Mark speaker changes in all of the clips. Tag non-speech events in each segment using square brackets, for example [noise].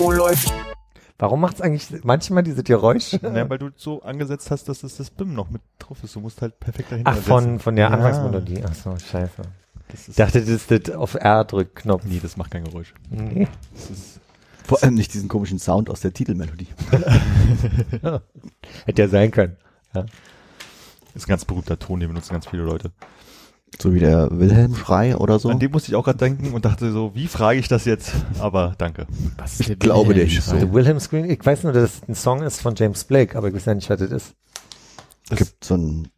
Speaker 1: Oh, läuft.
Speaker 2: Warum macht's eigentlich manchmal diese Geräusche?
Speaker 3: Ja, weil du so angesetzt hast, dass es das BIM noch mit drauf ist. Du musst halt perfekt dahinter
Speaker 2: Ach, von,
Speaker 3: setzen.
Speaker 2: von der
Speaker 3: Ja.
Speaker 2: Anfangsmelodie. Ach so, scheiße.
Speaker 3: Das
Speaker 2: Ich dachte, das ist das auf R-Drückknopf.
Speaker 3: nee, das macht kein Geräusch.
Speaker 2: Nee.
Speaker 3: Das ist,
Speaker 4: Vor allem nicht diesen komischen Sound aus der Titelmelodie. [laughs]
Speaker 2: Hätte ja sein können.
Speaker 3: ist ein ganz berühmter Ton, den benutzen ganz viele Leute.
Speaker 4: So wie der Wilhelm-Schrei oder so.
Speaker 3: An dem musste ich auch gerade denken und dachte so, wie frage ich das jetzt? Aber danke.
Speaker 5: Was
Speaker 4: Ich glaube, hieß so.
Speaker 2: Wilhelm Scream, ich weiß nur, dass es ein Song ist von James Blake, aber ich weiß ja nicht, was das ist.
Speaker 4: Es gibt so einen,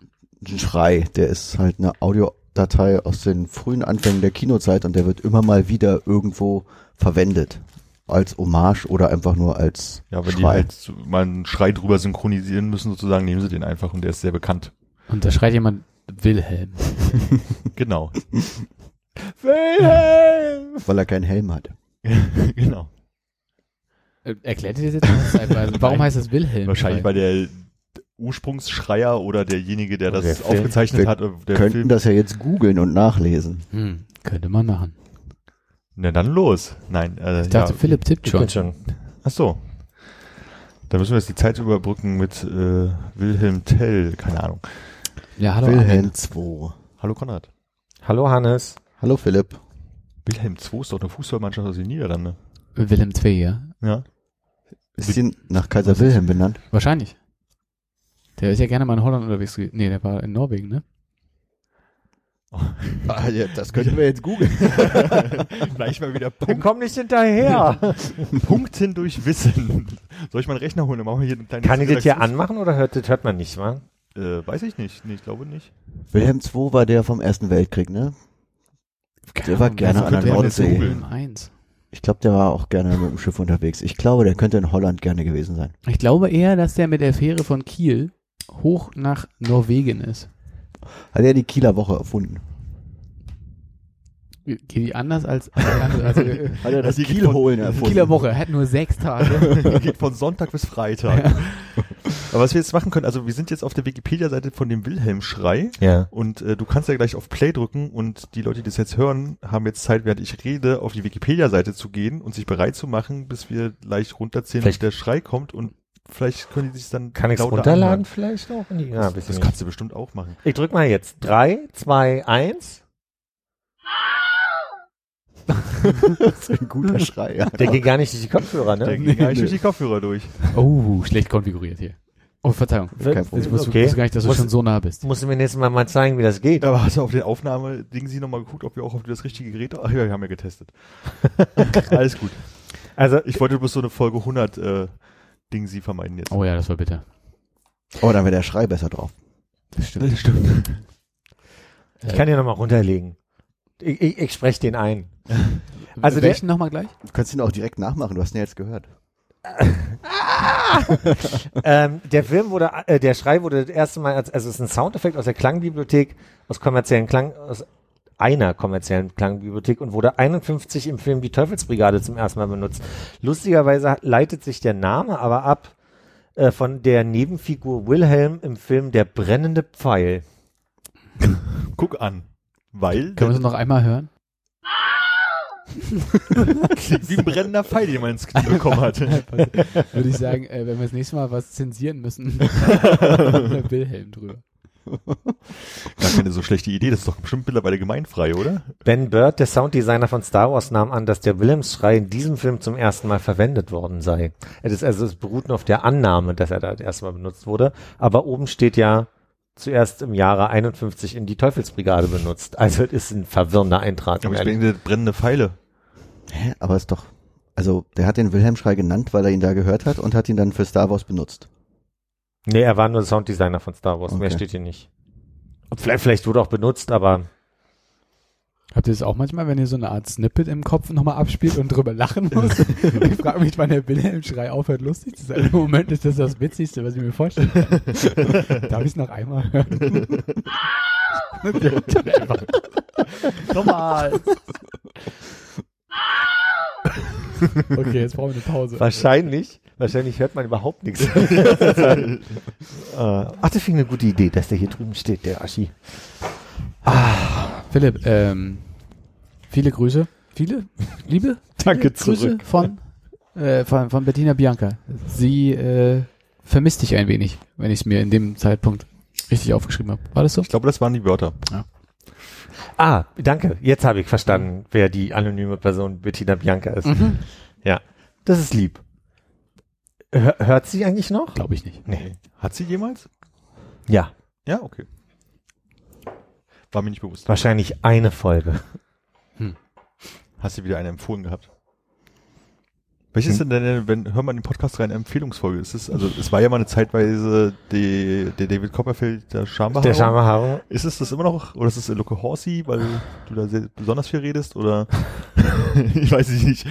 Speaker 4: Schrei, der ist halt eine Audiodatei aus den frühen Anfängen der Kinozeit und der wird immer mal wieder irgendwo verwendet. Als Hommage oder einfach nur als
Speaker 3: Ja, wenn die
Speaker 4: Schrei.
Speaker 3: halt so mal einen Schrei drüber synchronisieren müssen, sozusagen, nehmen sie den einfach und der ist sehr bekannt.
Speaker 5: Und da schreit jemand Wilhelm. [laughs]
Speaker 3: Genau.
Speaker 2: Wilhelm!
Speaker 4: weil er keinen Helm hat. [laughs]
Speaker 3: genau.
Speaker 5: Äh, Erklärt ihr das jetzt mal? Warum heißt das Wilhelm?
Speaker 3: Wahrscheinlich weil der Ursprungsschreier oder derjenige, der das
Speaker 2: Der Film.
Speaker 3: aufgezeichnet hat, äh, der
Speaker 4: Könnten
Speaker 3: Film.
Speaker 4: das ja jetzt googeln und nachlesen.
Speaker 5: Hm, könnte man machen.
Speaker 3: Na dann los. Nein, äh,
Speaker 5: Ich dachte,
Speaker 3: ja.
Speaker 5: Philipp tippt schon.
Speaker 2: schon.
Speaker 3: Ach so. Da müssen wir jetzt die Zeit überbrücken mit äh, Wilhelm Tell. Keine Ahnung.
Speaker 5: Ja, hallo.
Speaker 4: Wilhelm
Speaker 5: Armin.
Speaker 4: 2.
Speaker 3: Hallo Konrad.
Speaker 2: Hallo Hannes.
Speaker 4: Hallo Philipp.
Speaker 3: Wilhelm II ist doch eine Fußballmannschaft aus den Niederlanden.
Speaker 5: Wilhelm II, ja.
Speaker 3: Ja.
Speaker 4: Ist sie nach Kaiser Wilhelm benannt?
Speaker 5: Wahrscheinlich. Der ist ja gerne mal in Holland unterwegs gewesen. Nee, der war in Norwegen, ne? [laughs]
Speaker 4: Ah, ja, das könnten wir jetzt googeln. [laughs]
Speaker 3: Gleich mal wieder
Speaker 2: Wir
Speaker 3: Punkt,
Speaker 2: kommen nicht hinterher. [laughs]
Speaker 3: Punkten durch Wissen. Soll ich mal einen Rechner holen? Dann machen wir hier ein kleines
Speaker 2: Kann ich das hier anmachen oder hört, das hört man nicht, wa?
Speaker 3: Äh, weiß ich nicht. Nee, ich glaube nicht.
Speaker 4: Wilhelm II war der vom Ersten Weltkrieg, ne? Der war gerne an der Nordsee.
Speaker 3: googeln.
Speaker 5: Wilhelm 1.
Speaker 4: Ich glaube, der war auch gerne mit dem Schiff unterwegs. Ich glaube, der könnte in Holland gerne gewesen sein.
Speaker 5: Ich glaube eher, dass der mit der Fähre von Kiel hoch nach Norwegen ist.
Speaker 4: Hat er die Kieler Woche erfunden?
Speaker 5: Geht die anders als andere? Also, [laughs] äh,
Speaker 4: Hat er
Speaker 3: das
Speaker 4: das
Speaker 3: Kielholen
Speaker 4: Kielholen erfunden?
Speaker 5: Kieler Woche hat nur sechs Tage. [laughs]
Speaker 3: Geht von Sonntag bis Freitag. [laughs] Aber was wir jetzt machen können, also wir sind jetzt auf der Wikipedia-Seite von dem Wilhelm-Schrei
Speaker 2: Ja.
Speaker 3: und äh, du kannst ja gleich auf Play drücken und die Leute, die das jetzt hören, haben jetzt Zeit, während ich rede, auf die Wikipedia-Seite zu gehen und sich bereit zu machen, bis wir gleich runterzählen, bis der Schrei kommt und vielleicht können die sich dann
Speaker 2: Kann ich runterladen
Speaker 3: anhören.
Speaker 2: vielleicht noch? Ja,
Speaker 3: Das, das kannst du bestimmt auch machen.
Speaker 2: Ich drück mal jetzt. Drei, zwei, eins.
Speaker 4: Das ist ein guter Schrei. Ja.
Speaker 2: Der ging gar nicht durch die Kopfhörer,
Speaker 3: Der
Speaker 2: ne?
Speaker 3: ging eigentlich durch die Kopfhörer durch.
Speaker 5: Oh, schlecht konfiguriert hier. Oh, Verzeihung.
Speaker 4: Kein Problem.
Speaker 5: Ich wusste,
Speaker 2: Okay.
Speaker 5: gar nicht, dass du
Speaker 2: Muss-
Speaker 5: schon so nah bist.
Speaker 2: Musst du mir nächstes Mal mal zeigen, wie das geht.
Speaker 3: Aber hast du auf den Aufnahme-Ding sie nochmal geguckt, ob wir auch auf das richtige Gerät, ach ja, wir haben ja getestet. [laughs] Alles gut.
Speaker 2: Also,
Speaker 3: Ich wollte bloß so eine Folge 100 äh, Ding sie vermeiden jetzt.
Speaker 5: Oh ja, das war bitter.
Speaker 4: Oh, dann wäre der Schrei besser drauf.
Speaker 5: Das stimmt.
Speaker 3: stimmt.
Speaker 2: ich kann ja nochmal runterlegen. Ich, ich, ich spreche den ein. [laughs] Also
Speaker 5: Welchen nochmal gleich?
Speaker 4: Du kannst ihn auch direkt nachmachen, du hast ihn ja jetzt gehört. [laughs]
Speaker 2: ähm, der Film wurde, äh, der Schrei wurde das erste Mal, als, also es ist ein Soundeffekt aus der Klangbibliothek, aus kommerziellen Klang, aus einer kommerziellen Klangbibliothek und wurde 51 im Film Die Teufelsbrigade zum ersten Mal benutzt. Lustigerweise leitet sich der Name aber ab äh, von der Nebenfigur Wilhelm im Film Der brennende Pfeil.
Speaker 3: Guck an. Weil
Speaker 5: Können wir es noch einmal hören?
Speaker 3: klingt [laughs] wie ein brennender Pfeil, den man ins Knie bekommen hat. [laughs]
Speaker 5: Würde ich sagen, äh, wenn wir das nächste Mal was zensieren müssen, [laughs] Wilhelm drüber.
Speaker 3: Gar keine so schlechte Idee, das ist doch bestimmt mittlerweile gemeinfrei, oder?
Speaker 2: Ben Bird, der Sounddesigner von Star Wars, nahm an, dass der Wilhelmsschrei in diesem Film zum ersten Mal verwendet worden sei. Es ist also, es beruht nur auf der Annahme, dass er da das erste Mal benutzt wurde. Aber oben steht ja zuerst im Jahre 51 in die Teufelsbrigade benutzt. Also es ist ein verwirrender Eintrag.
Speaker 3: Aber ich denke, brennende Pfeile.
Speaker 4: Hä? Aber ist doch, also der hat den Wilhelm-Schrei genannt, weil er ihn da gehört hat und hat ihn dann für Star Wars benutzt.
Speaker 2: nee, er war nur Sounddesigner von Star Wars. Mehr
Speaker 4: Okay.
Speaker 2: steht hier nicht. Und vielleicht, vielleicht wurde auch benutzt, aber
Speaker 5: Habt ihr das auch manchmal, wenn ihr so eine Art Snippet im Kopf nochmal abspielt und drüber lachen muss? [laughs] ich frage mich, wann der Wilhelm-Schrei aufhört, lustig zu sein. Im Moment ist das das Witzigste, was ich mir vorstellen kann. [laughs] Darf ich es noch einmal hören? [laughs] Nochmal. Okay, jetzt brauchen wir eine Pause.
Speaker 2: Wahrscheinlich, wahrscheinlich hört man überhaupt nichts. äh, ach, das finde ich eine gute Idee, dass der hier drüben steht, der Aschi.
Speaker 5: Philipp, ähm, viele Grüße. Viele? Liebe?
Speaker 2: Danke
Speaker 5: viele Grüße
Speaker 2: zurück.
Speaker 5: von, äh, von, von Bettina Bianca. Sie äh, vermisst dich ein wenig, wenn ich es mir in dem Zeitpunkt richtig aufgeschrieben habe. War das so?
Speaker 3: Ich glaube, das waren die Wörter.
Speaker 2: Ah, danke. Jetzt habe ich verstanden, wer die anonyme Person Bettina Bianca ist. Ja, das ist lieb. Hör, hört sie eigentlich noch?
Speaker 5: Glaube ich nicht.
Speaker 2: Nee.
Speaker 3: Hat sie jemals?
Speaker 2: Ja,
Speaker 3: Ja, okay. War mir nicht bewusst.
Speaker 2: wahrscheinlich eine Folge.
Speaker 3: Hast du wieder eine empfohlen gehabt? Welches ist denn deine, wenn, hör mal in den Podcast rein, Empfehlungsfolge? Ist es, also, es war ja mal eine Zeitweise die, der David Copperfield, der Schambehaarung.
Speaker 2: Der Schambehaarung.
Speaker 3: Ist es das immer noch, oder ist es Loco Horsey, weil du da sehr, besonders viel redest, oder? [laughs] ich weiß es nicht.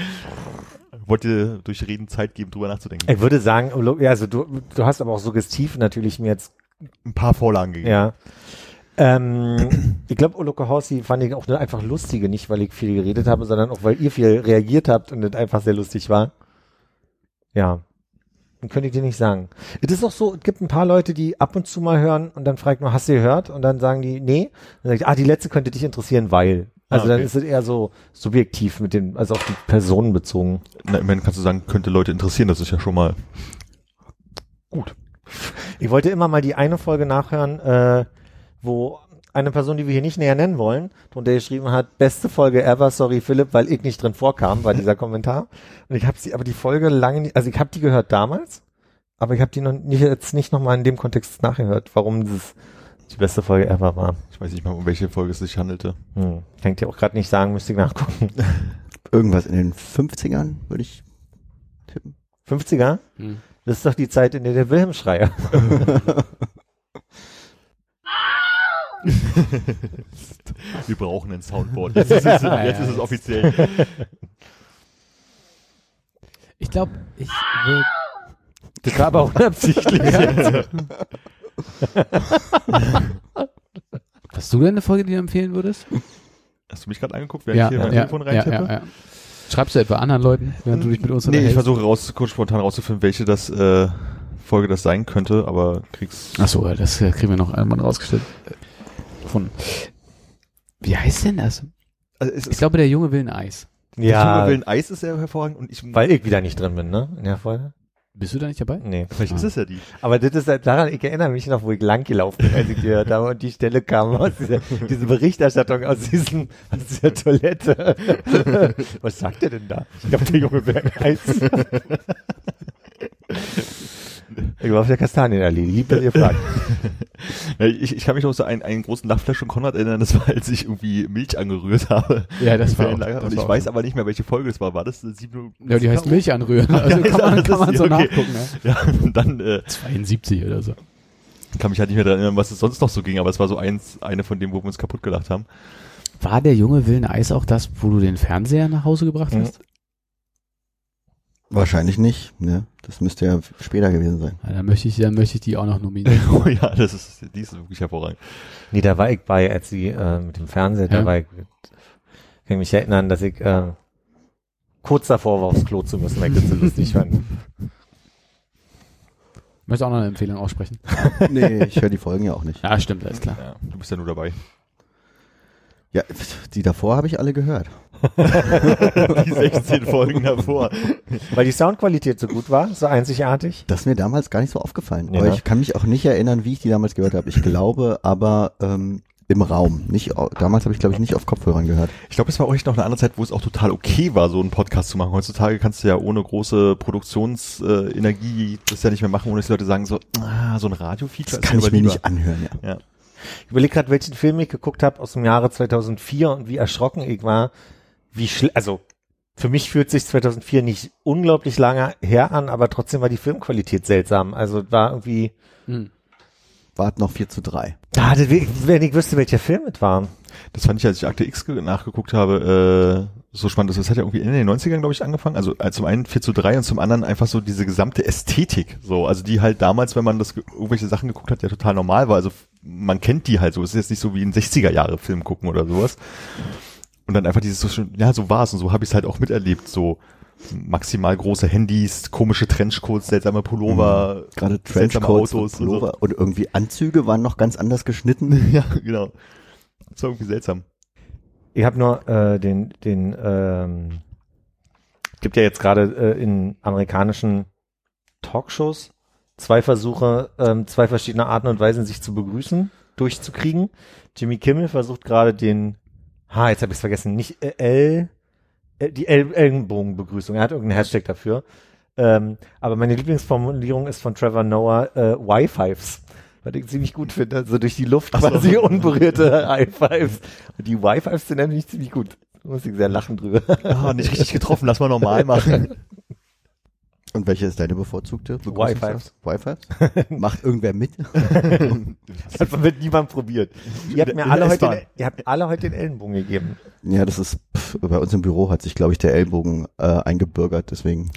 Speaker 3: Wollt ihr durch Reden Zeit geben, drüber nachzudenken?
Speaker 2: Ich würde sagen, ja, also du, du hast aber auch suggestiv natürlich mir jetzt,
Speaker 3: Ein paar Vorlagen gegeben.
Speaker 2: ja. Ähm, ich glaube, Oloco Hausi fand ich auch nur einfach lustige, nicht weil ich viel geredet habe, sondern auch weil ihr viel reagiert habt und das einfach sehr lustig war. Ja. Dann könnte ich dir nicht sagen. Es ist auch so, es gibt ein paar Leute, die ab und zu mal hören und dann fragt man, hast du gehört? Und dann sagen die, nee. Dann sag ich, ah, die letzte könnte dich interessieren, weil. Also
Speaker 3: Ah,
Speaker 2: dann
Speaker 3: okay.
Speaker 2: ist es eher so subjektiv mit dem, also auf die Personen bezogen.
Speaker 3: Na, immerhin kannst du sagen, könnte Leute interessieren, das ist ja schon mal gut.
Speaker 2: Ich wollte immer mal die eine Folge nachhören, äh, wo eine Person, die wir hier nicht näher nennen wollen, drunter geschrieben hat, beste Folge ever, sorry Philipp, weil ich nicht drin vorkam, war dieser [laughs] Kommentar. Und ich habe sie, aber die Folge lange nicht, also ich habe die gehört damals, aber ich habe die noch nicht, jetzt nicht nochmal in dem Kontext nachgehört, warum das die beste Folge ever war.
Speaker 3: Ich weiß nicht mal, um welche Folge es sich handelte.
Speaker 2: Hm. Kann ich dir auch gerade nicht sagen, müsste ich nachgucken. [laughs]
Speaker 4: Irgendwas in den 50ern, würde ich tippen.
Speaker 2: 50er?
Speaker 5: Hm.
Speaker 2: Das ist doch die Zeit, in der der Wilhelm-Schreier. [laughs] [laughs]
Speaker 3: Wir brauchen ein Soundboard. Jetzt ist es, jetzt ist es offiziell.
Speaker 5: Ich glaube, ich würde.
Speaker 2: Das war aber unabsichtlich.
Speaker 5: Hast du denn eine Folge, die du empfehlen würdest?
Speaker 3: Hast du mich gerade angeguckt, während ich hier mein Telefon reintippe?
Speaker 5: Schreibst du etwa anderen Leuten, während du dich mit uns
Speaker 3: Nee, ich versuche raus, kurz spontan rauszufinden, welche das äh, Folge das sein könnte, aber krieg's.
Speaker 5: Ach so, das äh, kriegen wir noch einmal rausgestellt. Von. Wie heißt denn das?
Speaker 3: Also es
Speaker 5: Ich glaube, der Junge will ein Eis.
Speaker 2: ja,
Speaker 3: Willen Eis ist sehr hervorragend und ich
Speaker 2: weil ich wieder nicht drin bin, ne? In der Folge?
Speaker 5: Bist du da nicht dabei?
Speaker 2: Nee.
Speaker 3: vielleicht ist es ja die.
Speaker 2: Aber das ist halt daran, ich erinnere mich noch, wo ich lang gelaufen bin, als ich die gehört habe und die Stelle kam aus dieser, diese Berichterstattung aus diesem, aus dieser Toilette. Was sagt er denn da? Ich glaube, der Junge will ein Eis. Ich war auf der Kastanienallee, lieb, dass ihr fragt. [laughs]
Speaker 3: Ja, Ich, ich kann mich noch so einen, einen großen Lachflash von Konrad erinnern, das war, als ich irgendwie Milch angerührt habe.
Speaker 5: Ja, das war auch-
Speaker 3: Und
Speaker 5: das
Speaker 3: ich
Speaker 5: war auch
Speaker 3: weiß
Speaker 5: so.
Speaker 3: aber nicht mehr, welche Folge es war. War das eine sieben
Speaker 5: Ja, die heißt Milch anrühren. [laughs] Also kann man, kann man so
Speaker 3: Okay.
Speaker 5: nachgucken. Ne?
Speaker 3: Ja, und dann äh,
Speaker 5: 72 oder so.
Speaker 3: kann mich halt nicht mehr daran erinnern, was es sonst noch so ging, aber es war so eins, eine von denen, wo wir uns kaputt gelacht haben.
Speaker 5: War der Junge will ein Eis auch das, wo du den Fernseher nach Hause gebracht
Speaker 2: Mhm.
Speaker 5: hast?
Speaker 4: Wahrscheinlich nicht, ne? Das müsste ja später gewesen sein.
Speaker 5: Ja, dann möchte ich, dann möchte ich die auch noch nominieren. [laughs]
Speaker 3: Oh ja, das ist, die ist wirklich hervorragend.
Speaker 2: Nee, da war ich bei, als sie äh, mit dem Fernseher, da
Speaker 5: Ja.
Speaker 2: war ich, kann ich mich erinnern, dass ich äh, kurz davor war, aufs Klo zu müssen, weil ich das so lustig fand. [laughs]
Speaker 5: Möchte auch noch eine Empfehlung aussprechen. [laughs]
Speaker 4: Nee, ich höre die Folgen ja auch nicht.
Speaker 5: Ja, stimmt, alles klar.
Speaker 3: Ja, du bist ja nur dabei.
Speaker 4: Ja, die davor habe ich alle gehört. [laughs]
Speaker 3: Die 16 Folgen davor.
Speaker 2: Weil die Soundqualität so gut war, so einzigartig.
Speaker 4: Das ist mir damals gar nicht so aufgefallen.
Speaker 2: Ja.
Speaker 4: Aber ich kann mich auch nicht erinnern, wie ich die damals gehört habe. Ich glaube aber ähm, im Raum. Nicht, damals habe ich, glaube ich, nicht auf Kopfhörern gehört.
Speaker 3: Ich glaube, es war auch echt noch eine andere Zeit, wo es auch total okay war, so einen Podcast zu machen. Heutzutage kannst du ja ohne große Produktionsenergie äh, das ja nicht mehr machen, ohne dass die Leute sagen so, ah, so ein Radio-Feature
Speaker 4: Das kann ich mir
Speaker 3: lieber.
Speaker 4: nicht anhören, ja.
Speaker 3: Ja.
Speaker 2: Ich überlege gerade, welchen Film ich geguckt habe aus dem Jahre 2004 und wie erschrocken ich war, wie schl also für mich fühlt sich 2004 nicht unglaublich lange her an, aber trotzdem war die Filmqualität seltsam. Also war irgendwie,
Speaker 5: Hm.
Speaker 4: wart noch 4 zu 3.
Speaker 2: Ah, das- wenn ich wüsste, welcher Film es war.
Speaker 3: Das fand ich, als ich Akte X ge- nachgeguckt habe, äh, so spannend. Das hat ja irgendwie in den 90ern, glaube ich, angefangen. Also zum einen 4 zu 3 und zum anderen einfach so diese gesamte Ästhetik. So, also die halt damals, wenn man das ge- irgendwelche Sachen geguckt hat, ja total normal war. Also man kennt die halt so. Es ist jetzt nicht so wie ein 60er Jahre Film gucken oder sowas. Und dann einfach dieses so schön, ja, so war es und so habe ich es halt auch miterlebt. So maximal große Handys, komische Trenchcoats, seltsame Pullover,
Speaker 4: Gerade
Speaker 3: seltsame
Speaker 4: Trenchcoats und
Speaker 3: Autos und so.
Speaker 4: Pullover und irgendwie Anzüge waren noch ganz anders geschnitten. [laughs]
Speaker 3: Ja, genau. Das war irgendwie seltsam.
Speaker 2: Ich habe nur äh, den, den, ähm, gibt ja jetzt gerade äh, in amerikanischen Talkshows zwei Versuche, ähm, zwei verschiedene Arten und Weisen, sich zu begrüßen, durchzukriegen. Jimmy Kimmel versucht gerade den, ha, jetzt habe ich es vergessen, nicht äh, L, äh, die El Ellenbogenbegrüßung. Er hat irgendeinen Hashtag dafür. Ähm, aber meine Lieblingsformulierung ist von Trevor Noah äh, Wi-Fis. Was ich ziemlich gut finde, also durch die Luft
Speaker 3: Ach so.
Speaker 2: quasi unberührte High-Fives. Und die Wi-Fis sind nämlich ziemlich gut. Da muss ich sehr lachen drüber.
Speaker 3: Ah, nicht richtig getroffen, lass mal normal machen. [laughs]
Speaker 4: Und welche ist deine bevorzugte?
Speaker 2: Wi-Fis.
Speaker 4: Wi-Fi? [laughs] Macht irgendwer mit? [laughs]
Speaker 2: Das hat mit niemand probiert. Ihr habt mir alle heute, den, ihr habt alle heute den Ellenbogen gegeben.
Speaker 4: Ja, das ist, pff, bei uns im Büro hat sich, glaube ich, der Ellbogen äh, eingebürgert, deswegen.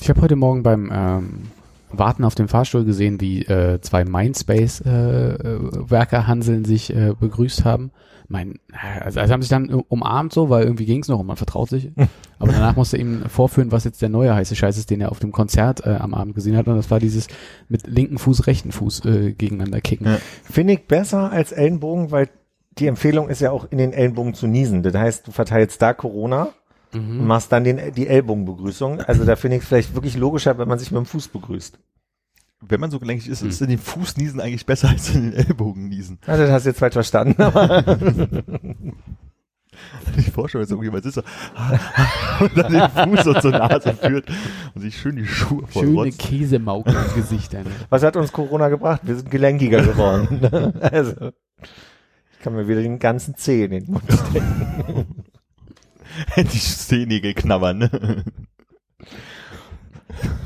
Speaker 5: Ich habe heute Morgen beim ähm, Warten auf dem Fahrstuhl gesehen, wie äh, zwei Mindspace-Werker Hanseln sich äh, begrüßt haben. Mein, also, also haben sich dann umarmt so, weil irgendwie ging's noch und man vertraut sich. [laughs] Aber danach musste er ihm vorführen, was jetzt der neue heiße Scheiß ist, den er auf dem Konzert äh, am Abend gesehen hat. Und das war dieses mit linken Fuß, rechten Fuß äh, gegeneinander kicken.
Speaker 3: Ja.
Speaker 2: Finde ich besser als Ellenbogen, weil die Empfehlung ist ja auch in den Ellenbogen zu niesen. Das heißt, du verteilst da Corona und machst dann den, die Ellbogenbegrüßung. Also da finde ich es vielleicht wirklich logischer, wenn man sich mit dem Fuß begrüßt.
Speaker 3: Wenn man so gelenkig ist, ist in den Fuß niesen eigentlich besser als in den Ellbogen niesen.
Speaker 2: Ja, das hast du jetzt falsch verstanden. Aber [laughs]
Speaker 3: Ich vorstelle, wenn so irgendjemand sitzt so, [laughs] und dann den Fuß so zur Nase führt und sich schön die Schuhe voll
Speaker 5: Schöne
Speaker 3: rotzt.
Speaker 5: Käsemauke im Gesicht. Alter.
Speaker 2: was hat uns Corona gebracht? Wir sind gelenkiger geworden. [laughs] also ich kann mir wieder den ganzen Zeh in den Mund stecken.
Speaker 3: Die Zehennägel knabbern, ne?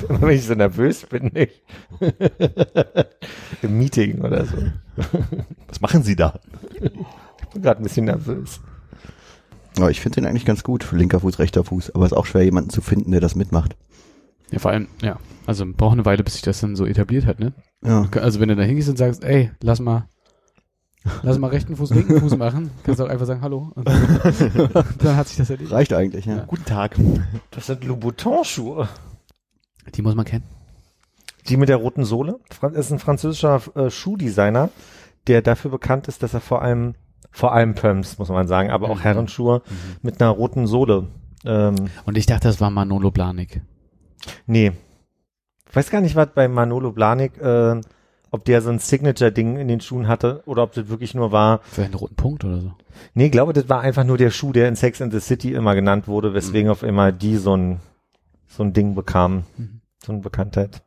Speaker 2: Immer [laughs] wenn ich so nervös bin, nicht. [laughs] Im Meeting oder so. [laughs]
Speaker 3: Was machen Sie da?
Speaker 2: Ich bin gerade ein bisschen nervös.
Speaker 4: Aber ich finde den eigentlich ganz gut. Linker Fuß, rechter Fuß. Aber es ist auch schwer, jemanden zu finden, der das mitmacht.
Speaker 5: Ja, vor allem, ja, also braucht eine Weile, bis sich das dann so etabliert hat, ne?
Speaker 4: Ja.
Speaker 5: Also wenn du da hingehst und sagst, ey, lass mal, lass mal rechten Fuß, linken Fuß machen, kannst du auch einfach sagen, hallo. Und dann, hat sich das erledigt.
Speaker 4: Reicht eigentlich, ja.
Speaker 3: Guten Tag.
Speaker 2: Das sind Louboutin-Schuhe.
Speaker 5: Die muss man kennen.
Speaker 2: Die mit der roten Sohle. Fran- ist ein französischer äh, Schuhdesigner, der dafür bekannt ist, dass er vor allem, vor allem Pumps, muss man sagen, aber auch
Speaker 5: Mhm.
Speaker 2: Herrenschuhe mit einer roten Sohle. Ähm,
Speaker 5: Und ich dachte, das war Manolo Blahnik.
Speaker 2: nee. Ich weiß gar nicht, was bei Manolo Blahnik, äh, ob der so ein Signature-Ding in den Schuhen hatte oder ob das wirklich nur war.
Speaker 5: Für einen roten Punkt oder so.
Speaker 2: Nee, ich glaube, das war einfach nur der Schuh, der in Sex and the City immer genannt wurde, weswegen auf einmal die so ein, so ein Ding bekamen.
Speaker 5: Mhm.
Speaker 2: So eine Bekanntheit.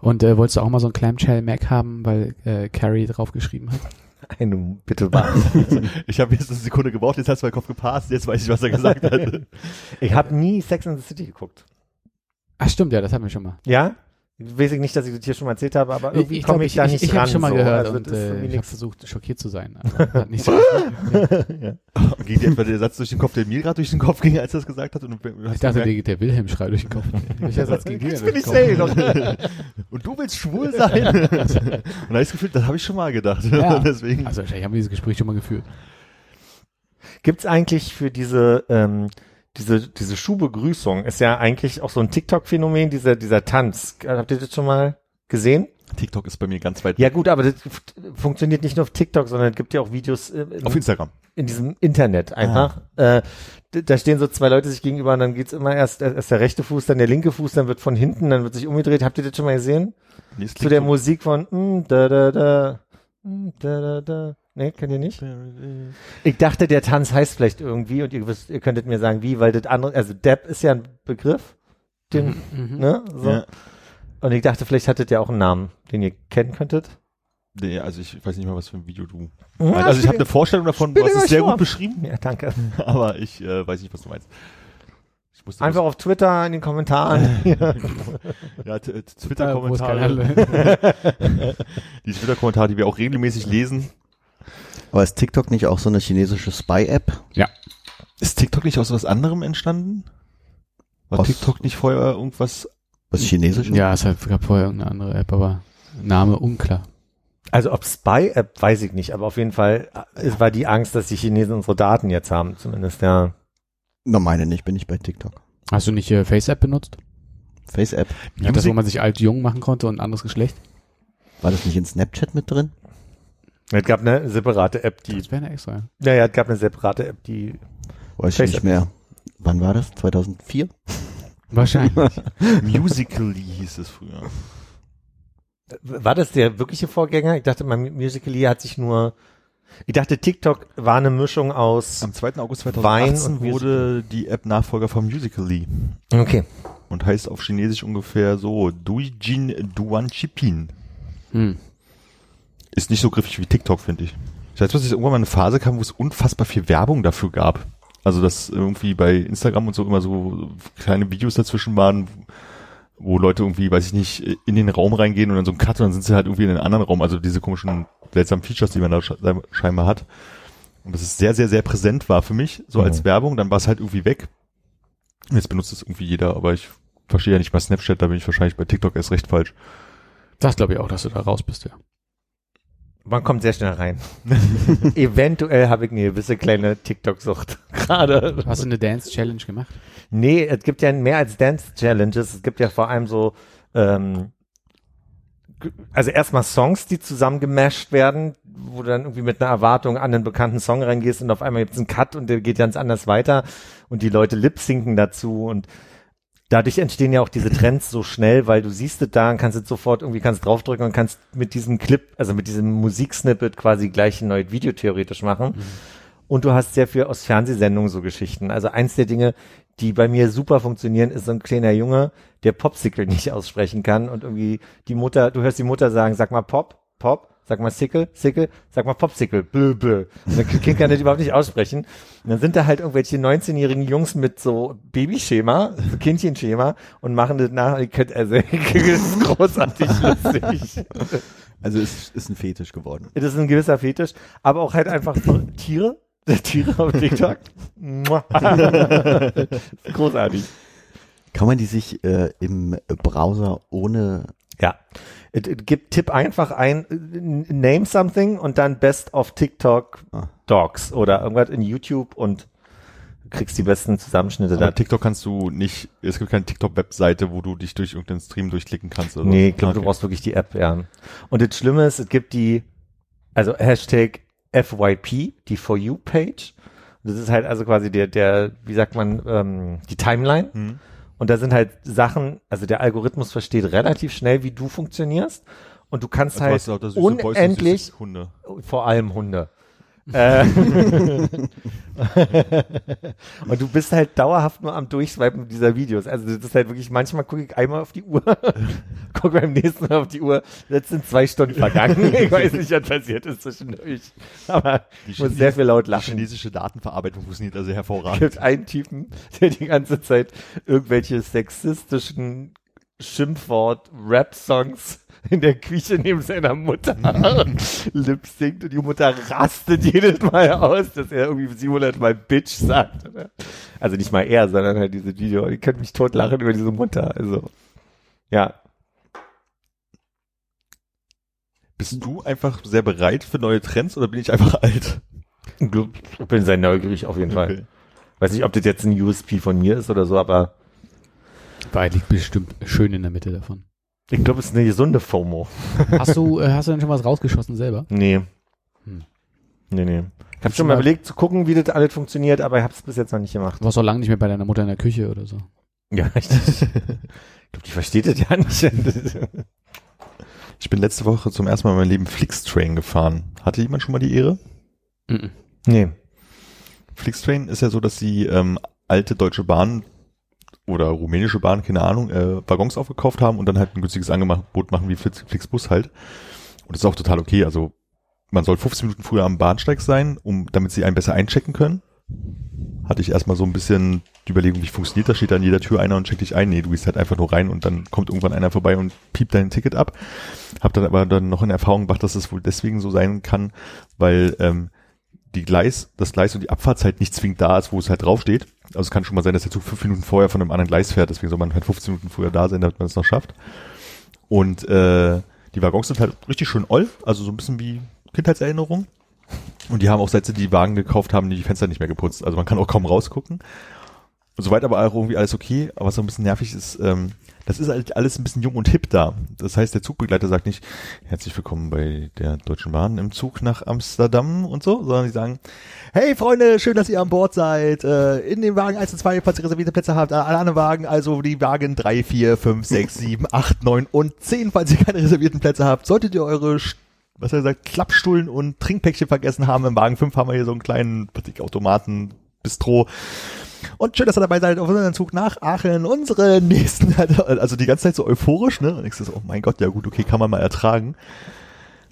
Speaker 5: Und äh, wolltest du auch mal so ein Clamshell Mac haben, weil äh, Carrie drauf geschrieben hat? [laughs]
Speaker 2: Eine, bitte wahr. [laughs]
Speaker 3: Ich habe jetzt eine Sekunde gebraucht, jetzt hast du meinen Kopf gepasst, jetzt weiß ich, was er gesagt hat. [laughs]
Speaker 2: ich habe nie Sex and the City geguckt.
Speaker 5: Ach stimmt, ja, das hatten wir schon mal.
Speaker 2: Ja? Weiß ich nicht, dass ich das hier schon mal erzählt habe, aber irgendwie komme
Speaker 5: glaub,
Speaker 2: ich, da nicht
Speaker 5: ich, ich
Speaker 2: ran.
Speaker 5: habe schon mal
Speaker 2: so.
Speaker 5: gehört
Speaker 2: Also
Speaker 5: und äh, ich habe versucht, schockiert zu sein. Aber [laughs] hat nicht so
Speaker 3: Ging dir etwa der Satz durch den Kopf, der mir gerade durch den Kopf ging, als er das gesagt hat? Und
Speaker 5: ich dachte, der, der Wilhelm-Schrei durch den Kopf. [laughs] Welcher Satz ging dir
Speaker 2: Jetzt
Speaker 5: denn
Speaker 2: bin
Speaker 5: durch
Speaker 2: ich
Speaker 5: den Kopf?
Speaker 2: safe. [laughs]
Speaker 3: und du willst schwul sein? und da habe ich das Gefühl, das habe ich schon mal gedacht.
Speaker 5: Ja.
Speaker 3: Deswegen.
Speaker 5: Also wahrscheinlich haben wir dieses Gespräch schon mal geführt.
Speaker 2: Gibt es eigentlich für diese, ähm, diese, diese Schuhbegrüßung, ist ja eigentlich auch so ein TikTok-Phänomen, dieser, dieser Tanz. Habt ihr das schon mal gesehen?
Speaker 3: TikTok ist bei mir ganz weit
Speaker 2: Ja gut, aber das funktioniert nicht nur auf TikTok, sondern es gibt ja auch Videos äh, in,
Speaker 3: auf Instagram.
Speaker 2: in diesem Internet einfach. Äh, d- da stehen so zwei Leute sich gegenüber und dann geht's immer erst, erst der rechte Fuß, dann der linke Fuß, dann wird von hinten, dann wird sich umgedreht. Habt ihr das schon mal gesehen?
Speaker 3: Nee,
Speaker 2: Zu der
Speaker 3: so-
Speaker 2: Musik von mm, da da da mm, da da da. Nee, kennt ihr nicht? Ich dachte, der Tanz heißt vielleicht irgendwie und ihr wisst, ihr könntet mir sagen, wie, weil das andere, also Depp ist ja ein Begriff, den,
Speaker 5: Mhm.
Speaker 2: ne? So.
Speaker 3: Ja.
Speaker 2: Und ich dachte, vielleicht hattet ihr auch einen Namen, den ihr kennen könntet.
Speaker 3: Nee, also ich weiß nicht mal, was für ein Video du
Speaker 2: Ja,
Speaker 3: meinst. Also ich habe eine Vorstellung davon, du hast es sehr gut beschrieben,
Speaker 2: Ja, danke. [laughs]
Speaker 3: aber ich äh, weiß nicht, was du meinst. Ich musste
Speaker 2: Einfach auf Twitter in den Kommentaren. [laughs]
Speaker 3: ja, t-
Speaker 5: Äh,
Speaker 3: Twitter-Kommentare,
Speaker 5: keiner- [laughs]
Speaker 3: die Twitter-Kommentare, die wir auch regelmäßig lesen.
Speaker 4: Aber ist TikTok nicht auch so eine chinesische Spy-App?
Speaker 3: Ist TikTok nicht aus was anderem entstanden? War
Speaker 4: Aus-
Speaker 3: TikTok nicht vorher irgendwas?
Speaker 4: Was Chinesisch?
Speaker 5: ja, es gab vorher irgendeine andere App, aber Name unklar.
Speaker 2: Also ob Spy-App, weiß ich nicht, aber auf jeden Fall äh, es war die Angst, dass die Chinesen unsere Daten jetzt haben, zumindest, ja.
Speaker 4: Na, meine nicht, bin ich bei TikTok.
Speaker 5: Hast du nicht äh, Face-App benutzt?
Speaker 4: Face-App.
Speaker 5: Ja, das, wo man sich alt-jung machen konnte und ein anderes Geschlecht?
Speaker 4: War das nicht in Snapchat mit drin?
Speaker 2: Es gab eine separate App, die,
Speaker 5: Das wäre eine extra.
Speaker 2: naja, es gab eine separate App, die,
Speaker 4: Weiß ich
Speaker 2: Face-App.
Speaker 4: nicht mehr. Wann war das? 2004?
Speaker 5: Wahrscheinlich. [laughs]
Speaker 3: Musically hieß es früher.
Speaker 2: war das der wirkliche Vorgänger? Ich dachte, mein Musical.ly hat sich nur, ich dachte, TikTok war eine Mischung aus,
Speaker 3: Am 2. August
Speaker 2: Wein
Speaker 3: 2018
Speaker 2: und
Speaker 3: wurde die App Nachfolger von Musically
Speaker 2: okay.
Speaker 3: und heißt auf Chinesisch ungefähr so Duijin Duan Chipin.
Speaker 5: Hm.
Speaker 3: Ist nicht so griffig wie TikTok, finde ich. Ich weiß, dass es irgendwann mal eine Phase kam, wo es unfassbar viel Werbung dafür gab. Also, dass irgendwie bei Instagram und so immer so kleine Videos dazwischen waren, wo Leute irgendwie, weiß ich nicht, in den Raum reingehen und dann so ein Cut und dann sind sie halt irgendwie in einen anderen Raum. Also diese komischen seltsamen Features, die man da sche- scheinbar hat. Und das ist sehr, sehr, sehr präsent war für mich, so als
Speaker 2: Mhm.
Speaker 3: Werbung. Dann war es halt irgendwie weg. Jetzt benutzt es irgendwie jeder, aber ich verstehe ja nicht mal Snapchat, da bin ich wahrscheinlich bei TikTok erst recht falsch.
Speaker 5: Das glaube ich auch, dass du da raus bist, ja.
Speaker 2: Man kommt sehr schnell rein. [laughs] Eventuell habe ich eine gewisse kleine TikTok-Sucht [laughs] gerade.
Speaker 5: Hast du eine Dance-Challenge gemacht?
Speaker 2: Nee, es gibt ja mehr als Dance-Challenges. Es gibt ja vor allem so, ähm, also erstmal Songs, die zusammen gemasht werden, wo du dann irgendwie mit einer Erwartung an einen bekannten Song reingehst und auf einmal gibt es einen Cut und der geht ganz anders weiter und die Leute lip-sinken dazu und dadurch entstehen ja auch diese Trends so schnell, weil du siehst es da und kannst es sofort irgendwie kannst draufdrücken und kannst mit diesem Clip, also mit diesem Musiksnippet quasi gleich ein neues Video theoretisch machen. Und du hast sehr viel aus Fernsehsendungen so Geschichten. Also eins der Dinge, die bei mir super funktionieren, ist so ein kleiner Junge, der Popsicle nicht aussprechen kann und irgendwie die Mutter, du hörst die Mutter sagen, sag mal Pop, Pop, sag mal Sickle, Sickle, sag mal Popsicle, blö, blö. Und das Kind kann das überhaupt nicht aussprechen. Und dann sind da halt irgendwelche 19-jährigen Jungs mit so Babyschema, so Kindchenschema und machen das nach. Ihr könnt, also, [laughs] das ist großartig lustig.
Speaker 4: Also ist, ist ein Fetisch geworden.
Speaker 2: Das ist ein gewisser Fetisch, aber auch halt einfach Tiere, [laughs] Tiere auf TikTok. [laughs] Großartig.
Speaker 4: Kann man die sich äh, im Browser ohne
Speaker 2: Ja. Gibt Tipp einfach ein, äh, name something und dann best of TikTok
Speaker 4: Ah.
Speaker 2: Dogs oder irgendwas in YouTube und kriegst die besten Zusammenschnitte
Speaker 3: Aber
Speaker 2: da.
Speaker 3: TikTok kannst du nicht, es gibt keine TikTok-Webseite, wo du dich durch irgendeinen Stream durchklicken kannst. Oder
Speaker 2: Nee, ich glaube,
Speaker 3: Okay.
Speaker 2: du brauchst wirklich die App, ja. Und das Schlimme ist, es gibt die, also Hashtag FYP, die For You Page. Das ist halt also quasi der, der, wie sagt man, ähm, die Timeline.
Speaker 3: Hm.
Speaker 2: Und da sind halt Sachen, also der Algorithmus versteht relativ schnell, wie du funktionierst. Und du kannst
Speaker 3: Also
Speaker 2: halt
Speaker 3: du und
Speaker 2: unendlich, vor allem Hunde. Äh, [laughs] und du bist halt dauerhaft nur am Durchswipen dieser Videos. Also das ist halt wirklich, manchmal gucke ich einmal auf die Uhr, [laughs] gucke beim nächsten Mal auf die Uhr, jetzt sind zwei Stunden vergangen. [laughs] Ich weiß nicht, was passiert ist zwischendurch. Aber
Speaker 3: Die
Speaker 2: ich muss sehr viel laut
Speaker 3: Die
Speaker 2: lachen.
Speaker 3: chinesische Datenverarbeitung funktioniert also
Speaker 2: Es
Speaker 3: hervorragend.
Speaker 2: gibt einen Typen, der die ganze Zeit irgendwelche sexistischen Schimpfwort-Rap-Songs in der Küche neben seiner Mutter [laughs] lip singt und die Mutter rastet jedes Mal aus, dass er irgendwie 700 Mal Bitch sagt. Oder? Also nicht mal er, sondern halt dieses Video. Die können mich totlachen über diese Mutter. Also, ja.
Speaker 3: Bist du einfach sehr bereit für neue Trends oder bin ich einfach [laughs] alt?
Speaker 2: Ich bin sehr neugierig auf jeden Fall.
Speaker 3: Okay.
Speaker 2: Weiß nicht, ob das jetzt ein USP von mir ist oder so, aber
Speaker 5: Weit liegt bestimmt schön in der Mitte davon.
Speaker 2: Ich glaube, es ist eine gesunde FOMO. [laughs]
Speaker 5: Hast du, äh, hast du denn schon was rausgeschossen selber?
Speaker 2: Nee.
Speaker 5: Hm.
Speaker 2: Nee, nee. Ich habe schon mal überlegt zu gucken, wie das alles funktioniert, aber ich habe es bis jetzt noch nicht gemacht.
Speaker 5: Du warst auch lange nicht mehr bei deiner Mutter in der Küche oder so.
Speaker 2: Ja, [laughs] richtig. ich glaube, die versteht das ja nicht. [laughs]
Speaker 3: Ich bin letzte Woche zum ersten Mal in meinem Leben Flixtrain gefahren. Hatte jemand schon mal die Ehre?
Speaker 5: Mhm.
Speaker 2: nee.
Speaker 3: Flixtrain ist ja so, dass sie ähm, alte deutsche Bahnen oder rumänische Bahnen, keine Ahnung, äh, Waggons aufgekauft haben und dann halt ein günstiges Angebot machen wie Flix, Flixbus halt. Und das ist auch total okay. Also man soll 15 Minuten früher am Bahnsteig sein, um damit sie einen besser einchecken können. hatte ich erstmal so ein bisschen die Überlegung, wie funktioniert das? Steht da an jeder Tür einer und checkt dich ein? Nee, du gehst halt einfach nur rein und dann kommt irgendwann einer vorbei und piept dein Ticket ab. Hab dann aber dann noch in Erfahrung gebracht, dass es wohl deswegen so sein kann, weil ähm, die Gleis, das Gleis und die Abfahrtzeit nicht zwingend da ist, wo es halt draufsteht. Also es kann schon mal sein, dass der Zug fünf Minuten vorher von einem anderen Gleis fährt, deswegen soll man halt 15 Minuten früher da sein, damit man es noch schafft. Und äh, die Waggons sind halt richtig schön oll, also so ein bisschen wie Kindheitserinnerung. Und die haben auch, seit sie die Wagen gekauft haben, die Fenster nicht mehr geputzt. Also man kann auch kaum rausgucken. Soweit aber auch irgendwie alles okay. Aber was so ein bisschen nervig ist, ähm, das ist halt alles ein bisschen jung und hip da. Das heißt, der Zugbegleiter sagt nicht, herzlich willkommen bei der Deutschen Bahn im Zug nach Amsterdam und so, sondern die sagen, hey Freunde, schön, dass ihr an Bord seid. Äh, in den Wagen 1 und 2, falls ihr reservierte Plätze habt, alle anderen Wagen, also die Wagen 3, 4, 5, 6, 7, 8, 9 und 10, falls ihr keine reservierten Plätze habt, solltet ihr eure was er sagt, Klappstullen und Trinkpäckchen vergessen haben. Im Wagen 5 haben wir hier so einen kleinen Automaten, Bistro. Und schön, dass ihr dabei seid auf unserem Zug nach Aachen. Unsere nächsten, [laughs] also die ganze Zeit so euphorisch, ne? Und ich so, oh mein Gott, ja gut, okay, kann man mal ertragen.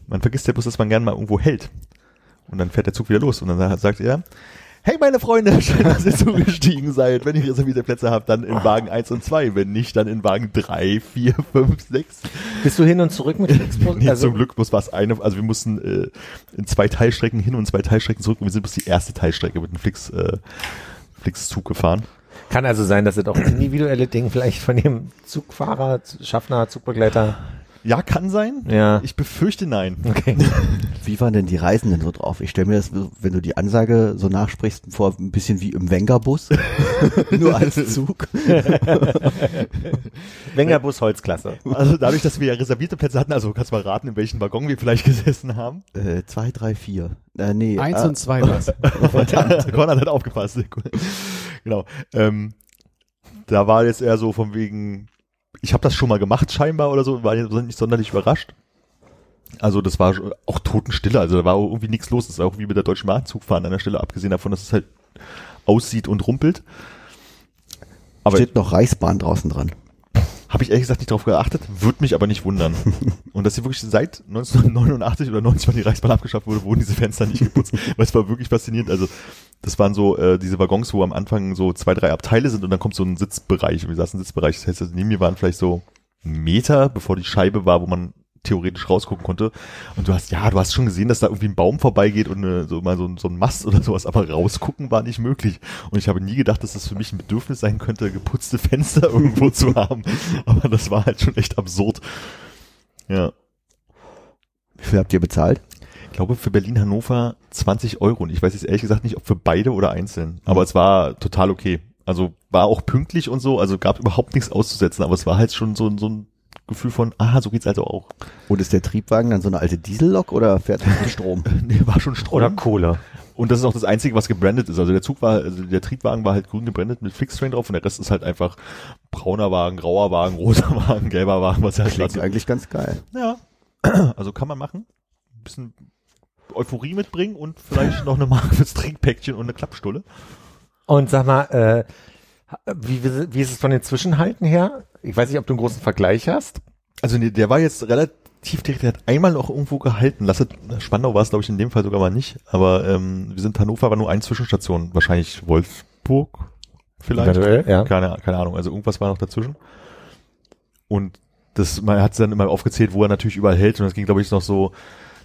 Speaker 3: Man vergisst ja bloß, dass man gerne mal irgendwo hält. Und dann fährt der Zug wieder los. Und dann sagt er, Hey meine Freunde, [laughs] schön, dass ihr zugestiegen seid. Wenn ihr reservierte Plätze habt, dann in Wagen 1 und 2. Wenn nicht, dann in Wagen 3, 4, 5, 6.
Speaker 2: Bist du hin und zurück mit [laughs]
Speaker 3: Flixbus? nee, also, zum Glück muss was eine, also wir mussten äh, in zwei Teilstrecken hin und zwei Teilstrecken zurück und wir sind bis die erste Teilstrecke mit dem Flix, äh, Flix-Zug gefahren.
Speaker 2: Kann also sein, dass es doch individuelle Dinge vielleicht von dem Zugfahrer, Schaffner, Zugbegleiter
Speaker 3: ja, kann sein.
Speaker 2: Ja.
Speaker 3: Ich befürchte nein.
Speaker 4: Okay. [laughs] Wie waren denn die Reisenden so drauf? Ich stelle mir das, wenn du die Ansage so nachsprichst, vor ein bisschen wie im Wengerbus. [laughs] Nur als Zug. [laughs]
Speaker 2: Wengerbus Holzklasse.
Speaker 3: Also dadurch, dass wir ja reservierte Plätze hatten, also kannst du mal raten, in welchen Waggon wir vielleicht gesessen haben.
Speaker 4: Äh, zwei, drei, vier. Äh, nee.
Speaker 5: Eins
Speaker 4: äh,
Speaker 5: und zwei was.
Speaker 3: Konrad hat aufgepasst. genau. Ähm, da war jetzt eher so von wegen, ich habe das schon mal gemacht scheinbar oder so, war nicht sonderlich überrascht. Also das war auch Totenstille, also da war irgendwie nichts los. Das ist auch wie mit der deutschen Bahnzugfahren an der Stelle, abgesehen davon, dass es halt aussieht und rumpelt.
Speaker 4: Aber Steht noch Reichsbahn draußen dran.
Speaker 3: Habe ich ehrlich gesagt nicht drauf geachtet, würde mich aber nicht wundern. [laughs] und dass sie wirklich seit 1989 oder 90, wann die Reichsbahn abgeschafft wurde, wurden diese Fenster nicht geputzt. [laughs] Weil es war wirklich faszinierend. Also das waren so äh, diese Waggons, wo am Anfang so zwei, drei Abteile sind und dann kommt so ein Sitzbereich. Und wir saßen im Sitzbereich. Das heißt, also neben mir waren vielleicht so Meter, bevor die Scheibe war, wo man theoretisch rausgucken konnte. Und du hast, ja, du hast schon gesehen, dass da irgendwie ein Baum vorbeigeht und eine, so mal so, so ein Mast oder sowas, aber rausgucken war nicht möglich. Und ich habe nie gedacht, dass das für mich ein Bedürfnis sein könnte, geputzte Fenster [laughs] irgendwo zu haben. Aber das war halt schon echt absurd. Ja.
Speaker 4: Wie viel habt ihr bezahlt?
Speaker 3: Ich glaube für Berlin-Hannover 20 Euro. Und ich weiß jetzt ehrlich gesagt nicht, ob für beide oder einzeln. Aber es war total okay. Also war auch pünktlich und so, also gab überhaupt nichts auszusetzen, aber es war halt schon so, so ein Gefühl von, aha, so geht's also auch.
Speaker 4: Und ist der Triebwagen dann so eine alte Diesellok oder fährt er Strom? [laughs]
Speaker 3: nee, war schon Strom.
Speaker 2: Oder Kohle.
Speaker 3: Und das ist auch das Einzige, was gebrandet ist. Also der Zug war, also der Triebwagen war halt grün gebrandet mit Flixtrain drauf und der Rest ist halt einfach brauner Wagen, grauer Wagen, roter [laughs] Wagen, gelber Wagen, was
Speaker 4: halt Klingt eigentlich ganz geil.
Speaker 3: Ja. [clears throat] Also kann man machen. Ein bisschen Euphorie mitbringen und vielleicht noch eine Marke fürs Trinkpäckchen und eine Klappstulle.
Speaker 2: Und sag mal, äh, wie, wie ist es von den Zwischenhalten her? Ich weiß nicht, ob du einen großen Vergleich hast.
Speaker 3: Also nee, der war jetzt relativ direkt, der hat einmal noch irgendwo gehalten. Lasse, Spandau war es, glaube ich, in dem Fall sogar mal nicht. Aber ähm, wir sind Hannover, war nur eine Zwischenstation. Wahrscheinlich Wolfsburg vielleicht.
Speaker 2: Eventuell, ja.
Speaker 3: Keine, keine Ahnung. Also irgendwas war noch dazwischen. Und das, man hat dann immer aufgezählt, wo er natürlich überall hält. Und das ging, glaube ich, noch so,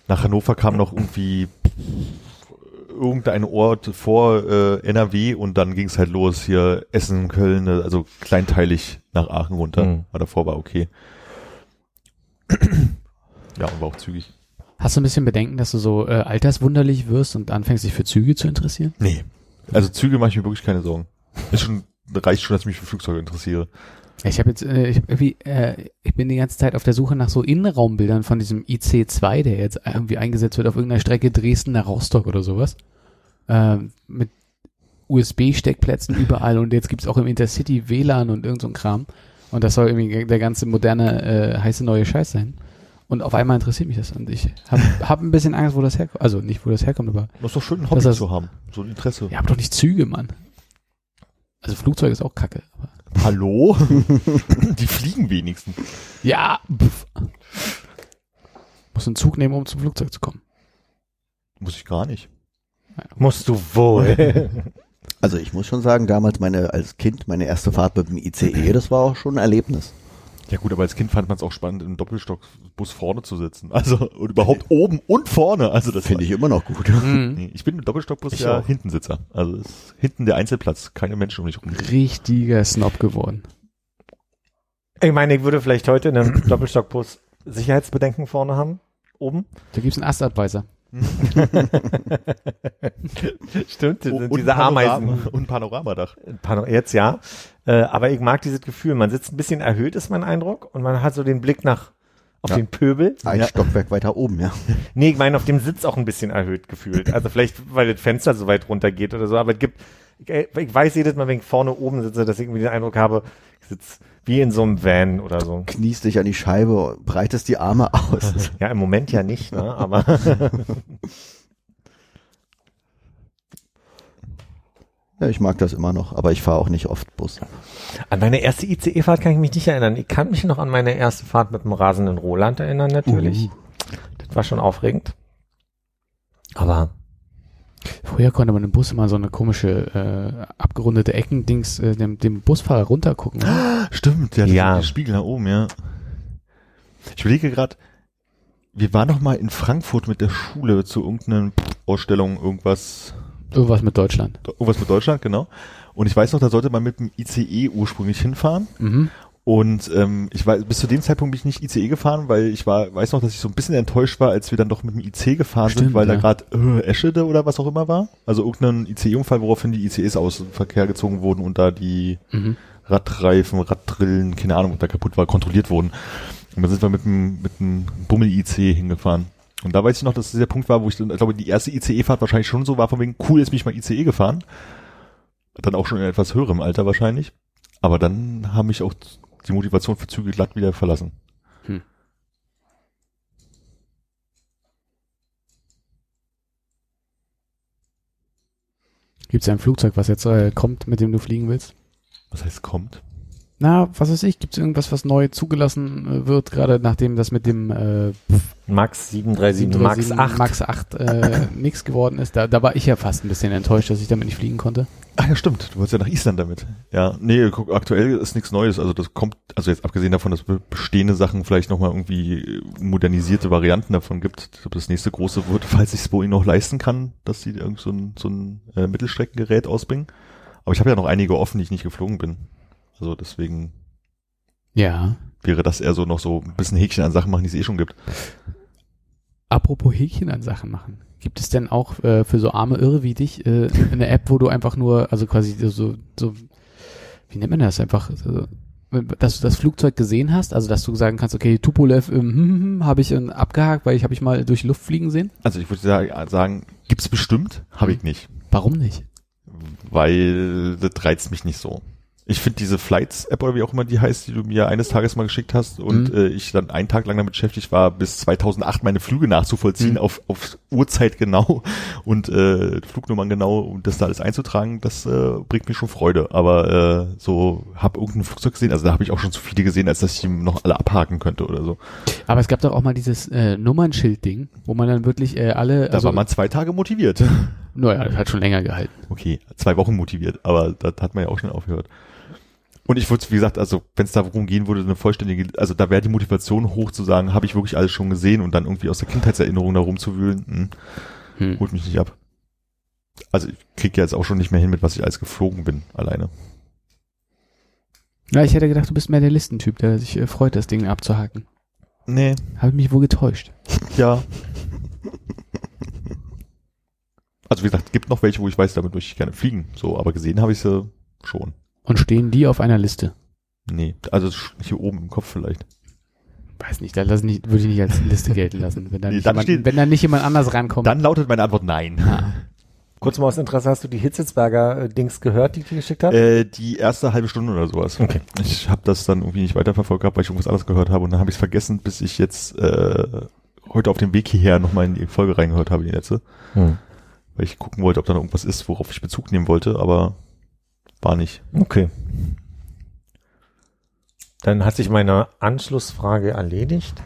Speaker 3: nach Hannover kam noch irgendwie irgendein Ort vor äh, NRW und dann ging es halt los hier Essen, Köln, äh, also kleinteilig nach Aachen runter. Mhm. Aber davor war okay. ja, und war auch zügig.
Speaker 5: Hast du ein bisschen Bedenken, dass du so äh, alterswunderlich wirst und anfängst, dich für Züge zu interessieren?
Speaker 3: Nee. Also Züge mache ich mir wirklich keine Sorgen. Ist schon, reicht schon, dass ich mich für Flugzeuge interessiere.
Speaker 5: Ich habe jetzt, äh, ich, irgendwie, äh, ich bin die ganze Zeit auf der Suche nach so Innenraumbildern von diesem IC2, der jetzt irgendwie eingesetzt wird auf irgendeiner Strecke Dresden nach Rostock oder sowas. Äh, mit USB-Steckplätzen überall und jetzt gibt's auch im Intercity WLAN und irgend so ein Kram. Und das soll irgendwie der ganze moderne, äh, heiße neue Scheiß sein. Und auf einmal interessiert mich das und ich habe [laughs] hab ein bisschen Angst, wo das herkommt. Also nicht, wo das herkommt, aber.
Speaker 3: Das ist doch schön, ein Hobby das, zu haben. So ein Interesse.
Speaker 5: Ja, aber doch nicht Züge, Mann. Also Flugzeug ist auch kacke. Aber
Speaker 3: Hallo? [laughs] Die fliegen wenigstens.
Speaker 5: Ja. Pff. Muss einen Zug nehmen, um zum Flugzeug zu kommen.
Speaker 3: Muss ich gar nicht.
Speaker 2: Musst du wohl. [laughs]
Speaker 4: Also ich muss schon sagen, damals meine, als Kind, meine erste Fahrt mit dem ICE, das war auch schon ein Erlebnis.
Speaker 3: Ja gut, aber als Kind fand man es auch spannend, im Doppelstockbus vorne zu sitzen. [laughs] Also und überhaupt oben und vorne. Also das
Speaker 4: Finde ich immer noch gut.
Speaker 5: Mhm. [laughs]
Speaker 3: Ich bin im Doppelstockbus
Speaker 2: Ich
Speaker 3: ja
Speaker 2: auch.
Speaker 3: Hintensitzer. Also ist hinten der Einzelplatz, keine Menschen um mich rum.
Speaker 5: Richtiger Snob geworden.
Speaker 2: Ich meine, ich würde vielleicht heute in einem [clears throat] Doppelstockbus Sicherheitsbedenken vorne haben. Oben.
Speaker 5: Da gibt's einen Astabweiser. [laughs]
Speaker 2: Stimmt,
Speaker 3: Und
Speaker 2: diese
Speaker 3: Panorama-
Speaker 2: Ameisen.
Speaker 3: Und Panoramadach.
Speaker 2: Pano- Jetzt ja. Äh, aber ich mag dieses Gefühl. Man sitzt ein bisschen erhöht, ist mein Eindruck. Und man hat so den Blick nach auf
Speaker 4: Ja.
Speaker 2: den Pöbel.
Speaker 4: Ein
Speaker 3: Ja.
Speaker 4: Stockwerk weiter oben, ja. [laughs]
Speaker 2: Nee, ich meine, auf dem Sitz auch ein bisschen erhöht gefühlt. Also vielleicht, weil das Fenster so weit runter geht oder so. Aber es gibt, ich, ich weiß jedes Mal, wenn ich vorne oben sitze, dass ich irgendwie den Eindruck habe, ich sitze wie in so einem Van oder so.
Speaker 4: Kniest dich an die Scheibe, breitest die Arme aus. [laughs]
Speaker 2: Ja, im Moment ja nicht, ne? aber [laughs]
Speaker 4: Ja, ich mag das immer noch, aber ich fahre auch nicht oft Bus.
Speaker 2: an meine erste ICE-Fahrt kann ich mich nicht erinnern. Ich kann mich noch an meine erste Fahrt mit dem rasenden Roland erinnern, natürlich. Das war schon aufregend. Aber
Speaker 5: Früher konnte man im Bus immer so eine komische, äh, abgerundete Eckendings äh, dem, dem Busfahrer runtergucken. [gasps]
Speaker 3: Stimmt, ja,
Speaker 2: Ja.
Speaker 3: ja. Spiegel nach oben, ja. Ich überlege gerade, wir waren noch mal in Frankfurt mit der Schule zu irgendeiner Ausstellung, irgendwas,
Speaker 5: Irgendwas mit Deutschland.
Speaker 3: irgendwas mit Deutschland, genau. Und ich weiß noch, da sollte man mit dem ICE ursprünglich hinfahren.
Speaker 5: Mhm.
Speaker 3: Und ähm, ich war bis zu dem Zeitpunkt bin ich nicht ICE gefahren, weil ich war, weiß noch, dass ich so ein bisschen enttäuscht war, als wir dann doch mit dem IC gefahren
Speaker 5: Stimmt,
Speaker 3: sind, weil
Speaker 5: ja.
Speaker 3: da gerade äh, Eschede oder was auch immer war. Also irgendein ICE-Unfall, woraufhin die ICEs aus dem Verkehr gezogen wurden und da die
Speaker 5: Mhm.
Speaker 3: Radreifen, Raddrillen, keine Ahnung, was da kaputt war, kontrolliert wurden. Und dann sind wir mit dem, mit dem Bummel-IC hingefahren. Und da weiß ich noch, dass das der Punkt war, wo ich dann, ich glaube, die erste ICE-Fahrt wahrscheinlich schon so war, von wegen, cool, jetzt bin ich mal ICE gefahren. Dann auch schon in etwas höherem Alter wahrscheinlich. Aber dann haben mich auch die Motivation für Züge glatt wieder verlassen.
Speaker 5: Gibt's ja ein Flugzeug, was jetzt äh, kommt, mit dem du fliegen willst?
Speaker 3: Was heißt kommt?
Speaker 5: Na, was weiß ich, gibt's irgendwas, was neu zugelassen äh, wird, gerade nachdem das mit dem äh,
Speaker 2: Max 737, Max
Speaker 5: 737
Speaker 2: 8.
Speaker 5: Max 8 äh, [laughs] nix geworden ist. Da, da war ich ja fast ein bisschen enttäuscht, dass ich damit nicht fliegen konnte.
Speaker 3: Ah ja, stimmt. Du wolltest ja nach Island damit. Ja, nee, guck, aktuell ist nichts Neues. Also das kommt, also jetzt abgesehen davon, dass be- bestehende Sachen vielleicht nochmal irgendwie modernisierte Varianten davon gibt. Ich glaube, das nächste große wird, [laughs] falls sich Boeing noch leisten kann, dass sie irgend so ein, so ein äh, Mittelstreckengerät ausbringen. Aber ich habe ja noch einige offen, die ich nicht geflogen bin. Also deswegen
Speaker 5: Ja.
Speaker 3: wäre das eher so noch so ein bisschen Häkchen an Sachen machen, die es eh schon gibt.
Speaker 5: Apropos Häkchen an Sachen machen. Gibt es denn auch äh, für so arme Irre wie dich äh, eine App, wo du einfach nur, also quasi so, so wie nennt man das einfach, so, dass du das Flugzeug gesehen hast, also dass du sagen kannst, okay, Tupolev ähm, hm, hm, hm, habe ich äh, abgehakt, weil ich habe ich mal durch die Luft fliegen sehen?
Speaker 3: Also ich würde sa- sagen, gibt's bestimmt, habe ich nicht.
Speaker 5: Warum nicht?
Speaker 3: weil das reizt mich nicht so. Ich finde diese Flights-App oder wie auch immer die heißt, die du mir eines Tages mal geschickt hast und
Speaker 5: Mhm.
Speaker 3: äh, ich dann einen Tag lang damit beschäftigt war, bis 2008 meine Flüge nachzuvollziehen
Speaker 5: Mhm.
Speaker 3: auf, auf Uhrzeit genau und äh, Flugnummern genau und das da alles einzutragen, das äh, bringt mir schon Freude. Aber äh, so hab irgendein Flugzeug gesehen, also da habe ich auch schon zu viele gesehen, als dass ich noch alle abhaken könnte oder so.
Speaker 5: Aber es gab doch auch mal dieses äh, Nummernschild-Ding, wo man dann wirklich äh, alle,
Speaker 3: Da
Speaker 5: also,
Speaker 3: war man zwei Tage motiviert.
Speaker 5: naja, das hat schon länger gehalten.
Speaker 3: Okay, zwei Wochen motiviert, aber das hat man ja auch schon aufgehört. Und ich würde, wie gesagt, also wenn es darum gehen würde, eine vollständige, also da wäre die Motivation hoch zu sagen, habe ich wirklich alles schon gesehen und dann irgendwie aus der Kindheitserinnerung da rumzuwühlen, hm,
Speaker 5: Hm.
Speaker 3: holt mich nicht ab. Also ich krieg ja jetzt auch schon nicht mehr hin, mit was ich alles geflogen bin, alleine.
Speaker 5: Ja, ich hätte gedacht, du bist mehr der Listentyp, der sich äh, freut, das Ding abzuhaken.
Speaker 3: Nee,
Speaker 5: Habe ich mich wohl getäuscht.
Speaker 3: ja. Also wie gesagt, gibt noch welche, wo ich weiß, damit möchte ich gerne fliegen. So, aber gesehen habe ich sie schon.
Speaker 5: Und stehen die auf einer Liste?
Speaker 3: Nee, also hier oben im Kopf vielleicht.
Speaker 5: Weiß nicht, da lass nicht, würde ich nicht als Liste gelten lassen, wenn da,
Speaker 3: Nee,
Speaker 5: nicht,
Speaker 3: dann
Speaker 5: jemand,
Speaker 3: steht-
Speaker 5: wenn da nicht jemand anders rankommt.
Speaker 3: Dann lautet meine Antwort nein.
Speaker 5: Ah.
Speaker 2: Kurz mal aus Interesse, hast du die Hitzelsberger äh, Dings gehört, die ich dir geschickt habe?
Speaker 3: Äh, die erste halbe Stunde oder sowas.
Speaker 2: Okay.
Speaker 3: Ich habe das dann irgendwie nicht weiterverfolgt gehabt, weil ich irgendwas anderes gehört habe und dann habe ich es vergessen, bis ich jetzt äh, heute auf dem Weg hierher nochmal in die Folge reingehört habe, die letzte,
Speaker 2: Hm.
Speaker 3: weil ich gucken wollte, ob da noch irgendwas ist, worauf ich Bezug nehmen wollte, aber war nicht.
Speaker 2: Okay. Dann hat sich meine Anschlussfrage erledigt.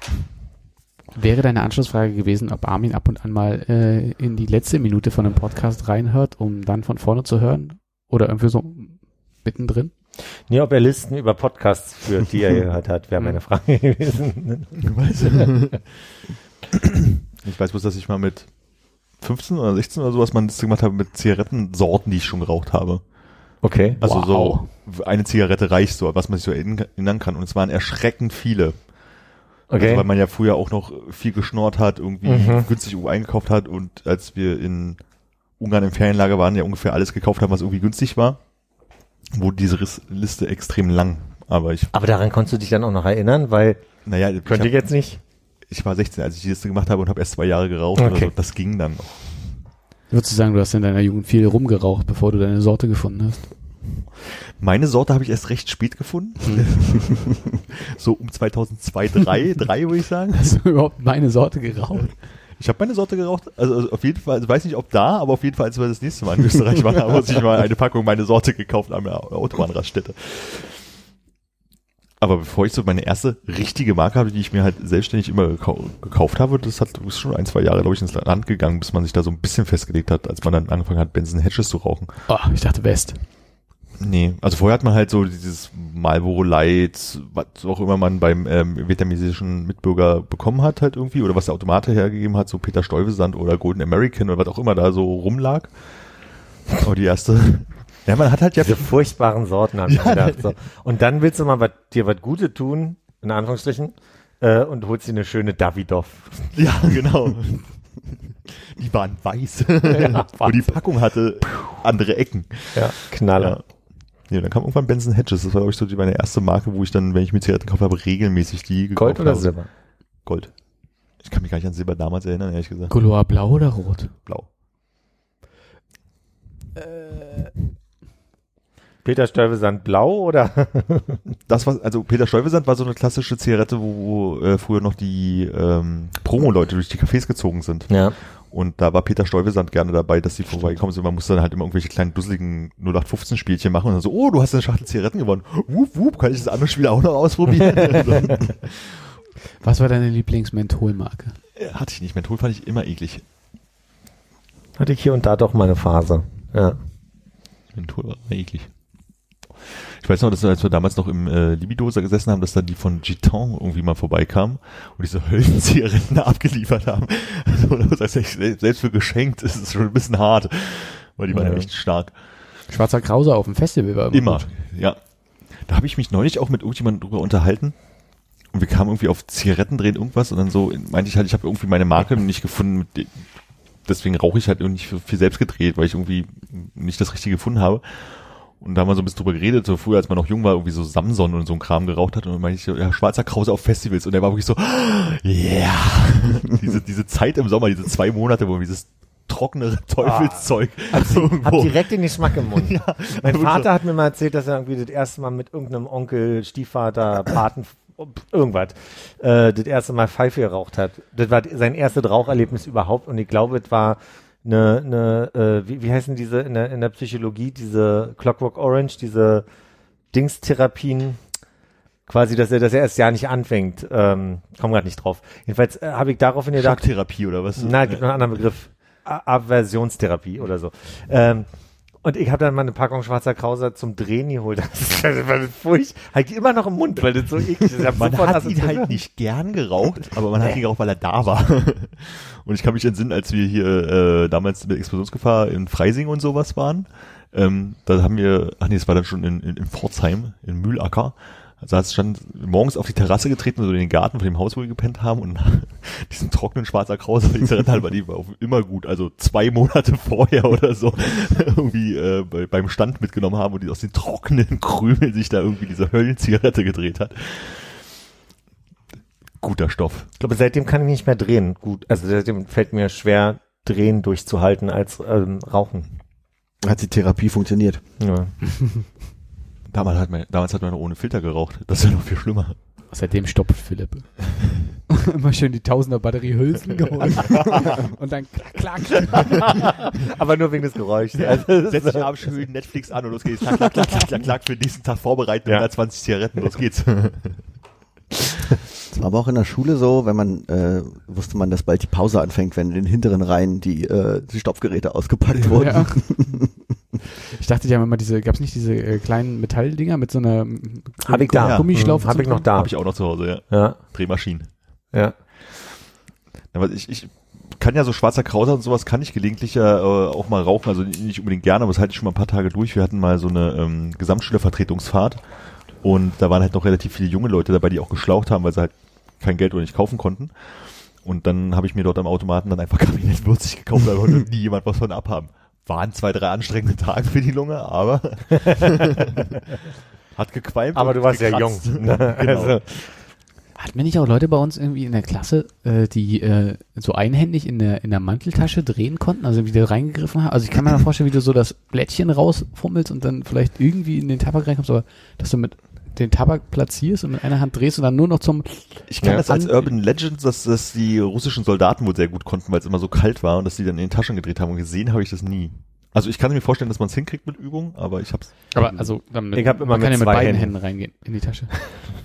Speaker 5: Wäre deine Anschlussfrage gewesen, ob Armin ab und an mal äh, in die letzte Minute von einem Podcast reinhört, um dann von vorne zu hören? Oder irgendwie so mittendrin?
Speaker 2: Nee, ob er Listen über Podcasts führt, die er gehört hat, wäre meine [laughs] Frage gewesen.
Speaker 3: Ich weiß bloß, dass ich mal mit 15 oder 16 oder sowas mal eine Liste gemacht habe mit Zigarettensorten, die ich schon geraucht habe.
Speaker 2: Okay.
Speaker 3: Also
Speaker 5: Wow.
Speaker 3: so eine Zigarette reicht so, was man sich so erinnern kann. Und es waren erschreckend viele.
Speaker 2: Okay.
Speaker 3: Also weil man ja früher auch noch viel geschnort hat, irgendwie
Speaker 2: Mhm.
Speaker 3: günstig eingekauft hat und als wir in Ungarn im Ferienlager waren, ja ungefähr alles gekauft haben, was irgendwie günstig war, wurde diese Riss Liste extrem lang. Aber ich,
Speaker 2: Aber daran konntest du dich dann auch noch erinnern, weil
Speaker 3: naja,
Speaker 2: könnte ich
Speaker 3: hab,
Speaker 2: jetzt nicht.
Speaker 3: ich war 16, als ich die Liste gemacht habe und habe erst zwei Jahre geraucht oder
Speaker 2: Okay.
Speaker 3: so. Das ging dann noch.
Speaker 5: Würdest du sagen, du hast in deiner Jugend viel rumgeraucht, bevor du deine Sorte gefunden hast?
Speaker 3: Meine Sorte habe ich erst recht spät gefunden. [laughs] so um 2002, 3, 3 würde ich sagen.
Speaker 5: Hast du überhaupt meine Sorte geraucht?
Speaker 3: Ich habe meine Sorte geraucht, also, also auf jeden Fall, also weiß nicht ob da, aber auf jeden Fall, als wir das nächste Mal in Österreich waren, [laughs] haben wir uns nicht mal eine Packung meine Sorte gekauft an der Autobahnraststätte. Aber bevor ich so meine erste richtige Marke hatte, die ich mir halt selbstständig immer gekau gekauft habe, das hat ist schon ein, zwei Jahre, glaube ich, ins Land gegangen, bis man sich da so ein bisschen festgelegt hat, als man dann angefangen hat, Benson Hedges zu rauchen.
Speaker 5: Oh, ich dachte West.
Speaker 3: Nee, also vorher hat man halt so dieses Marlboro Light, was auch immer man beim ähm, vietnamesischen Mitbürger bekommen hat halt irgendwie, oder was der Automat hergegeben hat, so Peter Stuyvesant oder Golden American oder was auch immer da so rumlag. Aber die erste, ja, man hat halt ja,
Speaker 2: Diese furchtbaren Sorten haben wir [laughs] gedacht. So. Und dann willst du mal wat, dir was Gutes tun, in Anführungsstrichen, äh, und holst dir eine schöne Davidoff.
Speaker 3: ja, genau. Die waren weiß. [laughs]
Speaker 2: Ja,
Speaker 3: Und die Packung hatte andere Ecken.
Speaker 2: Ja, Knaller.
Speaker 3: Ja, dann kam irgendwann Benson Hedges. Das war, glaube ich, so die, meine erste Marke, wo ich dann, wenn ich mir Zigaretten gekauft habe, regelmäßig die gekauft
Speaker 2: Gold oder
Speaker 3: habe.
Speaker 2: Silber?
Speaker 3: Gold. Ich kann mich gar nicht an Silber damals erinnern, ehrlich gesagt.
Speaker 5: Color blau oder rot?
Speaker 3: Blau.
Speaker 2: Peter Stuyvesant blau oder? [laughs]
Speaker 3: Das war, also Peter Stuyvesant war so eine klassische Zigarette, wo, wo äh, früher noch die ähm, Promo-Leute durch die Cafés gezogen sind.
Speaker 2: ja.
Speaker 3: Und da war Peter Stuyvesant gerne dabei, dass die vorbeigekommen sind. Man musste dann halt immer irgendwelche kleinen dusseligen 0815-Spielchen machen und dann so, oh, du hast eine Schachtel Zigaretten gewonnen. Wup, wup, kann ich das andere Spiel auch noch ausprobieren? [laughs]
Speaker 5: Was war deine Lieblingsmentholmarke?
Speaker 3: Hatte ich nicht. Menthol fand ich immer eklig.
Speaker 2: Hatte ich hier und da doch mal eine Phase. Ja.
Speaker 3: Menthol war eklig. Ich weiß noch, dass wir, als wir damals noch im äh, Libidoser gesessen haben, dass dann die von Giton irgendwie mal vorbeikamen und diese Höllenzigaretten [laughs] abgeliefert haben. [laughs] Also, das heißt, echt, selbst für geschenkt ist es schon ein bisschen hart, weil die waren ja
Speaker 2: Ja.
Speaker 3: echt stark.
Speaker 5: Schwarzer Krause auf dem Festival war
Speaker 3: Immer,
Speaker 5: gut.
Speaker 3: ja. Da habe ich mich neulich auch mit irgendjemandem drüber unterhalten und wir kamen irgendwie auf Zigaretten drehen irgendwas und dann so meinte ich halt, ich habe irgendwie meine Marke nicht gefunden, deswegen rauche ich halt nicht viel viel selbst gedreht, weil ich irgendwie nicht das Richtige gefunden habe. Und da haben wir so ein bisschen drüber geredet, so früher, als man noch jung war, irgendwie so Samson und so ein Kram geraucht hat. Und dann meinte ich so, ja, schwarzer Krause auf Festivals. Und der war wirklich so, yeah. [laughs] diese, diese Zeit im Sommer, diese zwei Monate, wo dieses trockene [laughs] Teufelszeug
Speaker 2: Hab
Speaker 3: irgendwo.
Speaker 2: direkt den Geschmack im Mund. [laughs]
Speaker 3: Ja,
Speaker 2: mein Vater hat mir mal erzählt, dass er irgendwie das erste Mal mit irgendeinem Onkel, Stiefvater, Paten, irgendwas, äh, das erste Mal Pfeife geraucht hat. Das war sein erstes Raucherlebnis überhaupt und ich glaube, es war eine, eine äh, wie, wie heißen diese in der, in der Psychologie, diese Clockwork Orange, diese Dingstherapien, quasi, dass er, dass er erst ja nicht anfängt. Ähm, komm gerade nicht drauf. Jedenfalls äh, habe ich daraufhin gedacht,
Speaker 3: Schocktherapie oder was?
Speaker 2: Nein, gibt noch einen anderen Begriff. A Aversionstherapie oder so. Ähm, und ich habe dann mal eine Packung schwarzer Krauser zum Drehen geholt. [laughs] Das war furcht. Halt immer noch im Mund, weil das so eklig ist.
Speaker 3: Man
Speaker 2: sofort
Speaker 3: hat ihn halt nicht gern geraucht, aber man hat ihn geraucht, weil er da war. [laughs] Und ich kann mich entsinnen, als wir hier äh, damals mit Explosionsgefahr in Freising und sowas waren, ähm, da haben wir, ach nee, das war dann schon in, in, in Pforzheim, in Mühlacker, also hat es stand morgens auf die Terrasse getreten, so in den Garten von dem Haus, wo wir gepennt haben und [laughs] diesen trockenen schwarzer Krause, die Zigarette halt, weil die war immer gut, also zwei Monate vorher oder so [laughs] irgendwie äh, bei, beim Stand mitgenommen haben und die aus den trockenen Krümeln sich da irgendwie diese Höllenzigarette gedreht hat. Guter Stoff.
Speaker 2: Ich glaube, seitdem kann ich nicht mehr drehen. Gut, also seitdem fällt mir schwer, Drehen durchzuhalten als ähm, Rauchen.
Speaker 4: Hat die Therapie funktioniert?
Speaker 2: Ja. [laughs]
Speaker 3: Damals hat man, damals hat man noch ohne Filter geraucht. Das ist ja noch viel schlimmer.
Speaker 5: Seitdem stoppt Philipp. [laughs] Immer schön die Tausender Batteriehülsen geholt. [laughs] Und dann klack, klack.
Speaker 2: Aber nur wegen des Geräuschs. Also,
Speaker 3: Setz dich abends schön Netflix an und los geht's. Klack, klack, klack, klack, klack, klack, für den nächsten Tag vorbereiten,
Speaker 2: Ja.
Speaker 3: 120 Zigaretten, los geht's.
Speaker 4: Aber auch in der Schule so, wenn man, äh, wusste man, dass bald die Pause anfängt, wenn in den hinteren Reihen die, äh, die Stopfgeräte ausgepackt wurden.
Speaker 5: Ja. [laughs] Ich dachte, die haben immer diese, gab es nicht diese äh, kleinen Metalldinger mit so einer
Speaker 2: Hab ich da.
Speaker 5: Gummischlaufe?
Speaker 2: Hab ich noch da.
Speaker 3: Habe ich auch noch zu Hause, ja.
Speaker 2: Ja,
Speaker 3: Drehmaschinen.
Speaker 2: ja.
Speaker 3: Ja, weil ich, ich kann ja so schwarzer Krauser und sowas kann ich gelegentlich ja äh, auch mal rauchen, also nicht unbedingt gerne, aber das halte ich schon mal ein paar Tage durch. Wir hatten mal so eine ähm, Gesamtschülervertretungsfahrt und da waren halt noch relativ viele junge Leute dabei, die auch geschlaucht haben, weil sie halt kein Geld oder nicht kaufen konnten. Und dann habe ich mir dort am Automaten dann einfach [laughs] Kabinett würzig gekauft, da wollte nie jemand was von abhaben. Waren zwei, drei anstrengende Tage für die Lunge, aber [laughs] hat gequalmt.
Speaker 2: Aber
Speaker 3: und
Speaker 2: du warst ja
Speaker 3: gekratzt.
Speaker 2: jung. Ne? [laughs]
Speaker 3: Genau.
Speaker 2: Also,
Speaker 5: Hatten wir nicht auch Leute bei uns irgendwie in der Klasse, äh, die äh, so einhändig in der, in der Manteltasche drehen konnten, also wieder reingegriffen haben? Also ich kann mir mal vorstellen, wie du so das Blättchen rausfummelst und dann vielleicht irgendwie in den Tabak reinkommst, aber dass du mit den Tabak platzierst und mit einer Hand drehst und dann nur noch zum
Speaker 3: Ich kann
Speaker 2: Ja.
Speaker 3: das als
Speaker 5: An-
Speaker 3: Urban Legend, dass das die russischen Soldaten wohl sehr gut konnten, weil es immer so kalt war und dass die dann in den Taschen gedreht haben und gesehen habe ich das nie. Also ich kann mir vorstellen, dass man es hinkriegt mit Übung, aber ich hab's.
Speaker 5: Aber also dann mit,
Speaker 2: Ich hab immer
Speaker 5: man kann
Speaker 2: mit
Speaker 5: ja mit beiden
Speaker 2: Händen.
Speaker 5: Händen reingehen in die Tasche.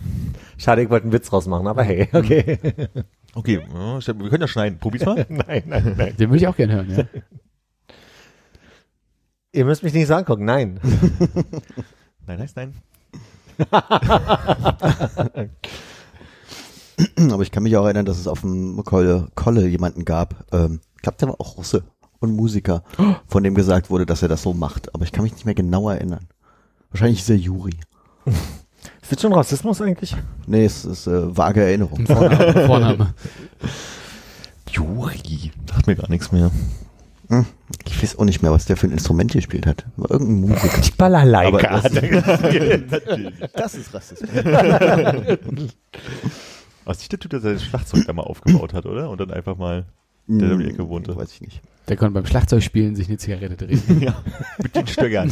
Speaker 5: [laughs]
Speaker 2: schade, ich wollte einen Witz rausmachen, aber hey, okay.
Speaker 3: Okay, ja, Steffen, wir können ja schneiden. Probier's mal. [laughs]
Speaker 2: nein, nein, nein.
Speaker 5: Den würde ich auch gerne hören, ja.
Speaker 2: Ihr müsst mich nicht so angucken, nein. [laughs]
Speaker 3: nein, heißt nein. [laughs]
Speaker 4: Aber ich kann mich auch erinnern, dass es auf dem Kolle, Kolle jemanden gab. Ähm, ich glaube, der war auch Russe und Musiker, von dem gesagt wurde, dass er das so macht. Aber ich kann mich nicht mehr genau erinnern. Wahrscheinlich ist er Juri. [laughs]
Speaker 2: Ist das schon Rassismus eigentlich?
Speaker 4: Nee, es ist äh, vage Erinnerung.
Speaker 5: Vorname. Vorname. [laughs]
Speaker 3: Juri. Sagt mir gar nichts mehr.
Speaker 4: Ich weiß auch nicht mehr, was der für ein Instrument gespielt hat. War irgendein Musiker.
Speaker 2: Die Balalaika. [laughs]
Speaker 3: Das-.
Speaker 4: Das ist Rassismus. [laughs]
Speaker 3: Was nicht der Typ, der sein Schlagzeug da mal aufgebaut hat, oder? Und dann einfach mal der um die Ecke wohnte.
Speaker 4: Weiß ich nicht.
Speaker 5: Der konnte beim Schlagzeugspielen sich eine Zigarette drehen. [laughs]
Speaker 3: ja, mit den Stöckern.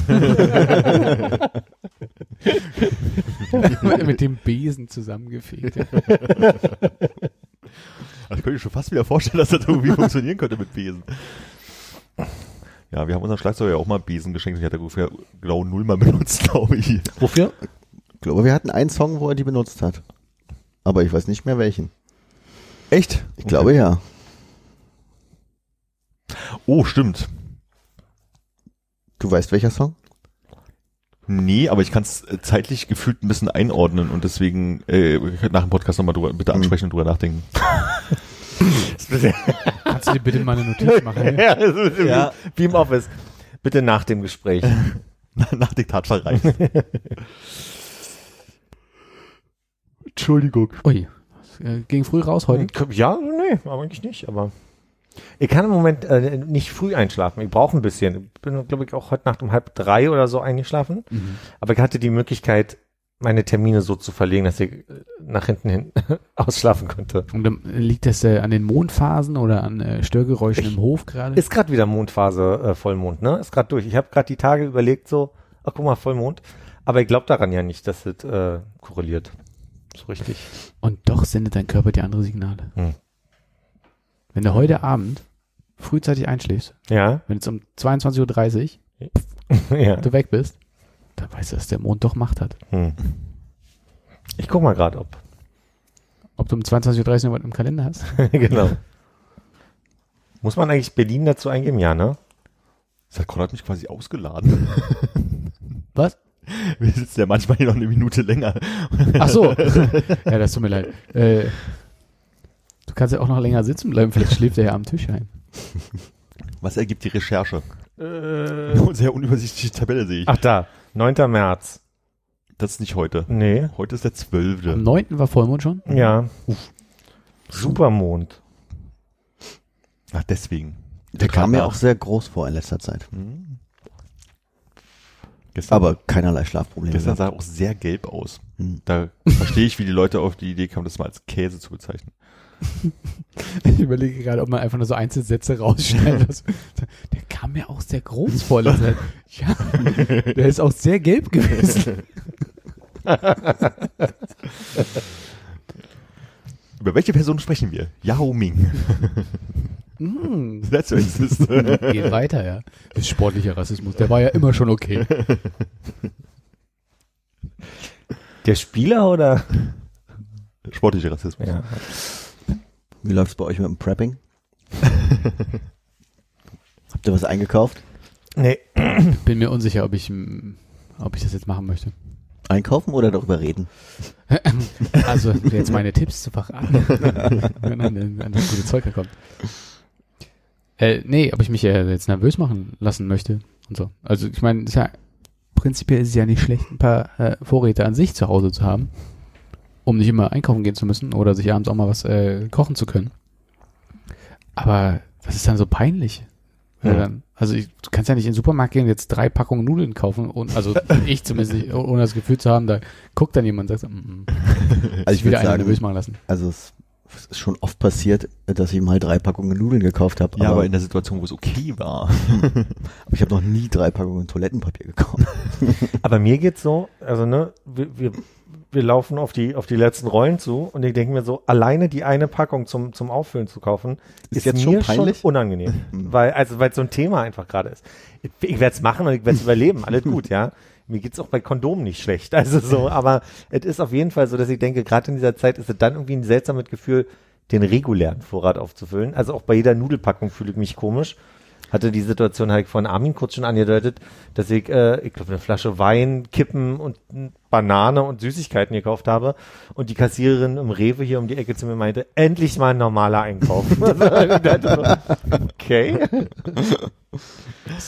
Speaker 5: mit dem Besen zusammengefegt.
Speaker 3: Also ich könnte mir schon fast wieder vorstellen, dass das irgendwie funktionieren könnte mit Besen. Ja, wir haben unseren Schlagzeuger ja auch mal Besen geschenkt und die hat er ungefähr genau nullmal [laughs] benutzt, glaube ich.
Speaker 2: Wofür?
Speaker 4: Ich glaube, wir hatten einen Song, wo er die benutzt hat. Aber ich weiß nicht mehr welchen.
Speaker 3: Echt?
Speaker 4: Ich glaube ja.
Speaker 3: Oh, stimmt.
Speaker 4: Du weißt welcher Song?
Speaker 3: Nee, aber ich kann es zeitlich gefühlt ein bisschen einordnen und deswegen äh, nach dem Podcast nochmal drüber, bitte ansprechen und drüber nachdenken. [laughs]
Speaker 5: Kannst du dir bitte mal eine Notiz [laughs] machen?
Speaker 2: ja, das ist wie,
Speaker 4: Ja.
Speaker 2: wie im Office. Bitte nach dem Gespräch. [laughs]
Speaker 3: nach Diktatverreich. [laughs] Entschuldigung.
Speaker 5: Ui, das, äh, ging früh raus heute.
Speaker 2: Ja, nee, aber eigentlich nicht. Aber ich kann im Moment äh, nicht früh einschlafen. Ich brauche ein bisschen. Ich bin, glaube ich, auch heute Nacht um halb drei oder so eingeschlafen.
Speaker 5: Mhm.
Speaker 2: Aber ich hatte die Möglichkeit, meine Termine so zu verlegen, dass ich äh, nach hinten hin [laughs] ausschlafen konnte.
Speaker 5: Und dann liegt das äh, an den Mondphasen oder an äh, Störgeräuschen im Hof gerade?
Speaker 2: Ist gerade wieder Mondphase, äh, Vollmond, ne? Ist gerade durch. Ich habe gerade die Tage überlegt, so, ach guck mal, Vollmond. Aber ich glaube daran ja nicht, dass es äh, korreliert. So richtig.
Speaker 5: Und doch sendet dein Körper dir andere Signale.
Speaker 2: Hm.
Speaker 5: Wenn du heute Abend frühzeitig einschläfst,
Speaker 2: Ja,
Speaker 5: wenn es um 22.30 Uhr [laughs]
Speaker 2: ja.
Speaker 5: du weg bist, dann weißt du, dass der Mond doch Macht hat.
Speaker 2: Hm. Ich guck mal gerade, ob.
Speaker 5: Ob du um 22.30 Uhr was im Kalender hast? [laughs]
Speaker 2: genau. Muss man eigentlich Berlin dazu eingeben? Ja, ne?
Speaker 3: Das hat mich quasi ausgeladen. [laughs]
Speaker 5: Was?
Speaker 3: Wir sitzen ja manchmal hier noch eine Minute länger.
Speaker 5: Ach so. [laughs] ja, das tut mir leid. Äh, du kannst ja auch noch länger sitzen bleiben, vielleicht schläft er ja am Tisch ein.
Speaker 3: Was ergibt die Recherche?
Speaker 2: Äh,
Speaker 3: Eine sehr unübersichtliche Tabelle sehe ich.
Speaker 2: ach da, 9. März.
Speaker 3: Das ist nicht heute.
Speaker 2: Nee.
Speaker 3: Heute ist der
Speaker 5: Am
Speaker 3: 12.
Speaker 5: 9. war Vollmond schon?
Speaker 2: Ja. Supermond.
Speaker 3: Ach, deswegen.
Speaker 4: Der kam mir auch sehr groß vor in letzter Zeit.
Speaker 3: Hm. Gestern,
Speaker 4: Aber keinerlei Schlafprobleme.
Speaker 3: gestern sah er auch sehr gelb aus.
Speaker 4: Hm.
Speaker 3: Da verstehe ich, wie die Leute auf die Idee kamen, das mal als Käse zu bezeichnen. [laughs]
Speaker 5: Ich überlege gerade, ob man einfach nur so Einzelsätze rausschneidet. Also, [laughs] Der kam mir auch sehr groß vor. Ja, der ist auch sehr gelb gewesen. [laughs]
Speaker 3: Über welche Person sprechen wir? Yao Ming.
Speaker 5: Mm,
Speaker 3: That's racist.
Speaker 5: geht weiter, ja. Das ist sportlicher Rassismus. Der war ja immer schon okay.
Speaker 2: Der Spieler oder?
Speaker 3: sportlicher Rassismus.
Speaker 2: Ja.
Speaker 4: Wie läuft's bei euch mit dem Prepping? [laughs] Habt ihr was eingekauft?
Speaker 2: Nee,
Speaker 5: Bin mir unsicher, ob ich, ob ich das jetzt machen möchte.
Speaker 4: Einkaufen oder darüber reden? [laughs]
Speaker 5: Also jetzt meine Tipps zu verraten, [laughs] wenn dann wenn das gute Zeug herkommt. Äh, nee, ob ich mich äh, jetzt nervös machen lassen möchte und so. Also ich meine, ist ja prinzipiell ist es ja nicht schlecht, ein paar äh, Vorräte an sich zu Hause zu haben, um nicht immer einkaufen gehen zu müssen oder sich abends auch mal was äh, kochen zu können. Aber das ist dann so peinlich.
Speaker 2: Ja.
Speaker 5: Dann, also ich, du kannst ja nicht in den Supermarkt gehen und jetzt drei Packungen Nudeln kaufen und also [laughs] ich zumindest nicht, ohne das Gefühl zu haben, da guckt dann jemand und sagt, so, mm, mm.
Speaker 4: Also
Speaker 5: ich
Speaker 4: würde
Speaker 5: einen nervös
Speaker 4: sagen,
Speaker 5: machen lassen.
Speaker 4: also es es ist schon oft passiert, dass ich mal drei Packungen Nudeln gekauft habe.
Speaker 3: Ja,
Speaker 4: aber,
Speaker 3: aber in der Situation, wo es okay war. [laughs]
Speaker 4: aber ich habe noch nie drei Packungen Toilettenpapier gekauft.
Speaker 2: aber mir geht's so, also ne, wir, wir, wir laufen auf die, auf die letzten Rollen zu und ich denke mir so, alleine die eine Packung zum, zum Auffüllen zu kaufen,
Speaker 4: Ist
Speaker 2: ist,
Speaker 4: jetzt schon peinlich?
Speaker 2: schon unangenehm. [laughs] weil, also, weil so ein Thema einfach gerade ist. Ich, ich werde es machen und ich werde es [laughs] überleben, alles gut, ja. Mir geht's auch bei Kondomen nicht schlecht, also so, [laughs] aber es ist auf jeden Fall so, dass ich denke, gerade in dieser Zeit ist es dann irgendwie ein seltsames Gefühl, den regulären Vorrat aufzufüllen. Also auch bei jeder Nudelpackung fühle ich mich komisch. Hatte die Situation halt von Armin kurz schon angedeutet, dass ich, äh, ich glaube, eine Flasche Wein, Kippen und n- Banane und Süßigkeiten gekauft habe und die Kassiererin im Rewe hier um die Ecke zu mir meinte, endlich mal ein normaler Einkauf. [laughs] [laughs] Okay.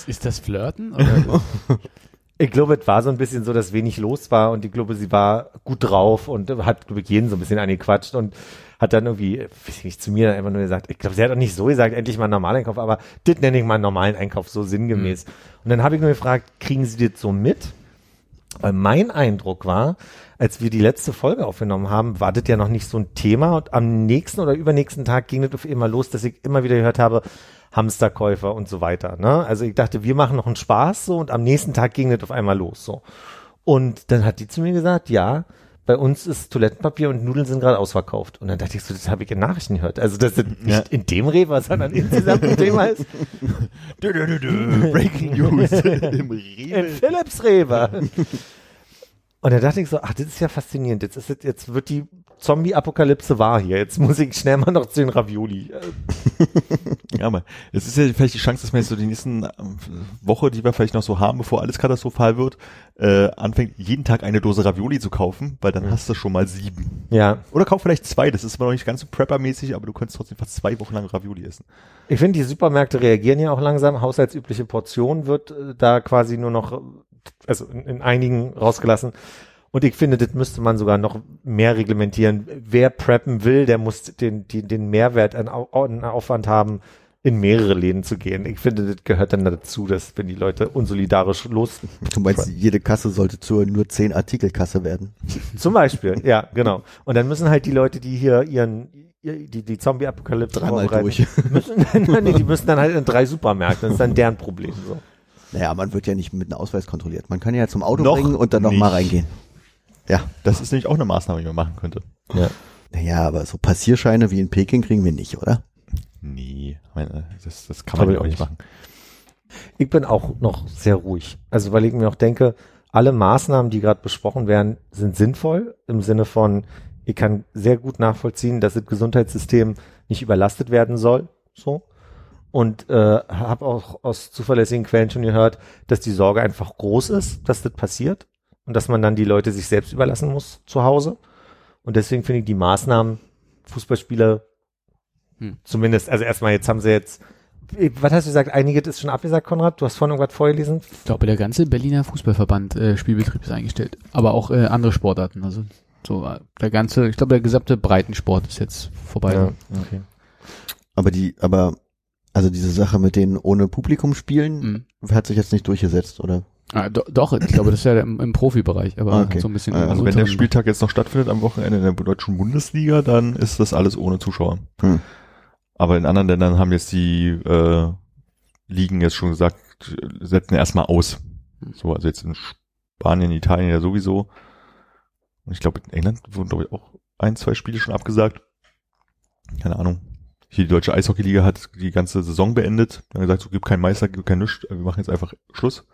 Speaker 5: Ist, das Flirten? Oder?
Speaker 2: Ich glaube, es war so ein bisschen so, dass wenig los war und ich glaube, sie war gut drauf und hat, glaube ich, jeden so ein bisschen angequatscht und hat dann irgendwie, weiß ich nicht, zu mir dann einfach nur gesagt, ich glaube, sie hat auch nicht so gesagt, endlich mal einen normalen Einkauf, aber das nenne ich mal einen normalen Einkauf, so sinngemäß. Und dann habe ich nur gefragt, kriegen Sie das so mit? Weil mein Eindruck war, als wir die letzte Folge aufgenommen haben, war das ja noch nicht so ein Thema und am nächsten oder übernächsten Tag ging das auf immer los, dass ich immer wieder gehört habe, Hamsterkäufer und so weiter. Ne? Also ich dachte, wir machen noch einen Spaß so und am nächsten Tag ging das auf einmal los so. Und dann hat die zu mir gesagt, ja, bei uns ist Toilettenpapier und Nudeln sind gerade ausverkauft. Und dann dachte ich so, das habe ich in Nachrichten gehört. Also das nicht
Speaker 3: Ja.
Speaker 2: in dem Rewe, sondern insgesamt ein [laughs] Thema ist.
Speaker 3: Dö, dö, dö. Breaking News [laughs] im
Speaker 2: In
Speaker 3: Rewe.
Speaker 2: Philips Rewe. Und da dachte ich so, ach, das ist ja faszinierend. Jetzt ist jetzt wird die Zombie-Apokalypse wahr hier. Jetzt muss ich schnell mal noch zu den Ravioli. [laughs]
Speaker 3: Ja, aber es ist ja vielleicht die Chance, dass man jetzt so die nächsten ähm, Woche, die wir vielleicht noch so haben, bevor alles katastrophal wird, äh, anfängt, jeden Tag eine Dose Ravioli zu kaufen, weil dann hast du schon mal sieben.
Speaker 2: Ja,
Speaker 3: Oder kauf vielleicht zwei, das ist aber noch nicht ganz so Prepper-mäßig, aber du könntest trotzdem fast zwei Wochen lang Ravioli essen.
Speaker 2: ich finde, die Supermärkte reagieren ja auch langsam. Haushaltsübliche Portion wird äh, da quasi nur noch, äh, also in, in einigen rausgelassen. Und ich finde, das müsste man sogar noch mehr reglementieren. Wer preppen will, der muss den, die, den Mehrwert an, an Aufwand haben, in mehrere Läden zu gehen. Ich finde, das gehört dann dazu, dass wenn die Leute unsolidarisch los
Speaker 4: Du meinst, jede Kasse sollte zur nur 10 Artikelkasse werden.
Speaker 2: Zum Beispiel, ja, genau. Und dann müssen halt die Leute, die hier ihren, ihr- die, die Zombie-Apokalypse
Speaker 4: durch. [laughs]
Speaker 2: Müssen, [laughs] nee, die müssen dann halt in drei Supermärkte. Das ist dann deren Problem. So.
Speaker 4: Naja, man wird ja nicht mit einem Ausweis kontrolliert. Man kann ja zum Auto
Speaker 3: Noch
Speaker 4: bringen und dann noch mal
Speaker 3: nicht.
Speaker 4: reingehen. Ja.
Speaker 3: Das ist nämlich auch eine Maßnahme, die man machen könnte.
Speaker 2: Ja.
Speaker 4: Naja, aber so Passierscheine wie in Peking kriegen wir nicht, oder?
Speaker 3: Nee, meine, das, das kann man
Speaker 2: ich
Speaker 3: ja auch nicht. machen.
Speaker 2: Ich bin auch noch sehr ruhig. Also weil ich mir auch denke, alle Maßnahmen, die gerade besprochen werden, sind sinnvoll im Sinne von, ich kann sehr gut nachvollziehen, dass das Gesundheitssystem nicht überlastet werden soll. So. Und äh, habe auch aus zuverlässigen Quellen schon gehört, dass die Sorge einfach groß ist, dass das passiert und dass man dann die Leute sich selbst überlassen muss zu Hause. Und deswegen finde ich die Maßnahmen, Fußballspieler,
Speaker 5: Hm.
Speaker 2: zumindest, also erstmal jetzt haben sie jetzt, was hast du gesagt, einiges ist schon abgesagt, Konrad? Du hast vorhin irgendwas vorgelesen?
Speaker 5: Ich glaube, der ganze Berliner Fußballverband äh, Spielbetrieb ist eingestellt. Aber auch äh, andere Sportarten. Also so äh, der ganze, ich glaube, der gesamte Breitensport ist jetzt vorbei.
Speaker 2: okay.
Speaker 4: Aber die, aber, also diese Sache mit denen ohne Publikum spielen,
Speaker 5: Mhm.
Speaker 4: hat sich jetzt nicht durchgesetzt, oder?
Speaker 5: Ah, do, doch, ich glaube, das ist ja im, im Profibereich, aber
Speaker 4: Ah, okay.
Speaker 5: so ein bisschen.
Speaker 4: Ah,
Speaker 3: Also wenn der Spieltag jetzt noch stattfindet am Wochenende in der deutschen Bundesliga, dann ist das alles ohne Zuschauer.
Speaker 4: Hm.
Speaker 3: Aber in anderen Ländern haben jetzt die äh, Ligen jetzt schon gesagt, setzen erstmal aus. So, also jetzt in Spanien, Italien ja sowieso. Und ich glaube, in England wurden, glaube ich, auch ein, zwei Spiele schon abgesagt. Keine Ahnung. Hier die deutsche Eishockeyliga hat die ganze Saison beendet. Dann gesagt, so gibt kein Meister, gibt kein Nichts, wir machen jetzt einfach Schluss.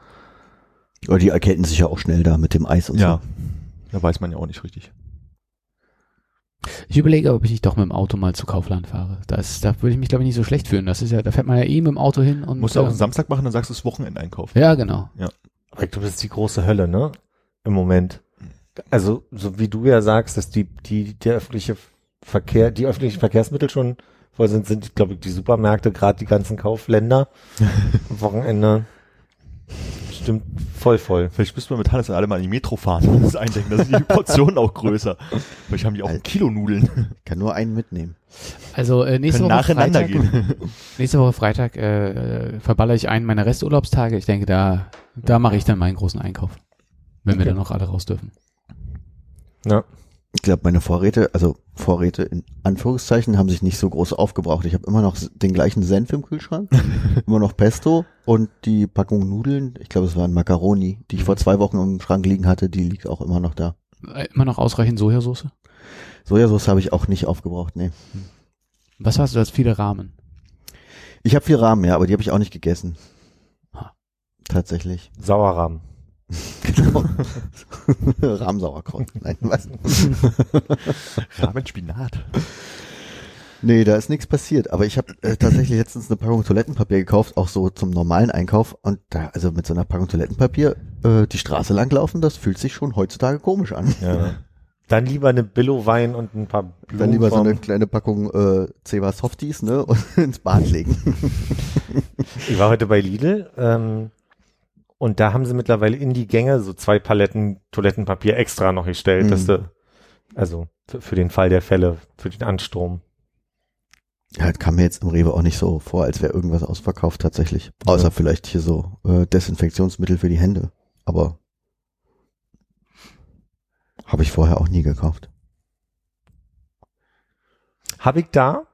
Speaker 4: Aber die erkälten sich ja auch schnell da mit dem Eis und
Speaker 3: Ja. Da weiß man ja auch nicht richtig.
Speaker 5: Ich überlege, ob ich nicht doch mit dem Auto mal zu Kaufland fahre. Da, ist, da würde ich mich, glaube ich, nicht so schlecht fühlen. Das ist ja, da fährt man ja eh mit dem Auto hin und.
Speaker 3: Musst du auch einen Samstag machen, dann sagst du es Wochenendeinkauf.
Speaker 5: Ja, genau.
Speaker 2: Aber ich glaube, das ist die große Hölle, ne? Im Moment. Also, so wie du ja sagst, dass die, die, der öffentliche Verkehr, die öffentlichen Verkehrsmittel schon voll sind, sind, glaube ich, die Supermärkte, gerade die ganzen Kaufländer am [laughs] Wochenende. Stimmt, voll voll.
Speaker 3: Vielleicht müssen wir mit Hannes alle mal in die Metro fahren und das eindecken. Da sind die Portionen auch größer. Vielleicht haben die auch ein Kilo Nudeln.
Speaker 4: Kann nur einen mitnehmen.
Speaker 5: Also äh, nächste
Speaker 3: Können
Speaker 5: Woche
Speaker 3: nacheinander
Speaker 5: Freitag,
Speaker 3: gehen. [laughs]
Speaker 5: nächste Woche Freitag äh, äh, verballere ich einen meiner Resturlaubstage. Ich denke, da, da mache ich dann meinen großen Einkauf. Wenn wir
Speaker 2: Okay.
Speaker 5: dann noch alle raus dürfen.
Speaker 2: Ja.
Speaker 4: Ich glaube, meine Vorräte, also Vorräte in Anführungszeichen, haben sich nicht so groß aufgebraucht. Ich habe immer noch den gleichen Senf im Kühlschrank, [laughs] immer noch Pesto und die Packung Nudeln, ich glaube, es waren Macaroni, die ich vor zwei Wochen im Schrank liegen hatte, die liegt auch immer noch da.
Speaker 5: Äh, immer noch ausreichend Sojasauce?
Speaker 4: Sojasauce habe ich auch nicht aufgebraucht, nee.
Speaker 5: Was hast du als viele Rahmen?
Speaker 4: Ich habe viel Rahmen, ja, aber die habe ich auch nicht gegessen. Tatsächlich.
Speaker 2: Sauerrahmen.
Speaker 4: Genau. [laughs] Rahmsauerkraut. Nein, was? [laughs]
Speaker 3: Rahmen Spinat.
Speaker 4: Nee, da ist nichts passiert. Aber ich habe äh, tatsächlich letztens eine Packung Toilettenpapier gekauft, auch so zum normalen Einkauf. Und da, also mit so einer Packung Toilettenpapier äh, die Straße langlaufen, das fühlt sich schon heutzutage komisch an.
Speaker 2: Ja. Dann lieber eine Billo-Wein und ein paar Blumen
Speaker 4: Dann lieber so eine kleine Packung äh, Ceva Softies, ne, und [laughs] ins Bad legen.
Speaker 2: Ich war heute bei Lidl ähm, und da haben sie mittlerweile in die Gänge so zwei Paletten Toilettenpapier extra noch gestellt,
Speaker 4: Mhm.
Speaker 2: dass du, also für, für den Fall der Fälle, für den Anstrom.
Speaker 4: Ja, das kam mir jetzt im Rewe auch nicht so vor, als wäre irgendwas ausverkauft tatsächlich. Außer
Speaker 2: Ja.
Speaker 4: vielleicht hier so äh, Desinfektionsmittel für die Hände. Aber habe ich vorher auch nie gekauft.
Speaker 2: Habe ich da,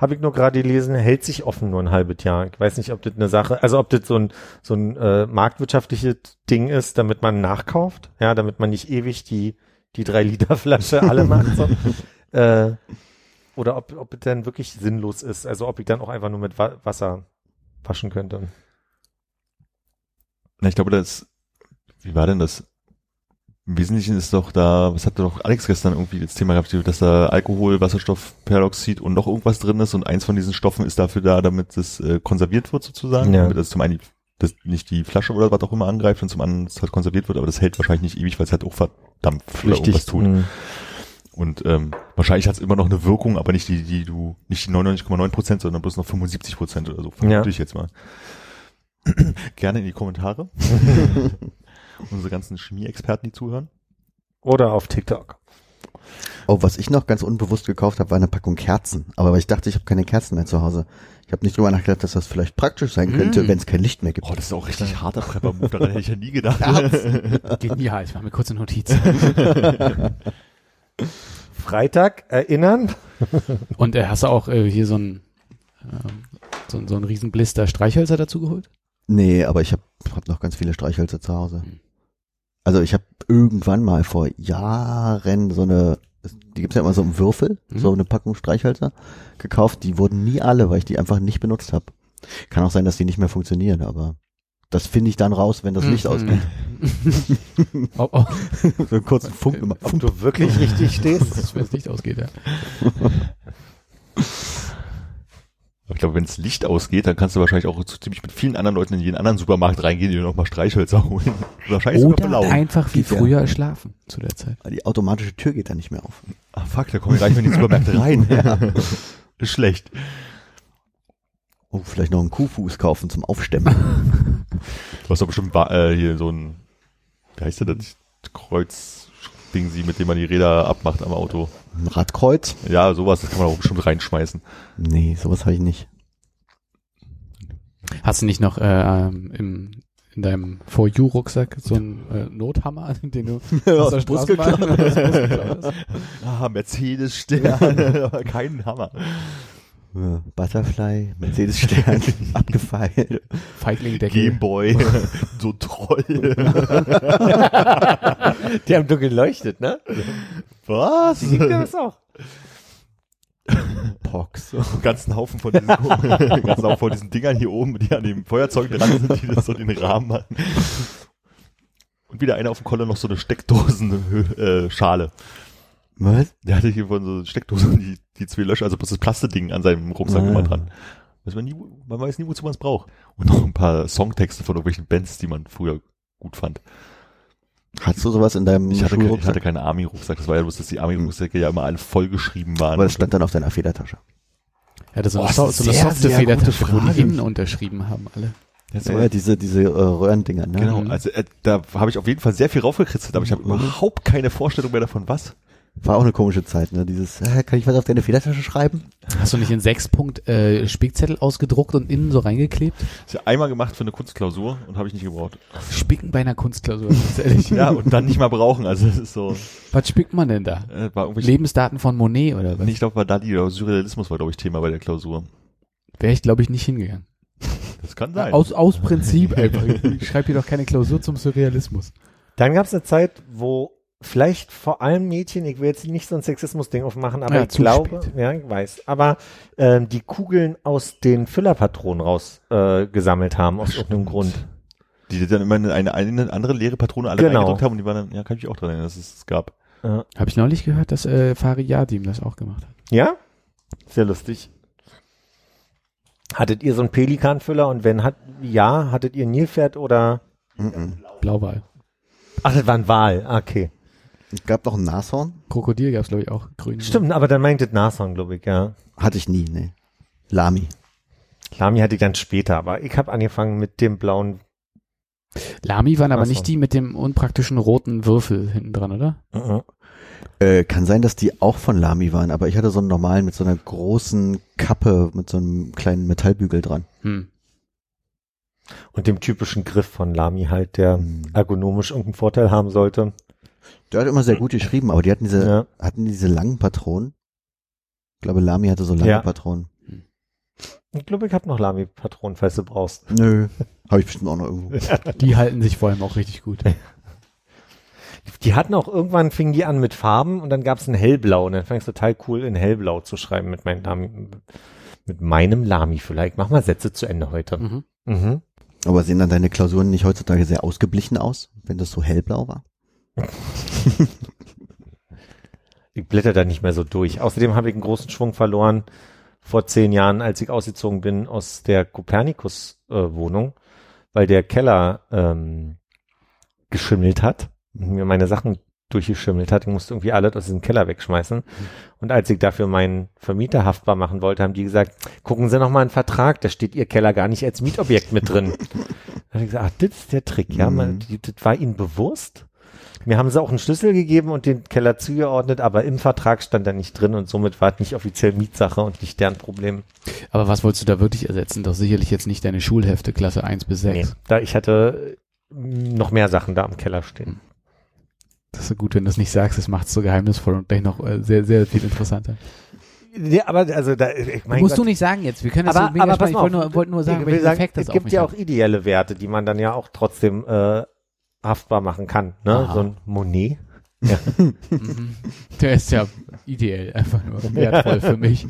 Speaker 2: habe ich nur gerade gelesen, hält sich offen nur ein halbes Jahr. Ich weiß nicht, ob das eine Sache, also ob das so ein, so ein äh, marktwirtschaftliches Ding ist, damit man nachkauft, ja, damit man nicht ewig die, die drei Liter Flasche alle macht. So. [laughs] äh, oder ob, ob es dann wirklich sinnlos ist, also ob ich dann auch einfach nur mit Wa Wasser waschen könnte.
Speaker 3: Na, ich glaube, das, wie war denn das? Im Wesentlichen ist doch da, was hatte doch Alex gestern irgendwie das Thema gehabt, dass da Alkohol, Wasserstoff, Peroxid und noch irgendwas drin ist und eins von diesen Stoffen ist dafür da, damit es äh, konserviert wird sozusagen.
Speaker 2: Ja.
Speaker 3: Damit das zum einen das nicht die Flasche oder was auch immer angreift und zum anderen es halt konserviert wird, aber das hält wahrscheinlich nicht ewig, weil es halt auch verdampft oder irgendwas tut.
Speaker 2: Mhm.
Speaker 3: Und ähm, wahrscheinlich hat es immer noch eine Wirkung, aber nicht die, die du, nicht die 99,9 Prozent, sondern bloß noch 75 Prozent oder so, vermute
Speaker 2: Ja.
Speaker 3: ich jetzt mal. [clears throat] Gerne in die Kommentare. [laughs] [laughs] Unsere ganzen Chemie-Experten, die zuhören.
Speaker 2: Oder auf TikTok.
Speaker 4: Oh, was ich noch ganz unbewusst gekauft habe, war eine Packung Kerzen. Aber weil ich dachte, ich habe keine Kerzen mehr zu Hause. Ich habe nicht drüber nachgedacht, dass das vielleicht praktisch sein könnte,
Speaker 5: Mm.
Speaker 4: wenn es kein Licht mehr gibt.
Speaker 3: Oh, das ist auch richtig harter Prepper-Move, daran hätte ich ja nie gedacht.
Speaker 5: Genial, ich mache mir kurz eine Notiz.
Speaker 2: Freitag erinnern.
Speaker 5: Und äh, hast du auch äh, hier so ein ähm, so, ein- so ein riesen Blister Streichhölzer dazu geholt?
Speaker 4: Nee, aber ich habe hab noch ganz viele Streichhölzer zu Hause.
Speaker 5: Hm.
Speaker 4: Also ich habe irgendwann mal vor Jahren so eine, die gibt's ja immer so im Würfel,
Speaker 5: Mhm.
Speaker 4: so eine Packung Streichhölzer gekauft. Die wurden nie alle, weil ich die einfach nicht benutzt habe. Kann auch sein, dass die nicht mehr funktionieren, aber das finde ich dann raus, wenn das Licht
Speaker 5: Mhm.
Speaker 4: ausgeht. [laughs]
Speaker 5: oh, oh, [laughs]
Speaker 4: so einen kurzen Funk immer.
Speaker 2: Ob du wirklich [laughs] richtig stehst.
Speaker 5: wenn das Licht ausgeht, ja.
Speaker 3: Aber ich glaube, wenn das Licht ausgeht, dann kannst du wahrscheinlich auch so ziemlich mit vielen anderen Leuten in jeden anderen Supermarkt reingehen, die dir nochmal Streichhölzer holen. Wahrscheinlich [laughs] sogar
Speaker 5: Oder
Speaker 3: belaufen.
Speaker 5: einfach wie
Speaker 4: Geht ja.
Speaker 5: früher schlafen zu der Zeit.
Speaker 4: Die automatische Tür geht dann nicht mehr auf.
Speaker 3: Ah, fuck, da kommen wir gleich mal in die Supermärkte rein. [laughs] Ist schlecht.
Speaker 4: Oh, vielleicht noch einen Kuhfuß kaufen zum Aufstemmen. [laughs]
Speaker 3: Du hast doch bestimmt äh, hier so ein, wie heißt der das? Kreuz-Ding, sie, mit dem man die Räder abmacht am Auto.
Speaker 4: Ein Radkreuz?
Speaker 3: Ja, sowas, das kann man auch bestimmt reinschmeißen.
Speaker 4: Nee, sowas habe ich nicht.
Speaker 5: Hast du nicht noch äh, ähm, im, in deinem For You Rucksack so einen äh, Nothammer, [laughs] den du [laughs] aus der [laughs]
Speaker 4: Bus geklaut.
Speaker 5: hast?
Speaker 3: Ah, Mercedes-Stern, aber keinen Hammer.
Speaker 4: Butterfly, Mercedes-Stern, abgefeilt.
Speaker 5: Feigling-Deckel.
Speaker 3: Gameboy, so Troll.
Speaker 2: Die haben dunkel geleuchtet, ne?
Speaker 3: Was?
Speaker 2: Die das auch. [laughs]
Speaker 4: Pox.
Speaker 3: einen ganzen Haufen von diesen, [laughs] einen ganzen Haufen von diesen Dingern hier oben, die an dem Feuerzeug dran sind, die das so den Rahmen machen. Und wieder einer auf dem Koller noch so eine Steckdosen-Schale.
Speaker 4: Was?
Speaker 3: Der hatte hier von so Steckdosen die, die zwei Löcher, also bloß das Plasteding an seinem Rucksack
Speaker 4: Ah.
Speaker 3: immer dran. Weiß man, nie, man weiß nie, wozu man es braucht. Und noch ein paar Songtexte von irgendwelchen Bands, die man früher gut fand.
Speaker 4: Hattest du sowas in deinem
Speaker 3: Ich hatte, ke- ich hatte keinen Army-Rucksack. Das war ja bloß, dass die Army-Rucksäcke ja immer alle vollgeschrieben waren.
Speaker 4: Aber das stand dann auf deiner Federtasche.
Speaker 5: Er hatte so eine,
Speaker 3: Boah,
Speaker 5: so,
Speaker 3: das
Speaker 5: so eine
Speaker 3: ist sehr,
Speaker 5: softe
Speaker 3: sehr
Speaker 5: Federtasche,
Speaker 3: gute
Speaker 5: wo die innen unterschrieben haben alle.
Speaker 3: Jetzt
Speaker 4: Ja, ja, diese, diese äh, Röhrendinger, ne?
Speaker 3: Genau,
Speaker 5: Mhm.
Speaker 3: also äh, da habe ich auf jeden Fall sehr viel raufgekritzelt, aber ich habe überhaupt keine Vorstellung mehr davon, was.
Speaker 4: War auch eine komische Zeit, ne? Dieses, äh, kann ich was auf deine Federtasche schreiben?
Speaker 5: Hast du nicht in sechs Punkt äh, Spickzettel ausgedruckt und innen so reingeklebt?
Speaker 3: Das ist ja einmal gemacht für eine Kunstklausur und habe ich nicht gebraucht.
Speaker 5: Spicken bei einer Kunstklausur, ganz ehrlich. [laughs]
Speaker 3: Ja, und dann nicht mal brauchen. Also das ist so,
Speaker 5: Was spickt man denn da?
Speaker 3: äh,
Speaker 5: Lebensdaten von Monet oder was?
Speaker 3: nee, ich glaube, war Dali oder Surrealismus war, glaube ich, Thema bei der Klausur.
Speaker 5: Wäre ich, glaube ich, nicht hingegangen.
Speaker 3: Das kann sein.
Speaker 5: Aus, aus Prinzip einfach. Ich schreibe hier doch keine Klausur zum Surrealismus.
Speaker 2: Dann gab es eine Zeit, wo vielleicht vor allem Mädchen, ich will jetzt nicht so ein Sexismus-Ding aufmachen, aber
Speaker 5: Ja,
Speaker 2: ich glaube,
Speaker 5: spät.
Speaker 2: ja, ich weiß, aber ähm, die Kugeln aus den Füllerpatronen raus äh, gesammelt haben, aus irgendeinem Grund.
Speaker 3: Die dann immer eine, eine, eine andere leere Patrone alle
Speaker 2: Genau.
Speaker 3: reingedrückt haben und die waren dann, ja, kann ich mich auch dran erinnern, dass es es gab.
Speaker 2: Ja.
Speaker 5: Habe ich neulich gehört, dass äh, Fariadim das auch gemacht hat.
Speaker 2: ja? Sehr lustig. Hattet ihr so einen Pelikanfüller und wenn hat, ja, hattet ihr Nilpferd oder,
Speaker 4: Mhm.
Speaker 5: Blauwal.
Speaker 2: ach, das war ein Wal, Ah, okay.
Speaker 4: Es gab noch ein Nashorn.
Speaker 5: Krokodil gab es, glaube ich, auch. Grün.
Speaker 2: Stimmt, aber dann meint das Nashorn, glaube ich, ja.
Speaker 4: Hatte ich nie, ne. Lami.
Speaker 2: Lami hatte ich dann später, aber ich habe angefangen mit dem blauen.
Speaker 5: Lami waren aber nicht die mit dem unpraktischen roten Würfel hinten dran, oder?
Speaker 2: Mhm.
Speaker 4: Äh, kann sein, dass die auch von Lami waren, aber ich hatte so einen normalen mit so einer großen Kappe mit so einem kleinen Metallbügel dran.
Speaker 5: Hm.
Speaker 2: Und dem typischen Griff von Lami halt, der
Speaker 4: Mhm.
Speaker 2: ergonomisch irgendeinen Vorteil haben sollte.
Speaker 4: Der hat immer sehr gut geschrieben, aber die hatten diese,
Speaker 2: Ja.
Speaker 4: hatten diese langen Patronen. Ich glaube, Lami hatte so lange
Speaker 2: Ja.
Speaker 4: Patronen.
Speaker 2: Ich glaube, ich habe noch Lami-Patronen, falls du brauchst.
Speaker 4: Nö. Habe ich bestimmt auch noch irgendwo. [laughs]
Speaker 5: Die halten sich vor allem auch richtig gut.
Speaker 2: Die hatten auch irgendwann, fingen die an mit Farben und dann gab es ein Hellblau und dann fand ich es total cool, in Hellblau zu schreiben mit meinem Lami. Mit meinem Lami vielleicht. Mach mal Sätze zu Ende heute.
Speaker 5: Mhm.
Speaker 2: Mhm.
Speaker 4: Aber sehen dann deine Klausuren nicht heutzutage sehr ausgeblichen aus, wenn das so hellblau war? [laughs]
Speaker 2: Ich blätter da nicht mehr so durch. Außerdem habe ich einen großen Schwung verloren vor zehn Jahren, als ich ausgezogen bin aus der Kopernikus-Wohnung, weil der Keller ähm, geschimmelt hat und mir meine Sachen durchgeschimmelt hat. Ich musste irgendwie alles aus diesem Keller wegschmeißen. Und als ich dafür meinen Vermieter haftbar machen wollte, haben die gesagt, gucken Sie noch mal einen Vertrag, da steht Ihr Keller gar nicht als Mietobjekt mit drin. [laughs] da habe ich gesagt, ach, das ist der Trick, ja,
Speaker 4: Mhm.
Speaker 2: man, das war Ihnen bewusst. Mir haben sie auch einen Schlüssel gegeben und den Keller zugeordnet, aber im Vertrag stand da nicht drin und somit war es nicht offiziell Mietsache und nicht deren Problem.
Speaker 5: Aber was wolltest du da wirklich ersetzen? Doch sicherlich jetzt nicht deine Schulhefte Klasse 1 bis 6.
Speaker 2: Nee, da ich hatte äh, noch mehr Sachen da im Keller stehen.
Speaker 5: Das ist so gut, wenn du es nicht sagst, das macht es so geheimnisvoll und gleich noch äh, sehr, sehr viel interessanter.
Speaker 2: Ja, aber also da, ich mein
Speaker 5: musst
Speaker 2: Gott,
Speaker 5: du nicht sagen jetzt. Wir können das
Speaker 2: aber,
Speaker 5: so mega
Speaker 2: aber pass
Speaker 5: spannend. Ich
Speaker 2: mal
Speaker 5: wollte nur, wollte nur sagen, welchen
Speaker 2: sagen,
Speaker 5: Effekt das
Speaker 2: es gibt ja
Speaker 5: hat.
Speaker 2: auch ideelle Werte, die man dann ja auch trotzdem äh, haftbar machen kann. Ne?
Speaker 5: Aha.
Speaker 2: So ein Monet. [laughs]
Speaker 5: Mhm. Der ist ja ideell, einfach nur wertvoll für mich.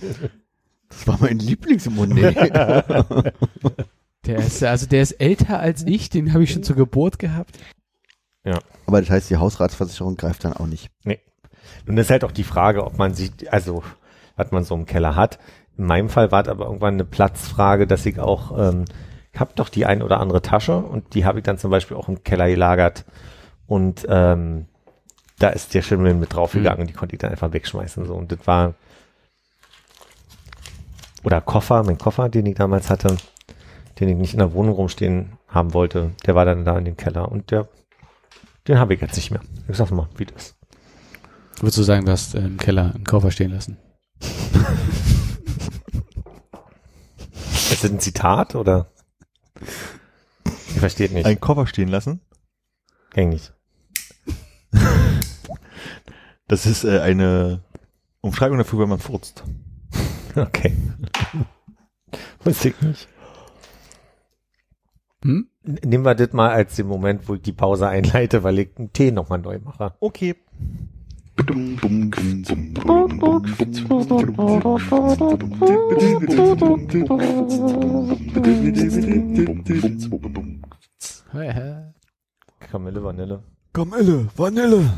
Speaker 4: Das war mein Lieblingsmonet. [laughs]
Speaker 5: Der ist, also der ist älter als ich, den habe ich schon zur Geburt gehabt.
Speaker 4: Aber das heißt, die Hausratsversicherung greift dann auch nicht.
Speaker 2: Und das ist halt auch die Frage, ob man sich, also was man so im Keller hat. In meinem Fall war es aber irgendwann eine Platzfrage, dass ich auch, ähm, ich habe doch die ein oder andere Tasche und die habe ich dann zum Beispiel auch im Keller gelagert und ähm, da ist der Schimmel mit draufgegangen und die konnte ich dann einfach wegschmeißen so und das war oder Koffer, mein Koffer, den ich damals hatte, den ich nicht in der Wohnung rumstehen haben wollte, der war dann da in dem Keller und der, den habe ich jetzt nicht mehr. Ich sag mal, wie das.
Speaker 5: Würdest du sagen, du hast äh, im Keller einen Koffer stehen lassen? [laughs]
Speaker 2: Ist das ein Zitat oder? Ich verstehe nicht.
Speaker 3: Ein Koffer stehen lassen.
Speaker 2: Eigentlich.
Speaker 3: Das ist äh, eine Umschreibung dafür, wenn man furzt.
Speaker 2: Okay. Wusste ich nicht.
Speaker 5: Hm?
Speaker 2: Nehmen wir das mal als den Moment, wo ich die Pause einleite, weil ich einen Tee nochmal neu mache.
Speaker 3: Okay.
Speaker 2: Kamille, Vanille.
Speaker 3: Kamelle, Vanille.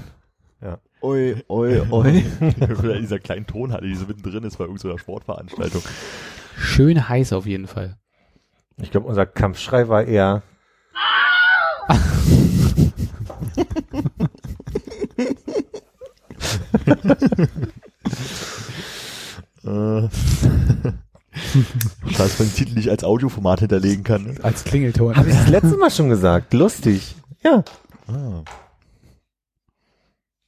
Speaker 4: Oi, oi, oi. [laughs]
Speaker 3: Oder dieser kleinen Tonhalle, die so mittendrin ist bei irgendeiner Sportveranstaltung.
Speaker 5: Schön heiß auf jeden Fall.
Speaker 2: Ich glaube, unser Kampfschrei war eher. [laughs]
Speaker 3: Äh. Schade, dass man den Titel nicht als Audioformat hinterlegen kann. Ne?
Speaker 5: Als Klingelton.
Speaker 2: Habe ich das letzte Mal schon gesagt. Lustig. Ja.
Speaker 3: Ah.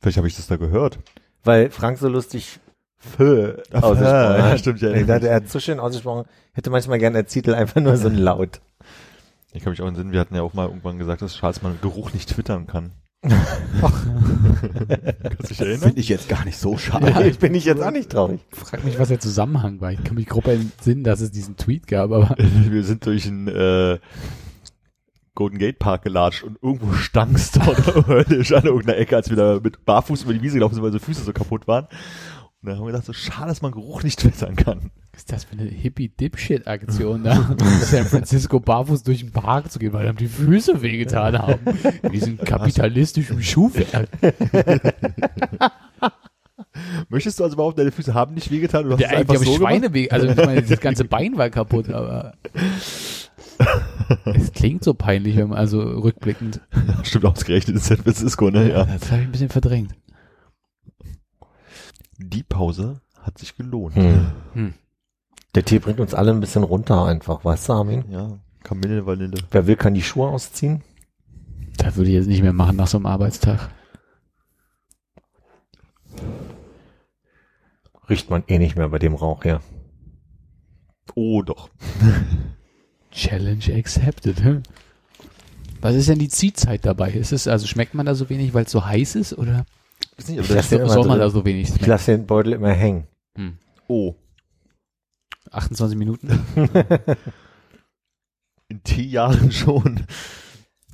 Speaker 3: Vielleicht habe ich das da gehört.
Speaker 2: Weil Frank so lustig Fö
Speaker 3: Ach,
Speaker 2: ausgesprochen
Speaker 3: ja,
Speaker 2: hat.
Speaker 3: stimmt, ja.
Speaker 2: Ich dachte, er hat so schön ausgesprochen. Hätte manchmal gerne als Titel einfach nur so ein Laut.
Speaker 3: Ich kann mich auch entsinnen, wir hatten ja auch mal irgendwann gesagt, dass Charles mal Geruch nicht twittern kann. Kannst dich erinnern?
Speaker 4: Finde ich jetzt gar nicht so schade.
Speaker 5: Ja.
Speaker 2: ich bin nicht jetzt auch nicht traurig.
Speaker 5: Frag mich, was der Zusammenhang war. Ich kann mich grob entsinnen, dass es diesen Tweet gab, aber [laughs]
Speaker 3: Wir sind durch einen äh, Golden Gate Park gelatscht und irgendwo stank's dort höllisch an irgendeiner Ecke, als wir da mit Barfuß über die Wiese gelaufen sind, weil unsere Füße so kaputt waren. Und dann haben wir gedacht, so schade, dass man Geruch nicht twittern kann.
Speaker 5: was ist das für eine Hippie-Dipshit-Aktion da? [laughs] San Francisco barfuß durch den Park zu gehen, weil ihm die Füße wehgetan haben. [laughs] In diesem kapitalistischen Schuhwerk. [laughs]
Speaker 3: Möchtest du also behaupten, deine Füße haben nicht wehgetan? Du hast
Speaker 5: Der
Speaker 3: es einfach
Speaker 5: eigentlich
Speaker 3: so?
Speaker 5: Schweine weh, also ich meine, das ganze Bein war kaputt, aber es klingt so peinlich, wenn man also rückblickend.
Speaker 3: Stimmt ausgerechnet in San Francisco, ne? Ja.
Speaker 5: Das habe ich ein bisschen verdrängt.
Speaker 3: Die Pause hat sich gelohnt.
Speaker 5: Hm.
Speaker 2: Der Tee bringt uns alle ein bisschen runter einfach, weißt du, Armin?
Speaker 3: Ja, Kamille, Vanille.
Speaker 2: Wer will, kann die Schuhe ausziehen.
Speaker 5: Das würde ich jetzt nicht mehr machen nach so einem Arbeitstag.
Speaker 2: Riecht man eh nicht mehr bei dem Rauch her.
Speaker 3: Oh, doch. [laughs]
Speaker 5: Challenge accepted. hä? Was ist denn die Ziehzeit dabei? Ist es, also schmeckt man da so wenig, weil es so heiß ist oder
Speaker 3: Weiß nicht,
Speaker 2: Ich
Speaker 3: aber das,
Speaker 2: den
Speaker 5: soll man da so wenig
Speaker 2: Ich lasse den Beutel immer hängen.
Speaker 5: Hm.
Speaker 3: oh,
Speaker 5: 28 Minuten? [laughs]
Speaker 3: in T-Jahren schon.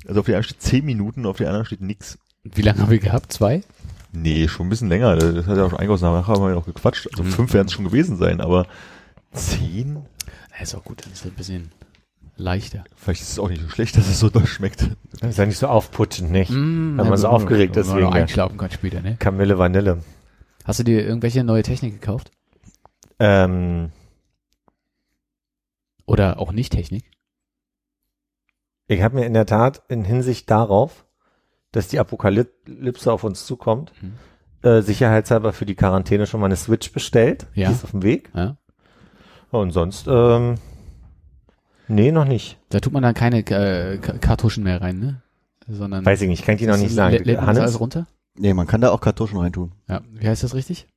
Speaker 3: Also auf der einen steht 10 Minuten, auf der anderen steht nix.
Speaker 5: Wie lange haben wir gehabt? Zwei?
Speaker 3: Nee, schon ein bisschen länger. Das hat ja auch schon eingehauen. Nachher haben wir ja noch gequatscht. Also
Speaker 5: Mhm.
Speaker 3: fünf werden es schon gewesen sein, aber zehn?
Speaker 5: Ja, ist auch gut, dann ist es ein bisschen leichter.
Speaker 3: Vielleicht ist es auch nicht so schlecht, dass es so doll schmeckt.
Speaker 2: Ist ja nicht so aufputschend, nicht?
Speaker 5: Mm,
Speaker 2: Wenn man so aufgeregt ist
Speaker 5: Wenn man einschlafen kann später, ne?
Speaker 2: Kamille Vanille.
Speaker 5: Hast du dir irgendwelche neue Technik gekauft?
Speaker 2: Ähm,
Speaker 5: Oder auch nicht Technik?
Speaker 2: ich habe mir in der Tat in Hinsicht darauf, dass die Apokalypse auf uns zukommt,
Speaker 5: Mhm.
Speaker 2: äh, sicherheitshalber für die Quarantäne schon mal eine Switch bestellt.
Speaker 5: Ja.
Speaker 2: Die ist auf dem Weg.
Speaker 5: Ja?
Speaker 2: Und sonst, ähm, nee, noch nicht.
Speaker 5: Da tut man dann keine äh, Ka- Kartuschen mehr rein, ne? Sondern
Speaker 2: Weiß ich nicht, kann ich dir noch nicht sagen.
Speaker 5: Lä- lädt man das alles
Speaker 2: Hannes?
Speaker 5: runter?
Speaker 4: Nee, man kann da auch Kartuschen reintun.
Speaker 5: Ja. Wie heißt das richtig?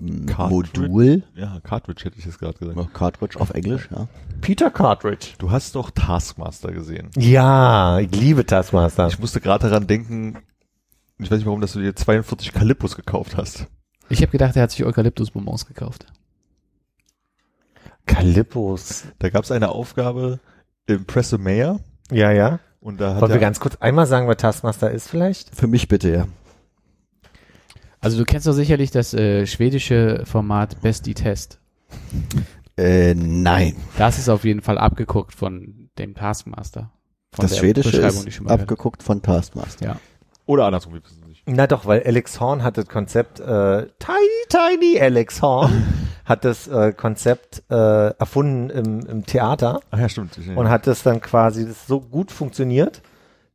Speaker 4: Hm,
Speaker 3: Cartridge?
Speaker 4: Modul,
Speaker 3: Ja, Cartridge hätte ich jetzt gerade gesagt.
Speaker 4: ja, Cartridge auf Englisch, ja.
Speaker 2: Peter Cartridge.
Speaker 3: Du hast doch Taskmaster gesehen.
Speaker 2: Ja, ich liebe Taskmaster.
Speaker 3: Ich musste gerade daran denken, ich weiß nicht warum, dass du dir 42 Kalippus gekauft hast.
Speaker 5: Ich habe gedacht, er hat sich Eukalyptusbonbons gekauft.
Speaker 2: Kalippos.
Speaker 3: Da gab es eine Aufgabe im Presse Mayor
Speaker 2: Ja, ja.
Speaker 3: und da hat
Speaker 2: Wollen wir ganz kurz einmal sagen, wer Taskmaster ist vielleicht?
Speaker 4: Für mich bitte, ja.
Speaker 5: Also du kennst doch sicherlich das äh, schwedische Format Besti Test.
Speaker 4: Äh, nein.
Speaker 5: Das ist auf jeden Fall abgeguckt von dem Taskmaster. Von
Speaker 4: das
Speaker 5: der
Speaker 4: Schwedische
Speaker 5: Beschreibung, die ich
Speaker 4: ist
Speaker 5: schon mal gehört
Speaker 4: abgeguckt von Taskmaster.
Speaker 5: Ja.
Speaker 3: oder andersrum, wir wissen es nicht.
Speaker 2: Na doch, weil Alex Horn hat das Konzept, äh, Tiny Tiny Alex Horn [laughs] hat das äh, Konzept äh, erfunden im, im Theater
Speaker 3: Ach ja, stimmt. Ich-
Speaker 2: und hat das dann quasi das so gut funktioniert,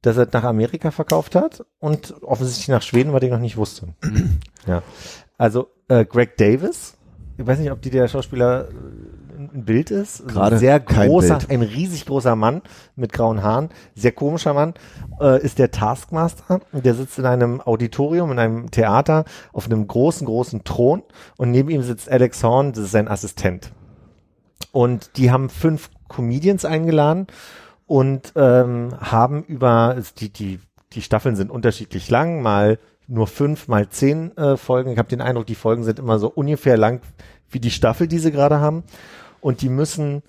Speaker 2: dass er nach Amerika verkauft hat und offensichtlich nach Schweden, weil ich noch nicht wusste. [clears throat] ja. Also äh, Greg Davis, ich weiß nicht, ob die der Schauspieler äh, ein Bild ist.
Speaker 4: Gerade
Speaker 2: ein sehr großer, ein riesig großer Mann mit grauen Haaren, sehr komischer Mann, äh, ist der Taskmaster. Der sitzt in einem Auditorium, in einem Theater, auf einem großen, großen Thron und neben ihm sitzt Alex Horn, das ist sein Assistent. Und die haben fünf Comedians eingeladen und ähm, haben über die die die Staffeln sind unterschiedlich lang, mal nur fünf, mal zehn äh, Folgen. Ich habe den Eindruck, die Folgen sind immer so ungefähr lang wie die Staffel, die sie gerade haben. Und die müssen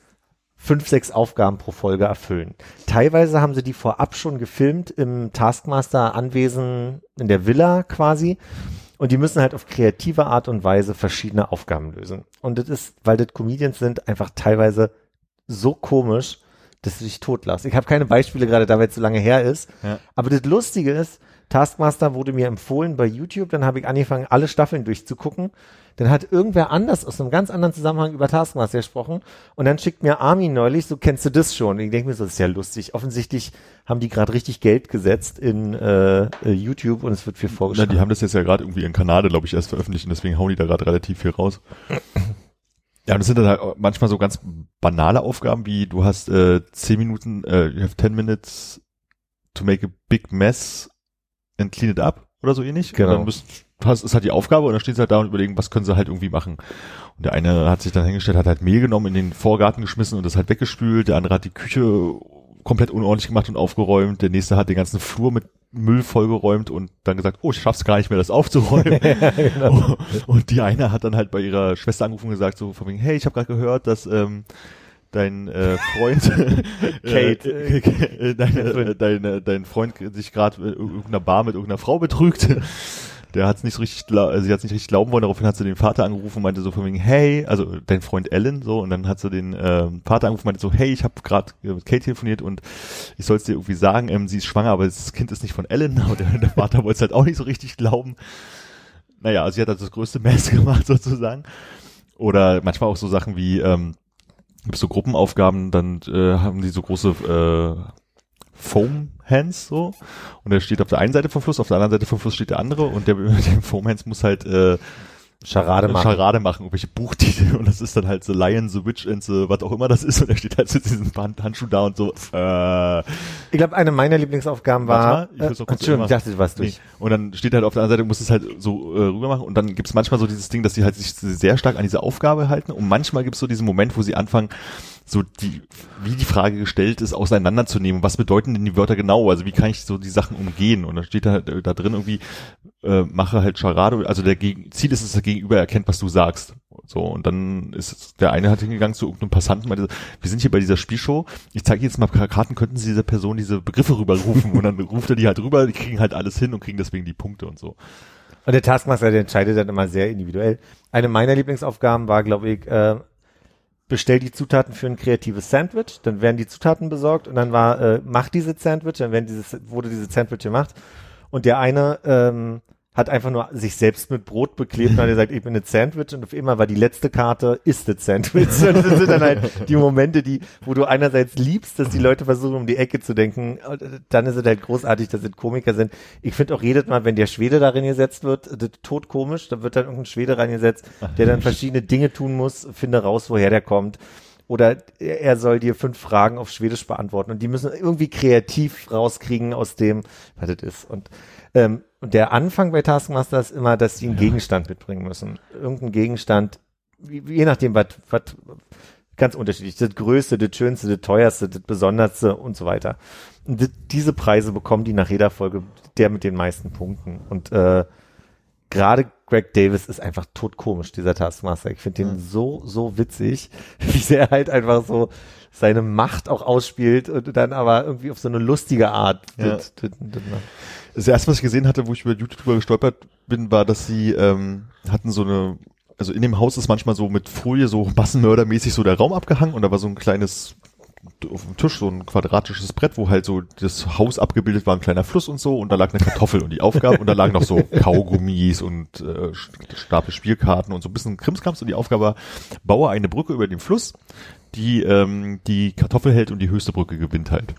Speaker 2: fünf, sechs Aufgaben pro Folge erfüllen. Teilweise haben sie die vorab schon gefilmt im Taskmaster Anwesen in der Villa quasi. Und die müssen halt auf kreative Art und Weise verschiedene Aufgaben lösen. Und das ist, weil das Comedians sind, einfach teilweise so komisch, dass du dich totlass. Ich habe keine Beispiele gerade da, weil es so lange her ist.
Speaker 3: Ja.
Speaker 2: Aber das Lustige ist, Taskmaster wurde mir empfohlen bei YouTube, dann habe ich angefangen, alle Staffeln durchzugucken. Dann hat irgendwer anders aus einem ganz anderen Zusammenhang über Taskmaster gesprochen und dann schickt mir Armin neulich, so kennst du das schon. Und ich denke mir so, das ist ja lustig. Offensichtlich haben die gerade richtig Geld gesetzt in äh, äh, YouTube und es wird viel
Speaker 3: Na,
Speaker 2: vorgeschlagen.
Speaker 3: die haben das jetzt ja gerade irgendwie in Kanada, glaube ich, erst veröffentlicht und deswegen hauen die da gerade relativ viel raus. [clears throat] Ja, und das sind dann halt manchmal so ganz banale Aufgaben, wie du hast äh, 10 Minuten, äh, you have 10 minutes to make a big mess and clean it up oder so ähnlich.
Speaker 2: Genau.
Speaker 3: Und dann müssen, hast, ist halt die Aufgabe und dann stehen sie halt da und überlegen, was können sie halt irgendwie machen. Und der eine hat sich dann hingestellt, hat halt Mehl genommen, in den Vorgarten geschmissen und das halt weggespült. Der andere hat die Küche komplett unordentlich gemacht und aufgeräumt. Der nächste hat den ganzen Flur mit Müll vollgeräumt und dann gesagt, oh, ich schaff's gar nicht mehr, das aufzuräumen. [laughs]
Speaker 2: genau.
Speaker 3: Und die eine hat dann halt bei ihrer Schwester angerufen und gesagt, so von wegen, hey, ich habe gerade gehört, dass ähm, dein äh, Freund [laughs]
Speaker 2: Kate.
Speaker 3: äh, äh, dein, äh, dein, äh, dein Freund sich gerade äh, irgendeiner Bar mit irgendeiner Frau betrügt. [laughs] Der hat's nicht so richtig, also sie hat's nicht richtig glauben wollen. Daraufhin hat sie den Vater angerufen und meinte so von wegen, hey, also dein Freund Ellen, so und dann hat sie den ähm, Vater angerufen und meinte so, hey, ich habe gerade mit Kate telefoniert und ich soll's dir irgendwie sagen, ähm, sie ist schwanger, aber das Kind ist nicht von Ellen. [laughs] Und der, der Vater wollte es halt auch nicht so richtig glauben. Naja, also sie hat halt das größte Mess gemacht sozusagen. Oder manchmal auch so Sachen wie, ähm, so Gruppenaufgaben, dann äh, haben die so große äh, Foam Hands so. Und der steht auf der einen Seite vom Fluss, auf der anderen Seite vom Fluss steht der andere. Und der [laughs] mit dem Foam Hands muss halt äh,
Speaker 2: Charade machen.
Speaker 3: Charade machen, irgendwelche Buchtitel und das ist dann halt The Lion, The Witch and the was auch immer das ist und er steht halt mit diesem Hand, Handschuh da und so äh,
Speaker 2: Ich glaube, eine meiner Lieblingsaufgaben war.
Speaker 3: Warte mal, ich
Speaker 2: äh, Entschuldigung, ich dachte, du warst
Speaker 3: Nee.
Speaker 2: durch.
Speaker 3: Und dann steht halt auf der anderen Seite, muss es halt so äh, rüber machen und dann gibt's manchmal so dieses Ding, dass sie halt sich sehr stark an diese Aufgabe halten und manchmal gibt's so diesen Moment, wo sie anfangen, so die, wie die Frage gestellt ist, auseinanderzunehmen. Was bedeuten denn die Wörter genau? Also wie kann ich so die Sachen umgehen? Und dann steht da, da drin irgendwie, äh, mache halt Charade, also der Gegen Ziel ist es, dass der Gegenüber erkennt, was du sagst. So, und dann ist der eine hat hingegangen zu irgendeinem Passanten, meinte, wir sind hier bei dieser Spielshow, ich zeige jetzt mal Karten, könnten Sie dieser Person diese Begriffe rüberrufen? Und dann [laughs] ruft er die halt rüber, die kriegen halt alles hin und kriegen deswegen die Punkte und so.
Speaker 2: Und der Taskmaster, der entscheidet dann immer sehr individuell. Eine meiner Lieblingsaufgaben war, glaube ich, äh, bestell die Zutaten für ein kreatives Sandwich, dann werden die Zutaten besorgt und dann war, äh, mach diese Sandwich, dann werden dieses, wurde diese Sandwich gemacht. Und der eine ähm, hat einfach nur sich selbst mit Brot beklebt und hat gesagt, ich bin ein Sandwich und auf immer war die letzte Karte, ist das Sandwich. [laughs] Und das sind dann halt die Momente, die, wo du einerseits liebst, dass die Leute versuchen, um die Ecke zu denken, und dann ist es halt großartig, dass es Komiker sind. Ich finde auch jedes Mal, wenn der Schwede darin gesetzt wird, das tot komisch, da wird dann irgendein Schwede reingesetzt, der dann verschiedene Dinge tun muss, finde raus, woher der kommt. Oder er soll dir fünf Fragen auf Schwedisch beantworten und die müssen irgendwie kreativ rauskriegen aus dem, was das ist. Und, ähm, und der Anfang bei Taskmaster ist immer, dass sie einen Gegenstand mitbringen müssen. Irgendein Gegenstand, je nachdem, was, was, ganz unterschiedlich. Das Größte, das Schönste, das Teuerste, das Besonderste und so weiter. Und diese Preise bekommen die nach jeder Folge der mit den meisten Punkten. Und äh, gerade Greg Davis ist einfach totkomisch, dieser Taskmaster. Ich finde den so, so witzig, [laughs] wie sehr er halt einfach so seine Macht auch ausspielt und dann aber irgendwie auf so eine lustige Art.
Speaker 3: Ja.
Speaker 2: Das, das,
Speaker 3: erste, was ich gesehen hatte, wo ich über YouTube drüber gestolpert bin, war, dass sie ähm, hatten so eine, also in dem Haus ist manchmal so mit Folie so massenmördermäßig so der Raum abgehangen und da war so ein kleines auf dem Tisch so ein quadratisches Brett, wo halt so das Haus abgebildet war, ein kleiner Fluss und so und da lag eine Kartoffel und die Aufgabe und da lagen noch so [laughs] Kaugummis und äh, Stapel Spielkarten und so ein bisschen Krimskrams und die Aufgabe war, baue eine Brücke über den Fluss, die ähm, die Kartoffel hält und die höchste Brücke gewinnt halt.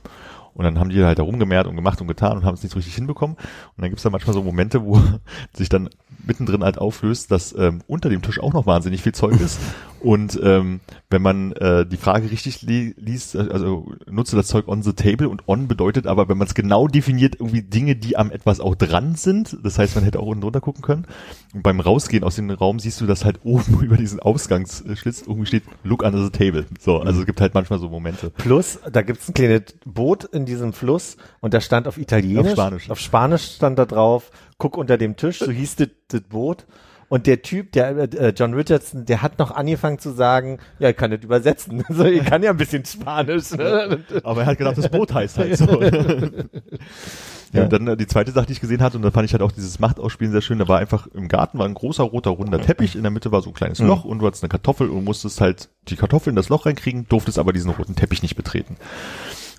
Speaker 3: Und dann haben die halt da rumgemehrt und gemacht und getan und haben es nicht so richtig hinbekommen. Und dann gibt's da manchmal so Momente, wo [laughs] sich dann mittendrin halt auflöst, dass ähm, unter dem Tisch auch noch wahnsinnig viel Zeug ist. [laughs] Und ähm, wenn man äh, die Frage richtig li liest, also nutze das Zeug on the table und on bedeutet aber, wenn man es genau definiert, irgendwie Dinge, die am etwas auch dran sind. Das heißt, man hätte auch unten drunter gucken können. Und beim Rausgehen aus dem Raum siehst du, dass halt [laughs] oben über diesen Ausgangsschlitz irgendwie steht, look under the table. So, also es gibt halt manchmal so Momente.
Speaker 2: Plus, da gibt's ein kleines Boot in diesem Fluss und da stand auf Italienisch.
Speaker 3: Auf Spanisch.
Speaker 2: Auf Spanisch stand da drauf, guck unter dem Tisch, so hieß das Boot. Und der Typ, der äh, John Richardson, der hat noch angefangen zu sagen, ja, ich kann das übersetzen. [laughs] Also ich kann ja ein bisschen Spanisch. Ne? [laughs]
Speaker 3: Aber er hat gedacht, das Boot heißt halt so. [laughs] ja, und dann äh, die zweite Sache, die ich gesehen hatte, und da fand ich halt auch dieses Machtausspielen sehr schön, da war einfach im Garten war ein großer roter runder Teppich, in der Mitte war so ein kleines Loch und du hattest eine Kartoffel und musstest halt die Kartoffel in das Loch reinkriegen, durftest aber diesen roten Teppich nicht betreten.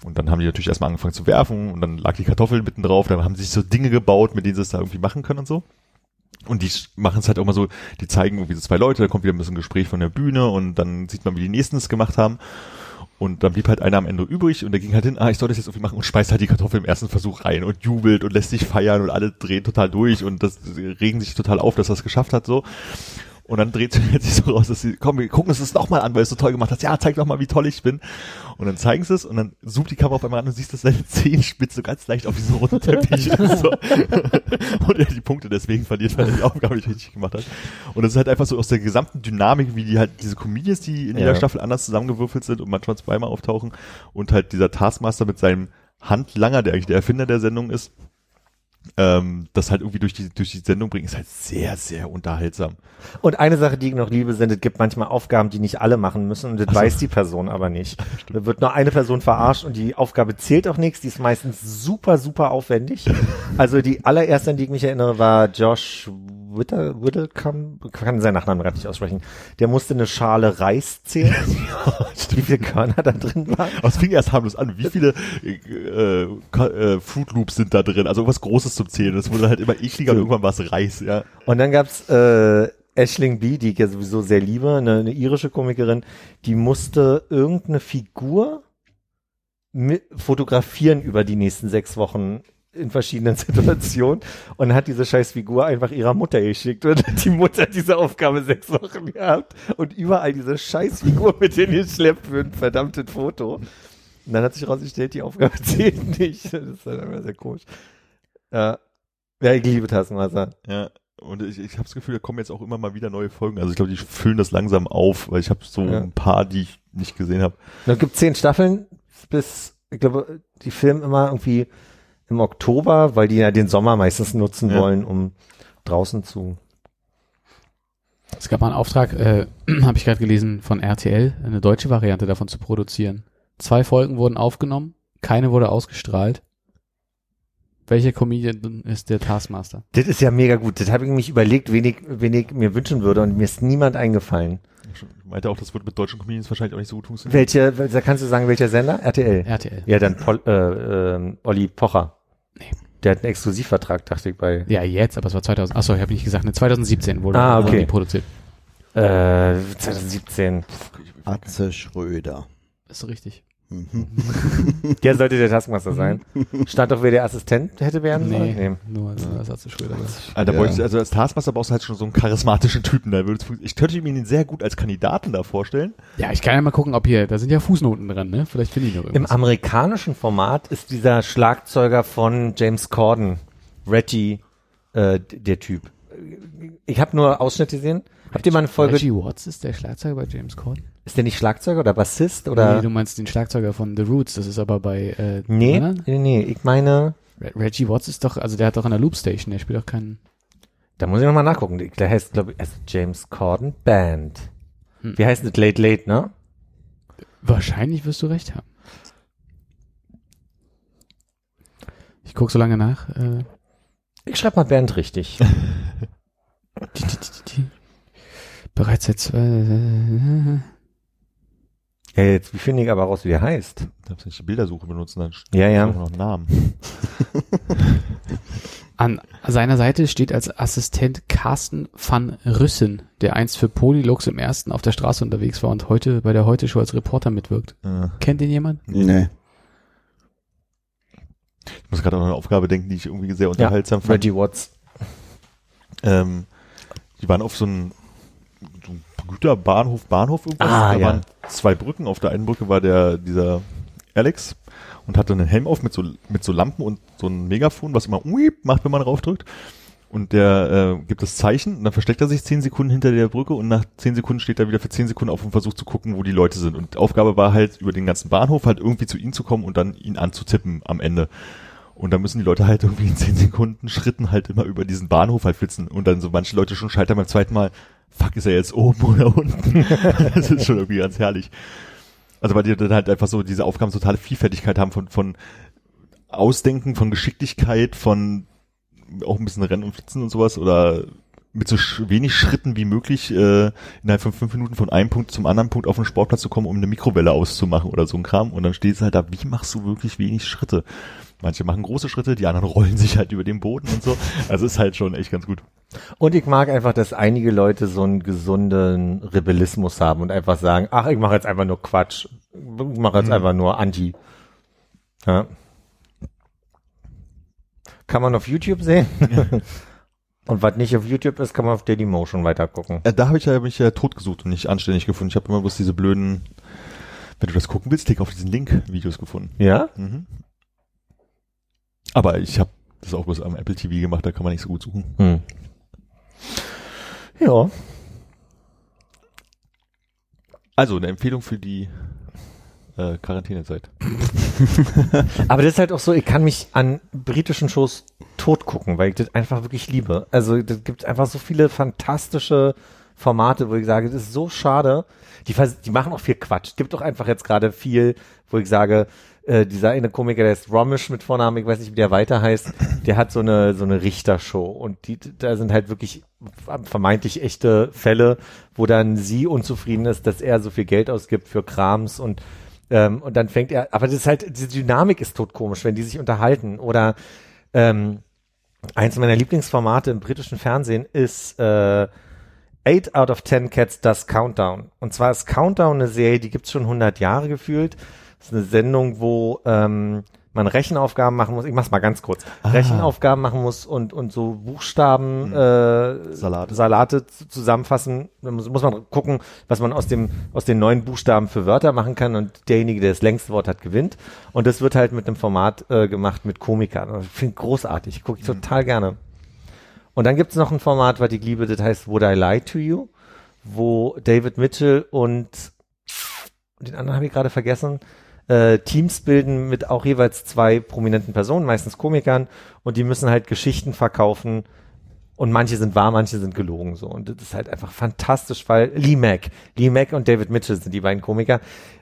Speaker 3: Und dann haben die natürlich erstmal angefangen zu werfen und dann lag die Kartoffel mitten drauf, dann haben sie sich so Dinge gebaut, mit denen sie es da irgendwie machen können und so. Und die machen es halt auch mal so, die zeigen irgendwie so zwei Leute, da kommt wieder ein bisschen Gespräch von der Bühne und dann sieht man, wie die nächsten es gemacht haben. Und dann blieb halt einer am Ende übrig und der ging halt hin, ah, ich soll das jetzt irgendwie machen und speist halt die Kartoffel im ersten Versuch rein und jubelt und lässt sich feiern und alle drehen total durch und das regen sich total auf, dass er es geschafft hat so. Und dann dreht sich [laughs] so raus, dass sie, komm, wir gucken uns das nochmal an, weil es so toll gemacht hast. Ja, zeig doch mal, wie toll ich bin. Und dann zeigen sie es und dann zoomt die Kamera auf einmal an und siehst, dass deine [laughs] Zehenspitze so ganz leicht auf diesem roten Teppich ist. So. [laughs] Und er die Punkte deswegen verliert, weil er die Aufgabe nicht richtig gemacht hat. Und das ist halt einfach so aus der gesamten Dynamik, wie die halt diese Comedians, die in
Speaker 2: Ja.
Speaker 3: jeder Staffel anders zusammengewürfelt sind und manchmal zweimal auftauchen und halt dieser Taskmaster mit seinem Handlanger, der eigentlich der Erfinder der Sendung ist, ähm, das halt irgendwie durch die, durch die Sendung bringen, ist halt sehr, sehr unterhaltsam.
Speaker 2: Und eine Sache, die ich noch liebe, sind, es gibt manchmal Aufgaben, die nicht alle machen müssen und das
Speaker 3: Ach so.
Speaker 2: weiß die Person aber nicht. [laughs] Da wird nur eine Person verarscht und die Aufgabe zählt auch nichts, die ist meistens super, super aufwendig. [laughs] Also die allererste, an die ich mich erinnere, war Josh Whittle, Whittlecombe, kann seinen Nachnamen gerade nicht aussprechen. Der musste eine Schale Reis zählen, [laughs] wie viele Körner da drin waren.
Speaker 3: Aber es fing erst harmlos an. Wie viele äh, Ka- äh, Fruit Loops sind da drin? Also was Großes zum Zählen. Das wurde halt immer ekliger und irgendwann war es Reis, ja.
Speaker 2: Und dann gab's äh, Ashling B, die ich ja sowieso sehr liebe, eine, eine irische Komikerin, die musste irgendeine Figur mit fotografieren über die nächsten sechs Wochen in verschiedenen [laughs] Situationen und hat diese scheiß Figur einfach ihrer Mutter geschickt und hat die Mutter diese Aufgabe sechs Wochen gehabt und überall diese scheiß Figur mit denen geschleppt für ein verdammtes Foto. Und dann hat sich herausgestellt, die Aufgabe [laughs] zählt nicht. Das ist halt immer sehr komisch. Ja, ja ich liebe Taskmaster.
Speaker 3: Ja. Und ich, ich habe das Gefühl, da kommen jetzt auch immer mal wieder neue Folgen. Also ich glaube, die füllen das langsam auf, weil ich habe so
Speaker 2: Ja.
Speaker 3: ein paar, die ich nicht gesehen habe.
Speaker 2: Es gibt zehn Staffeln bis, ich glaube, die filmen immer irgendwie im Oktober, weil die ja den Sommer meistens nutzen
Speaker 3: Ja.
Speaker 2: wollen, um draußen zu.
Speaker 5: Es gab mal einen Auftrag, äh, [clears throat] habe ich gerade gelesen, von RTL, eine deutsche Variante davon zu produzieren. Zwei Folgen wurden aufgenommen, keine wurde ausgestrahlt. Welcher Comedian ist der Taskmaster?
Speaker 2: Das ist ja mega gut. Das habe ich mich überlegt, wen ich, wen ich mir wünschen würde und mir ist niemand eingefallen.
Speaker 3: Ich meinte auch, das wird mit deutschen Comedians wahrscheinlich auch nicht so gut funktionieren.
Speaker 2: Welche, da kannst du sagen, welcher Sender? RTL.
Speaker 5: RTL.
Speaker 2: Ja, dann Pol, äh, ähm, Olli Pocher.
Speaker 5: Nee.
Speaker 2: Der hat einen Exklusivvertrag, dachte ich, bei
Speaker 5: Ja, jetzt, aber es war 2000. Achso, ich habe nicht gesagt, ne, 2017 wurde
Speaker 2: Ah, okay.
Speaker 5: die produziert.
Speaker 2: äh, 2017.
Speaker 4: Atze Schröder.
Speaker 5: Ist richtig.
Speaker 4: Mhm.
Speaker 2: Der sollte der Taskmaster sein. Stand doch, wer der Assistent hätte werden sollen?
Speaker 5: Nee, nur also, das hat zu Schröder.
Speaker 3: Ah, da
Speaker 4: Ja.
Speaker 3: also als Taskmaster brauchst du halt schon so einen charismatischen Typen. Da ich könnte mir ihn sehr gut als Kandidaten da vorstellen.
Speaker 5: Ja, ich kann ja mal gucken, ob hier, da sind ja Fußnoten dran, ne? Vielleicht finde ich noch
Speaker 2: Im
Speaker 5: irgendwas.
Speaker 2: amerikanischen Format ist dieser Schlagzeuger von James Corden, Reggie, äh, der Typ. Ich habe nur Ausschnitte gesehen. Habt ihr mal eine Folge?
Speaker 5: Reggie Watts ist der Schlagzeuger bei James Corden?
Speaker 2: Ist der nicht Schlagzeuger oder Bassist oder?
Speaker 5: Nee, du meinst den Schlagzeuger von The Roots, das ist aber bei äh,
Speaker 2: nee,
Speaker 5: anderen?
Speaker 2: nee, nee, ich meine,
Speaker 5: Re Reggie Watts ist doch, also der hat doch an der Loopstation, der spielt doch keinen.
Speaker 2: da muss ich nochmal nachgucken. Der heißt, glaube ich, also James Corden Band.
Speaker 5: Hm.
Speaker 2: Wie heißt das? Late Late, ne?
Speaker 5: Wahrscheinlich wirst du recht haben. Ich guck so lange nach. Äh,
Speaker 2: Ich schreibe mal Band richtig. [laughs]
Speaker 5: die, die, die, die, die. Bereits seit zwei.
Speaker 2: Ja, jetzt, wie finde ich aber raus, wie der heißt?
Speaker 3: Darfst nicht die Bildersuche benutzen, dann
Speaker 2: Ja, ja.
Speaker 3: auch noch einen Namen. [laughs]
Speaker 5: An seiner Seite steht als Assistent Carsten van Rüssen, der einst für Polylux im ersten auf der Straße unterwegs war und heute bei der Heute Show als Reporter mitwirkt.
Speaker 3: Äh,
Speaker 5: Kennt den jemand?
Speaker 4: Nee.
Speaker 3: ich muss gerade an eine Aufgabe denken, die ich irgendwie sehr unterhaltsam fand.
Speaker 2: Reggie Watts.
Speaker 3: Ähm, die waren auf so einem Güterbahnhof, Bahnhof irgendwas.
Speaker 2: Ah,
Speaker 3: da
Speaker 2: ja.
Speaker 3: waren zwei Brücken. Auf der einen Brücke war der, dieser Alex und hatte einen Helm auf mit so, mit so Lampen und so ein Megafon, was immer uip macht, wenn man raufdrückt. Und der äh, gibt das Zeichen und dann versteckt er sich zehn Sekunden hinter der Brücke und nach zehn Sekunden steht er wieder für zehn Sekunden auf und versucht zu gucken, wo die Leute sind. Und Aufgabe war halt, über den ganzen Bahnhof halt irgendwie zu ihm zu kommen und dann ihn anzutippen am Ende. Und dann müssen die Leute halt irgendwie in 10 Sekunden Schritten halt immer über diesen Bahnhof halt flitzen. Und dann so manche Leute schon scheitern beim zweiten Mal, fuck, ist er jetzt oben [laughs] oder unten? das ist schon irgendwie ganz herrlich. Also weil die dann halt einfach so diese Aufgaben totale Vielfältigkeit haben von, von Ausdenken, von Geschicklichkeit, von auch ein bisschen Rennen und Flitzen und sowas oder mit so wenig Schritten wie möglich äh, innerhalb von fünf Minuten von einem Punkt zum anderen Punkt auf den Sportplatz zu kommen, um eine Mikrowelle auszumachen oder so ein Kram. Und dann steht es halt da, wie machst du wirklich wenig Schritte? Manche machen große Schritte, die anderen [laughs] rollen sich halt über den Boden und so. Also ist halt schon echt ganz gut.
Speaker 2: Und ich mag einfach, dass einige Leute so einen gesunden Rebellismus haben und einfach sagen, ach, ich mache jetzt einfach nur Quatsch. Ich mache jetzt
Speaker 3: Mhm.
Speaker 2: einfach nur Anti. Ja. Kann man auf YouTube sehen. [laughs] und was nicht auf YouTube ist, kann man auf Dailymotion weitergucken.
Speaker 3: Äh, da habe ich ja mich ja totgesucht und nicht anständig gefunden. Ich habe immer bloß diese blöden, wenn du das gucken willst, klick auf diesen Link Videos gefunden.
Speaker 2: Ja?
Speaker 3: Mhm. Aber ich habe das auch bloß am Apple TV gemacht, da kann man nicht so gut suchen.
Speaker 2: Hm. Ja.
Speaker 3: Also eine Empfehlung für die äh, Quarantänezeit. [laughs]
Speaker 2: Aber das ist halt auch so, ich kann mich an britischen Shows tot gucken, weil ich das einfach wirklich liebe. Also das gibt einfach so viele fantastische Formate, wo ich sage, das ist so schade. Die, die machen auch viel Quatsch. Es gibt auch einfach jetzt gerade viel, wo ich sage, äh, dieser eine Komiker, der ist Romish mit Vornamen, ich weiß nicht, wie der weiter heißt, der hat so eine, so eine Richtershow und die, da sind halt wirklich vermeintlich echte Fälle, wo dann sie unzufrieden ist, dass er so viel Geld ausgibt für Krams und ähm, und dann fängt er, aber das ist halt, diese Dynamik ist tot komisch, wenn die sich unterhalten. Oder ähm, eins meiner Lieblingsformate im britischen Fernsehen ist äh, Eight out of Ten Cats Does Countdown. Und zwar ist Countdown eine Serie, die gibt's schon 100 Jahre gefühlt. Das ist eine Sendung, wo ähm, man Rechenaufgaben machen muss. Ich mach's mal ganz kurz. Rechenaufgaben machen muss und und so Buchstaben äh,
Speaker 4: Salate.
Speaker 2: Salate zu- zusammenfassen. Da muss, muss man gucken, was man aus dem aus den neuen Buchstaben für Wörter machen kann und derjenige, der das längste Wort hat, gewinnt. Und das wird halt mit einem Format äh, gemacht mit Komikern. Und Ich finde großartig. Gucke ich total gerne. Und dann gibt's noch ein Format, was ich liebe, das heißt Would I Lie to You, wo David Mitchell und den anderen habe ich gerade vergessen, äh, Teams bilden mit auch jeweils zwei prominenten Personen, meistens Komikern, und die müssen halt Geschichten verkaufen. Und manche sind wahr, manche sind gelogen so. Und das ist halt einfach fantastisch, weil Lee Mack, Lee Mack und David Mitchell sind die beiden Komiker.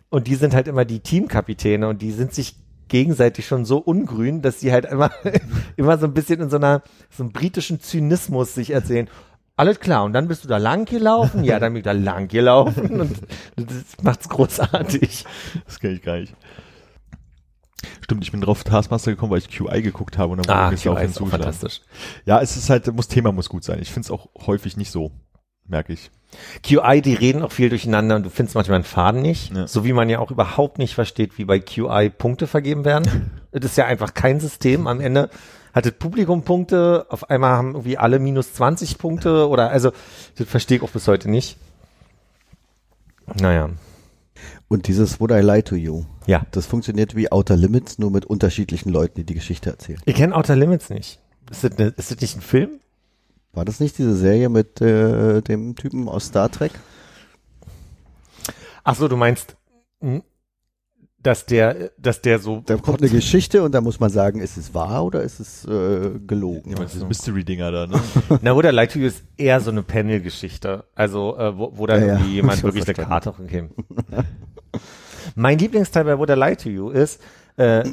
Speaker 2: Und die sind halt immer die Teamkapitäne und die sind sich gegenseitig schon so ungrün, dass sie halt immer, [laughs] immer so ein bisschen in so einer, so einem britischen Zynismus sich erzählen. Alles klar, und dann bist du da lang gelaufen? Ja, dann bin ich da lang gelaufen [laughs] und das macht's großartig.
Speaker 3: Das kenne ich gar nicht. Stimmt, ich bin drauf Taskmaster gekommen, weil ich QI geguckt habe und dann
Speaker 2: Ah, QI ist auch fantastisch.
Speaker 3: Ja, es ist halt, muss Thema muss gut sein. Ich finde es auch häufig nicht so, merke ich.
Speaker 2: QI, die reden auch viel durcheinander und du findest manchmal einen Faden nicht.
Speaker 3: Ja.
Speaker 2: So wie man ja auch überhaupt nicht versteht, wie bei QI Punkte vergeben werden. [laughs] das ist ja einfach kein System. Am Ende hat das Publikum Punkte, auf einmal haben irgendwie alle minus 20 Punkte oder also, das verstehe ich auch bis heute nicht. Naja,
Speaker 4: Und dieses Would I Lie to You,
Speaker 2: ja.
Speaker 4: das funktioniert wie Outer Limits, nur mit unterschiedlichen Leuten, die die Geschichte erzählen.
Speaker 2: Ich kenne Outer Limits nicht. Ist das, ne, ist das nicht ein Film?
Speaker 4: War das nicht diese Serie mit äh, dem Typen aus Star Trek?
Speaker 2: Ach so, du meinst, hm, dass der, dass der so
Speaker 4: Da kommt eine Geschichte und da muss man sagen, ist es wahr oder ist es äh, gelogen?
Speaker 3: Ich meine, diese Mystery-Dinger da, ne? [laughs]
Speaker 2: Na, Would I Lie to You ist eher so eine Panel-Geschichte. Also, äh, wo, wo dann
Speaker 4: Ja, ja.
Speaker 2: irgendwie jemand [laughs]
Speaker 4: Ich
Speaker 2: wirklich eine. Karte okay. [laughs] Mein Lieblingsteil bei Would I Lie to You ist, äh,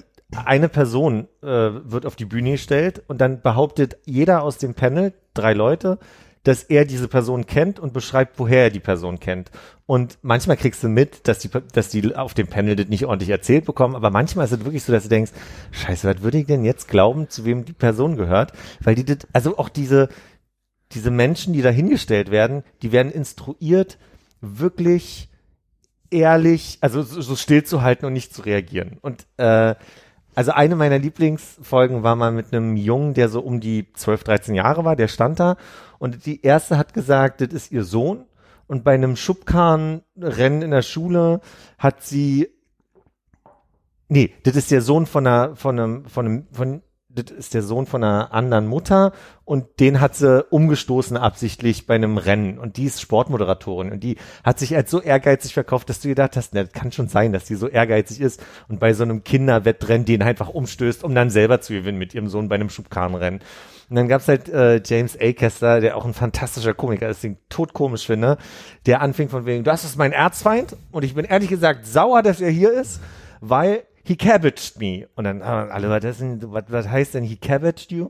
Speaker 2: eine Person äh, wird auf die Bühne gestellt und dann behauptet jeder aus dem Panel, drei Leute, dass er diese Person kennt und beschreibt, woher er die Person kennt. Und manchmal kriegst du mit, dass die, dass die auf dem Panel das nicht ordentlich erzählt bekommen, aber manchmal ist es wirklich so, dass du denkst, scheiße, was würde ich denn jetzt glauben, zu wem die Person gehört? Weil die das, also auch diese, diese Menschen, die da hingestellt werden, die werden instruiert, wirklich ehrlich, also so, so still zu halten und nicht zu reagieren. Und äh, also eine meiner Lieblingsfolgen war mal mit einem Jungen, der so um die 12, 13 Jahre war, der stand da und die erste hat gesagt, das ist ihr Sohn und bei einem Schubkarrenrennen in der Schule hat sie Nee, das ist der Sohn von einer, von einem, von einem, von, das ist der Sohn von einer anderen Mutter und den hat sie umgestoßen absichtlich bei einem Rennen und die ist Sportmoderatorin und die hat sich als so ehrgeizig verkauft, dass du gedacht hast, na, das kann schon sein, dass die so ehrgeizig ist und bei so einem Kinderwettrennen den einfach umstößt, um dann selber zu gewinnen mit ihrem Sohn bei einem Schubkarrenrennen. Und dann gab's halt äh, James Acaster, der auch ein fantastischer Komiker ist, den ich totkomisch finde, der anfing von wegen, das ist mein Erzfeind und ich bin ehrlich gesagt sauer, dass er hier ist, weil he cabbaged me. Und dann haben alle, was, was, was heißt denn he cabbaged you?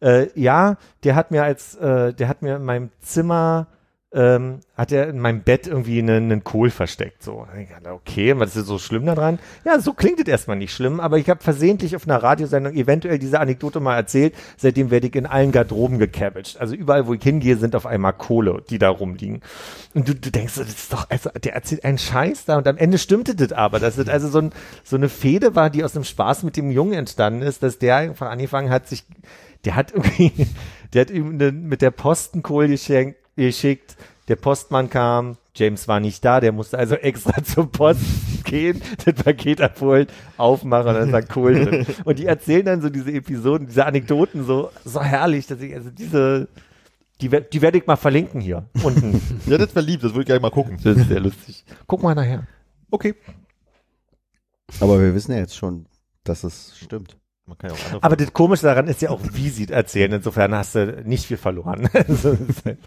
Speaker 2: Äh, ja, der hat mir als, äh, der hat mir in meinem Zimmer, ähm, hat er in meinem Bett irgendwie einen, einen Kohl versteckt. So, okay, was ist so schlimm daran? Ja, so klingt es erstmal nicht schlimm, aber ich habe versehentlich auf einer Radiosendung eventuell diese Anekdote mal erzählt. Seitdem werde ich in allen Garderoben gecabbaged. Also überall, wo ich hingehe, sind auf einmal Kohle, die da rumliegen. Und du, du denkst, das ist doch, also der erzählt einen Scheiß da und am Ende stimmte das aber, dass das also so, ein, so eine Fehde war, die aus einem Spaß mit dem Jungen entstanden ist, dass der einfach angefangen hat, sich, der hat irgendwie, [laughs] der hat ihm eine, mit der Postenkohl geschenkt, geschickt, der Postmann kam, James war nicht da, der musste also extra [laughs] zur Post gehen, das Paket abholen, aufmachen und dann sagt Kohl drin. Und die erzählen dann so diese Episoden, diese Anekdoten so, so herrlich, dass ich, also diese, die, die werde ich mal verlinken hier unten. [laughs]
Speaker 3: Ja, das wäre lieb, das würde ich gleich mal gucken.
Speaker 2: Das ist sehr lustig. Guck mal nachher.
Speaker 3: Okay.
Speaker 4: Aber wir wissen ja jetzt schon, dass es stimmt.
Speaker 3: Man kann ja auch andere
Speaker 2: Aber das Komische daran ist ja auch, wie sie es erzählen. Insofern hast du nicht viel verloren. [laughs] Also, das ist halt-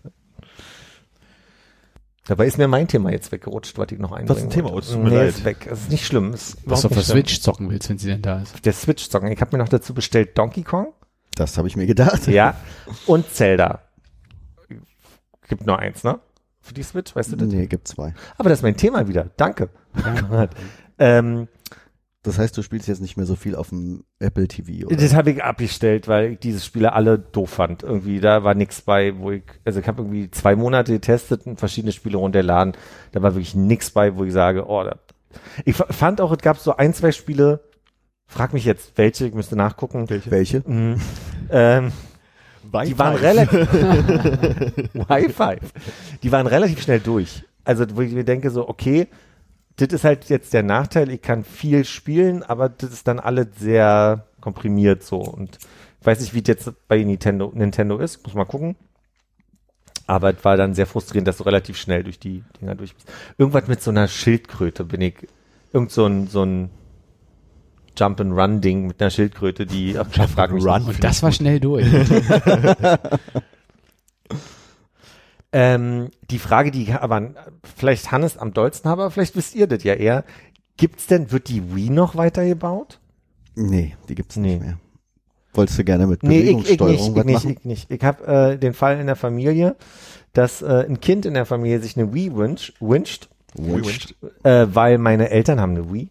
Speaker 2: Dabei ist mir mein Thema jetzt weggerutscht, was ich noch einbringen
Speaker 3: Was ist ein Thema? Oh, es tut mir
Speaker 2: nee,
Speaker 3: leid.
Speaker 2: ist weg. Es ist nicht schlimm. Ist
Speaker 5: Was du auf der. Switch zocken willst, wenn sie denn da ist.
Speaker 2: Der Switch-Song. Ich habe mir noch dazu bestellt Donkey Kong.
Speaker 4: Das habe ich mir gedacht.
Speaker 2: Ja. Und Zelda. Gibt nur eins, ne? Für die Switch, weißt du das?
Speaker 4: Nee, gibt zwei.
Speaker 2: Aber das ist mein Thema wieder. Danke. [laughs] ähm,
Speaker 4: Das heißt, du spielst jetzt nicht mehr so viel auf dem Apple TV, oder?
Speaker 2: Das habe ich abgestellt, weil ich diese Spiele alle doof fand. Irgendwie, da war nichts bei, wo ich, also ich habe irgendwie zwei Monate getestet und verschiedene Spiele runterladen. Da war wirklich nichts bei, wo ich sage, oh, da. Ich fa- fand auch, es gab so ein, zwei Spiele, frag mich jetzt, welche, ich müsste nachgucken.
Speaker 3: Welche?
Speaker 4: Welche?
Speaker 2: Mhm. [laughs] Ähm, die waren relativ [laughs] [laughs] Wi-Fi. Die waren relativ schnell durch. Also wo ich mir denke so, okay, das ist halt jetzt der Nachteil. Ich kann viel spielen, aber das ist dann alles sehr komprimiert so. Und ich weiß nicht, wie es jetzt bei Nintendo, Nintendo ist. Muss mal gucken. Aber es war dann sehr frustrierend, dass du relativ schnell durch die Dinger durch bist. Irgendwas mit so einer Schildkröte bin ich. Irgend so ein, so ein Jump-and-Run-Ding mit einer Schildkröte, die, ach, frag mich
Speaker 3: Run.
Speaker 5: Und das war schnell durch. [laughs] [laughs]
Speaker 2: Ähm, die Frage, die ich aber vielleicht Hannes am dollsten habe, aber vielleicht wisst ihr das ja eher. Gibt's denn, wird die Wii noch weitergebaut?
Speaker 4: Nee, die gibt's
Speaker 2: Nee.
Speaker 4: nicht mehr. Wolltest du gerne mit
Speaker 2: Nee, ich, ich nicht,
Speaker 4: Bewegungssteuerung
Speaker 2: ich
Speaker 4: was
Speaker 2: nicht, ich nicht. Ich habe äh, den Fall in der Familie, dass äh, ein Kind in der Familie sich eine Wii wünscht, wünscht
Speaker 3: Wünscht.
Speaker 2: äh, weil meine Eltern haben eine Wii.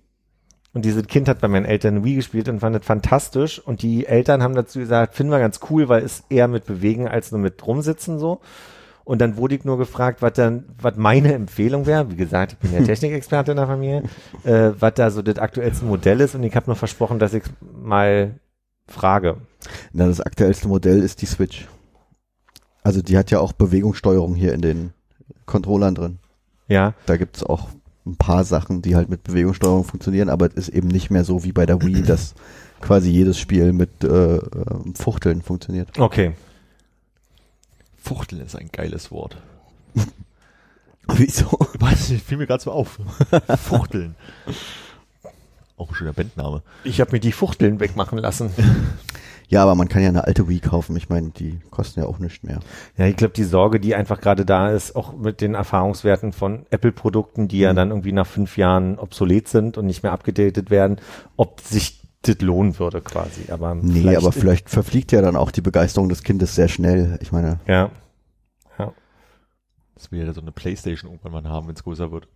Speaker 2: Und dieses Kind hat bei meinen Eltern eine Wii gespielt und fand es fantastisch. Und die Eltern haben dazu gesagt, finden wir ganz cool, weil es eher mit bewegen als nur mit rumsitzen so. Und dann wurde ich nur gefragt, was dann, was meine Empfehlung wäre. Wie gesagt, ich bin ja [laughs] Technikexperte in der Familie, äh, was da so das aktuellste Modell ist. Und ich habe nur versprochen, dass ich mal frage.
Speaker 4: Na, das aktuellste Modell ist die Switch. Also die hat ja auch Bewegungssteuerung hier in den Controllern drin.
Speaker 2: Ja,
Speaker 4: Da gibt's auch ein paar Sachen, die halt mit Bewegungssteuerung funktionieren, aber es ist eben nicht mehr so wie bei der Wii, dass quasi jedes Spiel mit äh, äh, Fuchteln funktioniert.
Speaker 2: okay.
Speaker 3: Fuchteln ist ein geiles Wort. [laughs]
Speaker 4: Wieso?
Speaker 3: Weiß nicht, fiel mir gerade so auf. Fuchteln. Auch ein schöner Bandname.
Speaker 2: Ich habe mir die Fuchteln wegmachen lassen.
Speaker 4: Ja, aber man kann ja eine alte Wii kaufen. Ich meine, die kosten ja auch nicht mehr.
Speaker 2: Ja, ich glaube, die Sorge, die einfach gerade da ist, auch mit den Erfahrungswerten von Apple-Produkten, die ja dann irgendwie nach fünf Jahren obsolet sind und nicht mehr abgedatet werden, ob sich das lohnen würde quasi. Aber
Speaker 4: Nee, aber vielleicht verfliegt ja dann auch die Begeisterung des Kindes sehr schnell. Ich meine,
Speaker 2: Ja.
Speaker 3: Das will ja so eine Playstation irgendwann mal haben, wenn es größer wird.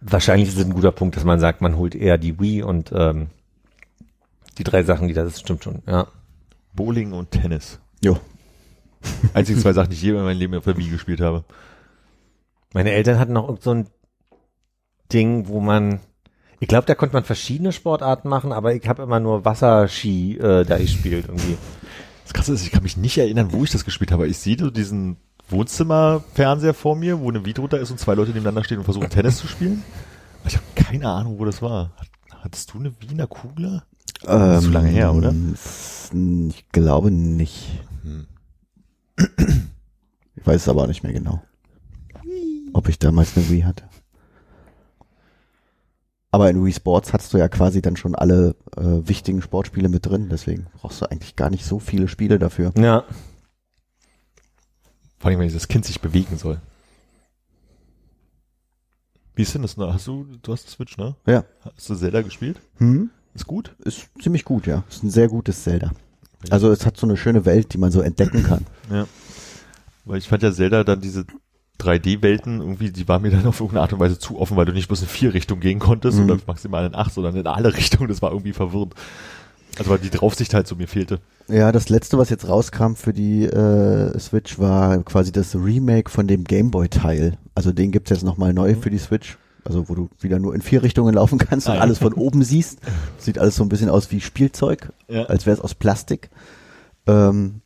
Speaker 2: Wahrscheinlich ist es ein guter Punkt, dass man sagt, man holt eher die Wii und ähm, die drei Sachen, die das ist, stimmt schon. Ja.
Speaker 3: Bowling und Tennis.
Speaker 4: jo. [laughs]
Speaker 3: Einzige zwei Sachen, die ich je in meinem Leben auf der Wii gespielt habe.
Speaker 2: Meine Eltern hatten noch irgend so ein Ding, wo man, ich glaube, da konnte man verschiedene Sportarten machen, aber ich habe immer nur Wasserski äh, da gespielt irgendwie.
Speaker 3: Das Krasse ist, ich kann mich nicht erinnern, wo ich das gespielt habe. Ich sehe so diesen Wohnzimmerfernseher vor mir, wo eine Wii drunter ist und zwei Leute nebeneinander stehen und versuchen [laughs] Tennis zu spielen. Ich habe keine Ahnung, wo das war. Hattest du eine Wiener Kugler?
Speaker 4: Ähm,
Speaker 3: ist zu lange her, oder?
Speaker 4: s- Ich glaube nicht.
Speaker 3: Hm.
Speaker 4: Ich weiß es aber auch nicht mehr genau. Ob ich damals eine Wii hatte. Aber in Wii Sports hattest du ja quasi dann schon alle äh, wichtigen Sportspiele mit drin, deswegen brauchst du eigentlich gar nicht so viele Spiele dafür.
Speaker 2: Ja.
Speaker 3: Vor allem, wenn dieses Kind sich bewegen soll. Wie ist denn das? Hast du, du hast Switch, ne?
Speaker 4: Ja.
Speaker 3: Hast du Zelda gespielt?
Speaker 4: Hm?
Speaker 3: Ist gut?
Speaker 4: Ist ziemlich gut, ja. Ist ein sehr gutes Zelda. Also es hat so eine schöne Welt, die man so entdecken kann.
Speaker 3: Ja. Weil ich fand ja Zelda dann diese 3D-Welten irgendwie, die waren mir dann auf irgendeine Art und Weise zu offen, weil du nicht bloß in vier Richtungen gehen konntest
Speaker 4: Mhm.
Speaker 3: oder maximal in acht, sondern in alle Richtungen. Das war irgendwie verwirrend. Also weil die Draufsicht halt so mir fehlte.
Speaker 4: Ja, das letzte, was jetzt rauskam für die äh, Switch, war quasi das Remake von dem Gameboy-Teil. Also den gibt's jetzt nochmal neu für die Switch. Also wo du wieder nur in vier Richtungen laufen kannst und
Speaker 3: Ah, ja.
Speaker 4: alles von oben [laughs] siehst. Sieht alles so ein bisschen aus wie Spielzeug,
Speaker 3: Ja.
Speaker 4: als wäre es aus Plastik. Ähm,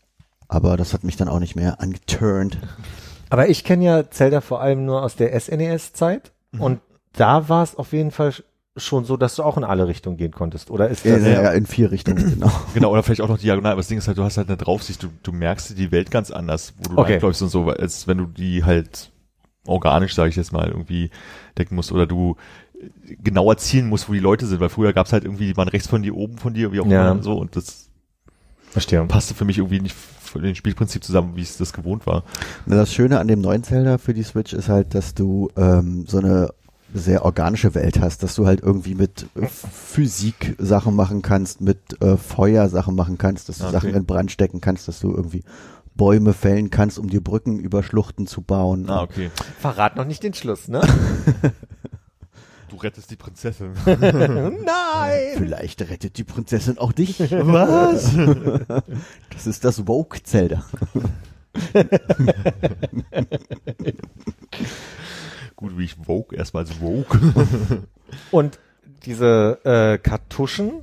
Speaker 4: aber das hat mich dann auch nicht mehr angeturnt.
Speaker 2: Aber ich kenne ja Zelda vor allem nur aus der SNES-Zeit und da war es auf jeden Fall sch- schon so, dass du auch in alle Richtungen gehen konntest. Oder ist
Speaker 4: Ja,
Speaker 2: das
Speaker 4: ja, in vier Richtungen, [clears throat] genau.
Speaker 3: Genau, oder vielleicht auch noch diagonal, aber das Ding ist halt, du hast halt eine Draufsicht, du, du merkst die Welt ganz anders, wo du
Speaker 2: Okay.
Speaker 3: reinläufst und so, als wenn du die halt organisch, sage ich jetzt mal, irgendwie decken musst oder du genauer zielen musst, wo die Leute sind, weil früher gab's halt irgendwie, die waren rechts von dir, oben von dir, wie auch
Speaker 2: Ja.
Speaker 3: immer, so und das
Speaker 2: Verstehe.
Speaker 3: passte für mich irgendwie nicht dem Spielprinzip zusammen, wie es das gewohnt war.
Speaker 4: Das Schöne an dem neuen Zelda für die Switch ist halt, dass du ähm, so eine sehr organische Welt hast, dass du halt irgendwie mit äh, Physik Sachen machen kannst, mit äh, Feuer Sachen machen kannst, dass du
Speaker 3: Okay.
Speaker 4: Sachen in Brand stecken kannst, dass du irgendwie Bäume fällen kannst, um dir Brücken über Schluchten zu bauen.
Speaker 3: Ah, okay.
Speaker 2: Verrat noch nicht den Schluss, ne? [laughs]
Speaker 3: Du rettest die Prinzessin. [laughs]
Speaker 2: Nein!
Speaker 4: Vielleicht rettet die Prinzessin auch dich. Was? [laughs] Das ist das Woke Zelda. [laughs]
Speaker 3: Gut, wie ich Vogue, erstmal als Vogue.
Speaker 2: Und diese äh, Kartuschen,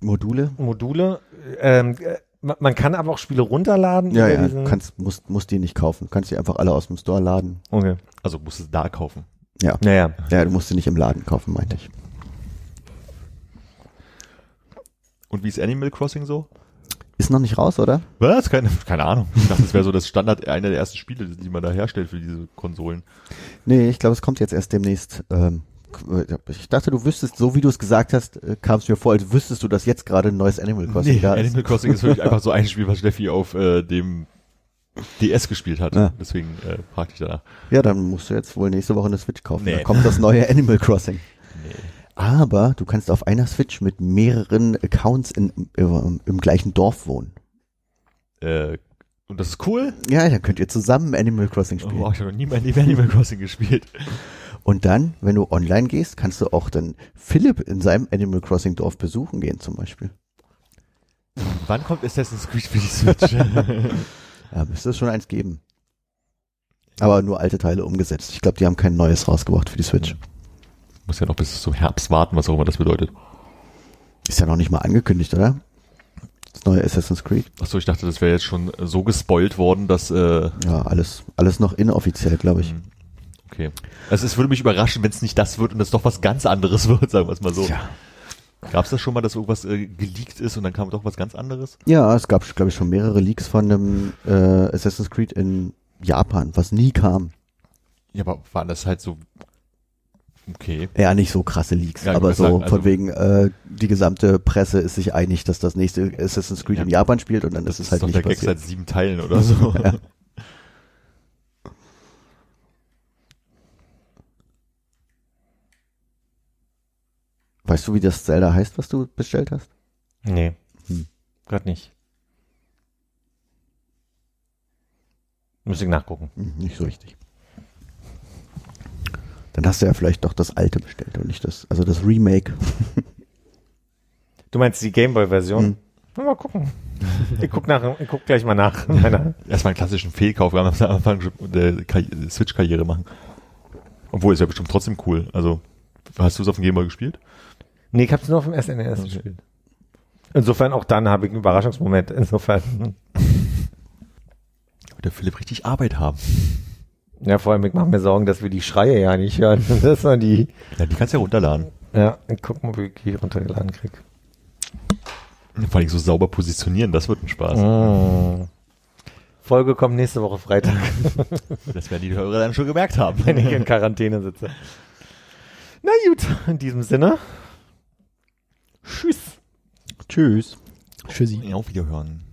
Speaker 4: Module?
Speaker 2: Module, ähm, äh, ma- man kann aber auch Spiele runterladen.
Speaker 4: Ja, ja, kannst, musst, musst die nicht kaufen. Kannst die einfach alle aus dem Store laden.
Speaker 2: Okay.
Speaker 3: Also musst du es da kaufen.
Speaker 4: Ja.
Speaker 2: Naja.
Speaker 4: Ja, du musst sie nicht im Laden kaufen, meinte ich.
Speaker 3: Und wie ist Animal Crossing so?
Speaker 4: Ist noch nicht raus, oder?
Speaker 3: Was? Keine, keine Ahnung. Ich dachte, das wäre so das Standard, einer der ersten Spiele, die man da herstellt für diese Konsolen.
Speaker 4: Nee, ich glaube, es kommt jetzt erst demnächst. Ähm, ich dachte, du wüsstest, so wie du es gesagt hast, äh, kam es mir vor, als wüsstest du, dass jetzt gerade ein neues Animal Crossing da ist.
Speaker 3: Animal Crossing ist wirklich einfach so ein Spiel, was Steffi auf äh, dem DS gespielt hat.
Speaker 4: Ja.
Speaker 3: Deswegen äh, fragte ich danach.
Speaker 4: Ja, dann musst du jetzt wohl nächste Woche eine Switch kaufen.
Speaker 3: Nee.
Speaker 4: Da kommt das neue [laughs] Animal Crossing.
Speaker 3: Nee.
Speaker 4: Aber du kannst auf einer Switch mit mehreren Accounts in, im, im gleichen Dorf wohnen.
Speaker 3: Äh, und das ist cool.
Speaker 4: Ja, dann könnt ihr zusammen Animal Crossing
Speaker 3: Oh,
Speaker 4: spielen.
Speaker 3: wow, ich habe noch nie mein Animal Crossing gespielt.
Speaker 4: Und dann, wenn du online gehst, kannst du auch dann Philipp in seinem Animal Crossing Dorf besuchen gehen zum Beispiel.
Speaker 3: Wann kommt Assassin's Creed für die Switch? [laughs]
Speaker 4: Ja, müsste es schon eins geben. Aber nur alte Teile umgesetzt. Ich glaube, die haben kein neues rausgebracht für die Switch.
Speaker 3: Muss ja noch bis zum Herbst warten, was auch immer das bedeutet.
Speaker 4: Ist ja noch nicht mal angekündigt, oder? Das neue Assassin's Creed.
Speaker 3: Achso, ich dachte, das wäre jetzt schon so gespoilt worden, dass äh,
Speaker 4: Ja, alles, alles noch inoffiziell, glaube ich.
Speaker 3: Okay. Also es würde mich überraschen, wenn es nicht das wird und es doch was ganz anderes [laughs] wird, sagen wir es mal so.
Speaker 4: Tja.
Speaker 3: Gab es das schon mal, dass irgendwas äh, geleakt ist und dann kam doch was ganz anderes?
Speaker 4: Ja, es gab, glaube ich, schon mehrere Leaks von einem äh, Assassin's Creed in Japan, was nie kam.
Speaker 3: Ja, aber waren das halt so okay.
Speaker 4: Ja, nicht so krasse Leaks,
Speaker 3: Ja,
Speaker 4: aber so
Speaker 3: sagen, also-
Speaker 4: von wegen, äh, die gesamte Presse ist sich einig, dass das nächste Assassin's Creed
Speaker 3: Ja.
Speaker 4: in Japan spielt und dann ist es halt
Speaker 3: doch
Speaker 4: nicht
Speaker 3: der Gag
Speaker 4: passiert.
Speaker 3: seit sieben Teilen oder [laughs] so.
Speaker 4: Ja. Weißt du, wie das Zelda heißt, was du bestellt hast?
Speaker 2: Nee.
Speaker 4: Hm.
Speaker 2: Gerade nicht. Muss ich nachgucken.
Speaker 4: Hm, Nicht so richtig. Dann hast du ja vielleicht doch das alte bestellt und nicht das, also das Remake.
Speaker 2: Du meinst die Gameboy-Version?
Speaker 4: Hm.
Speaker 2: Mal gucken. Ich guck, nach, ich guck gleich mal nach. Meiner,
Speaker 3: Erstmal einen klassischen Fehlkauf, wir haben am Anfang der Karri- Switch-Karriere machen. Obwohl, ist ja bestimmt trotzdem cool. Also, hast du es auf dem Gameboy gespielt?
Speaker 2: Nee, ich hab's nur auf dem SNES gespielt. Insofern auch dann habe ich einen Überraschungsmoment. Insofern. [laughs]
Speaker 3: Wird der Philipp richtig Arbeit haben.
Speaker 2: Ja, vor allem, ich mache mir Sorgen, dass wir die Schreie ja nicht hören. [laughs] Das die.
Speaker 3: Ja, die kannst du ja runterladen.
Speaker 2: Ja, ich guck mal, wie ich die runtergeladen krieg.
Speaker 3: Vor allem so sauber positionieren, das wird ein Spaß.
Speaker 2: Mm. Folge kommt nächste Woche Freitag, [laughs]
Speaker 3: Das werden die Hörer dann schon gemerkt haben.
Speaker 2: wenn ich in Quarantäne sitze. Na gut, in diesem Sinne. Tschüss.
Speaker 4: Tschüss.
Speaker 5: Tschüssi.
Speaker 3: Auf Wiederhören.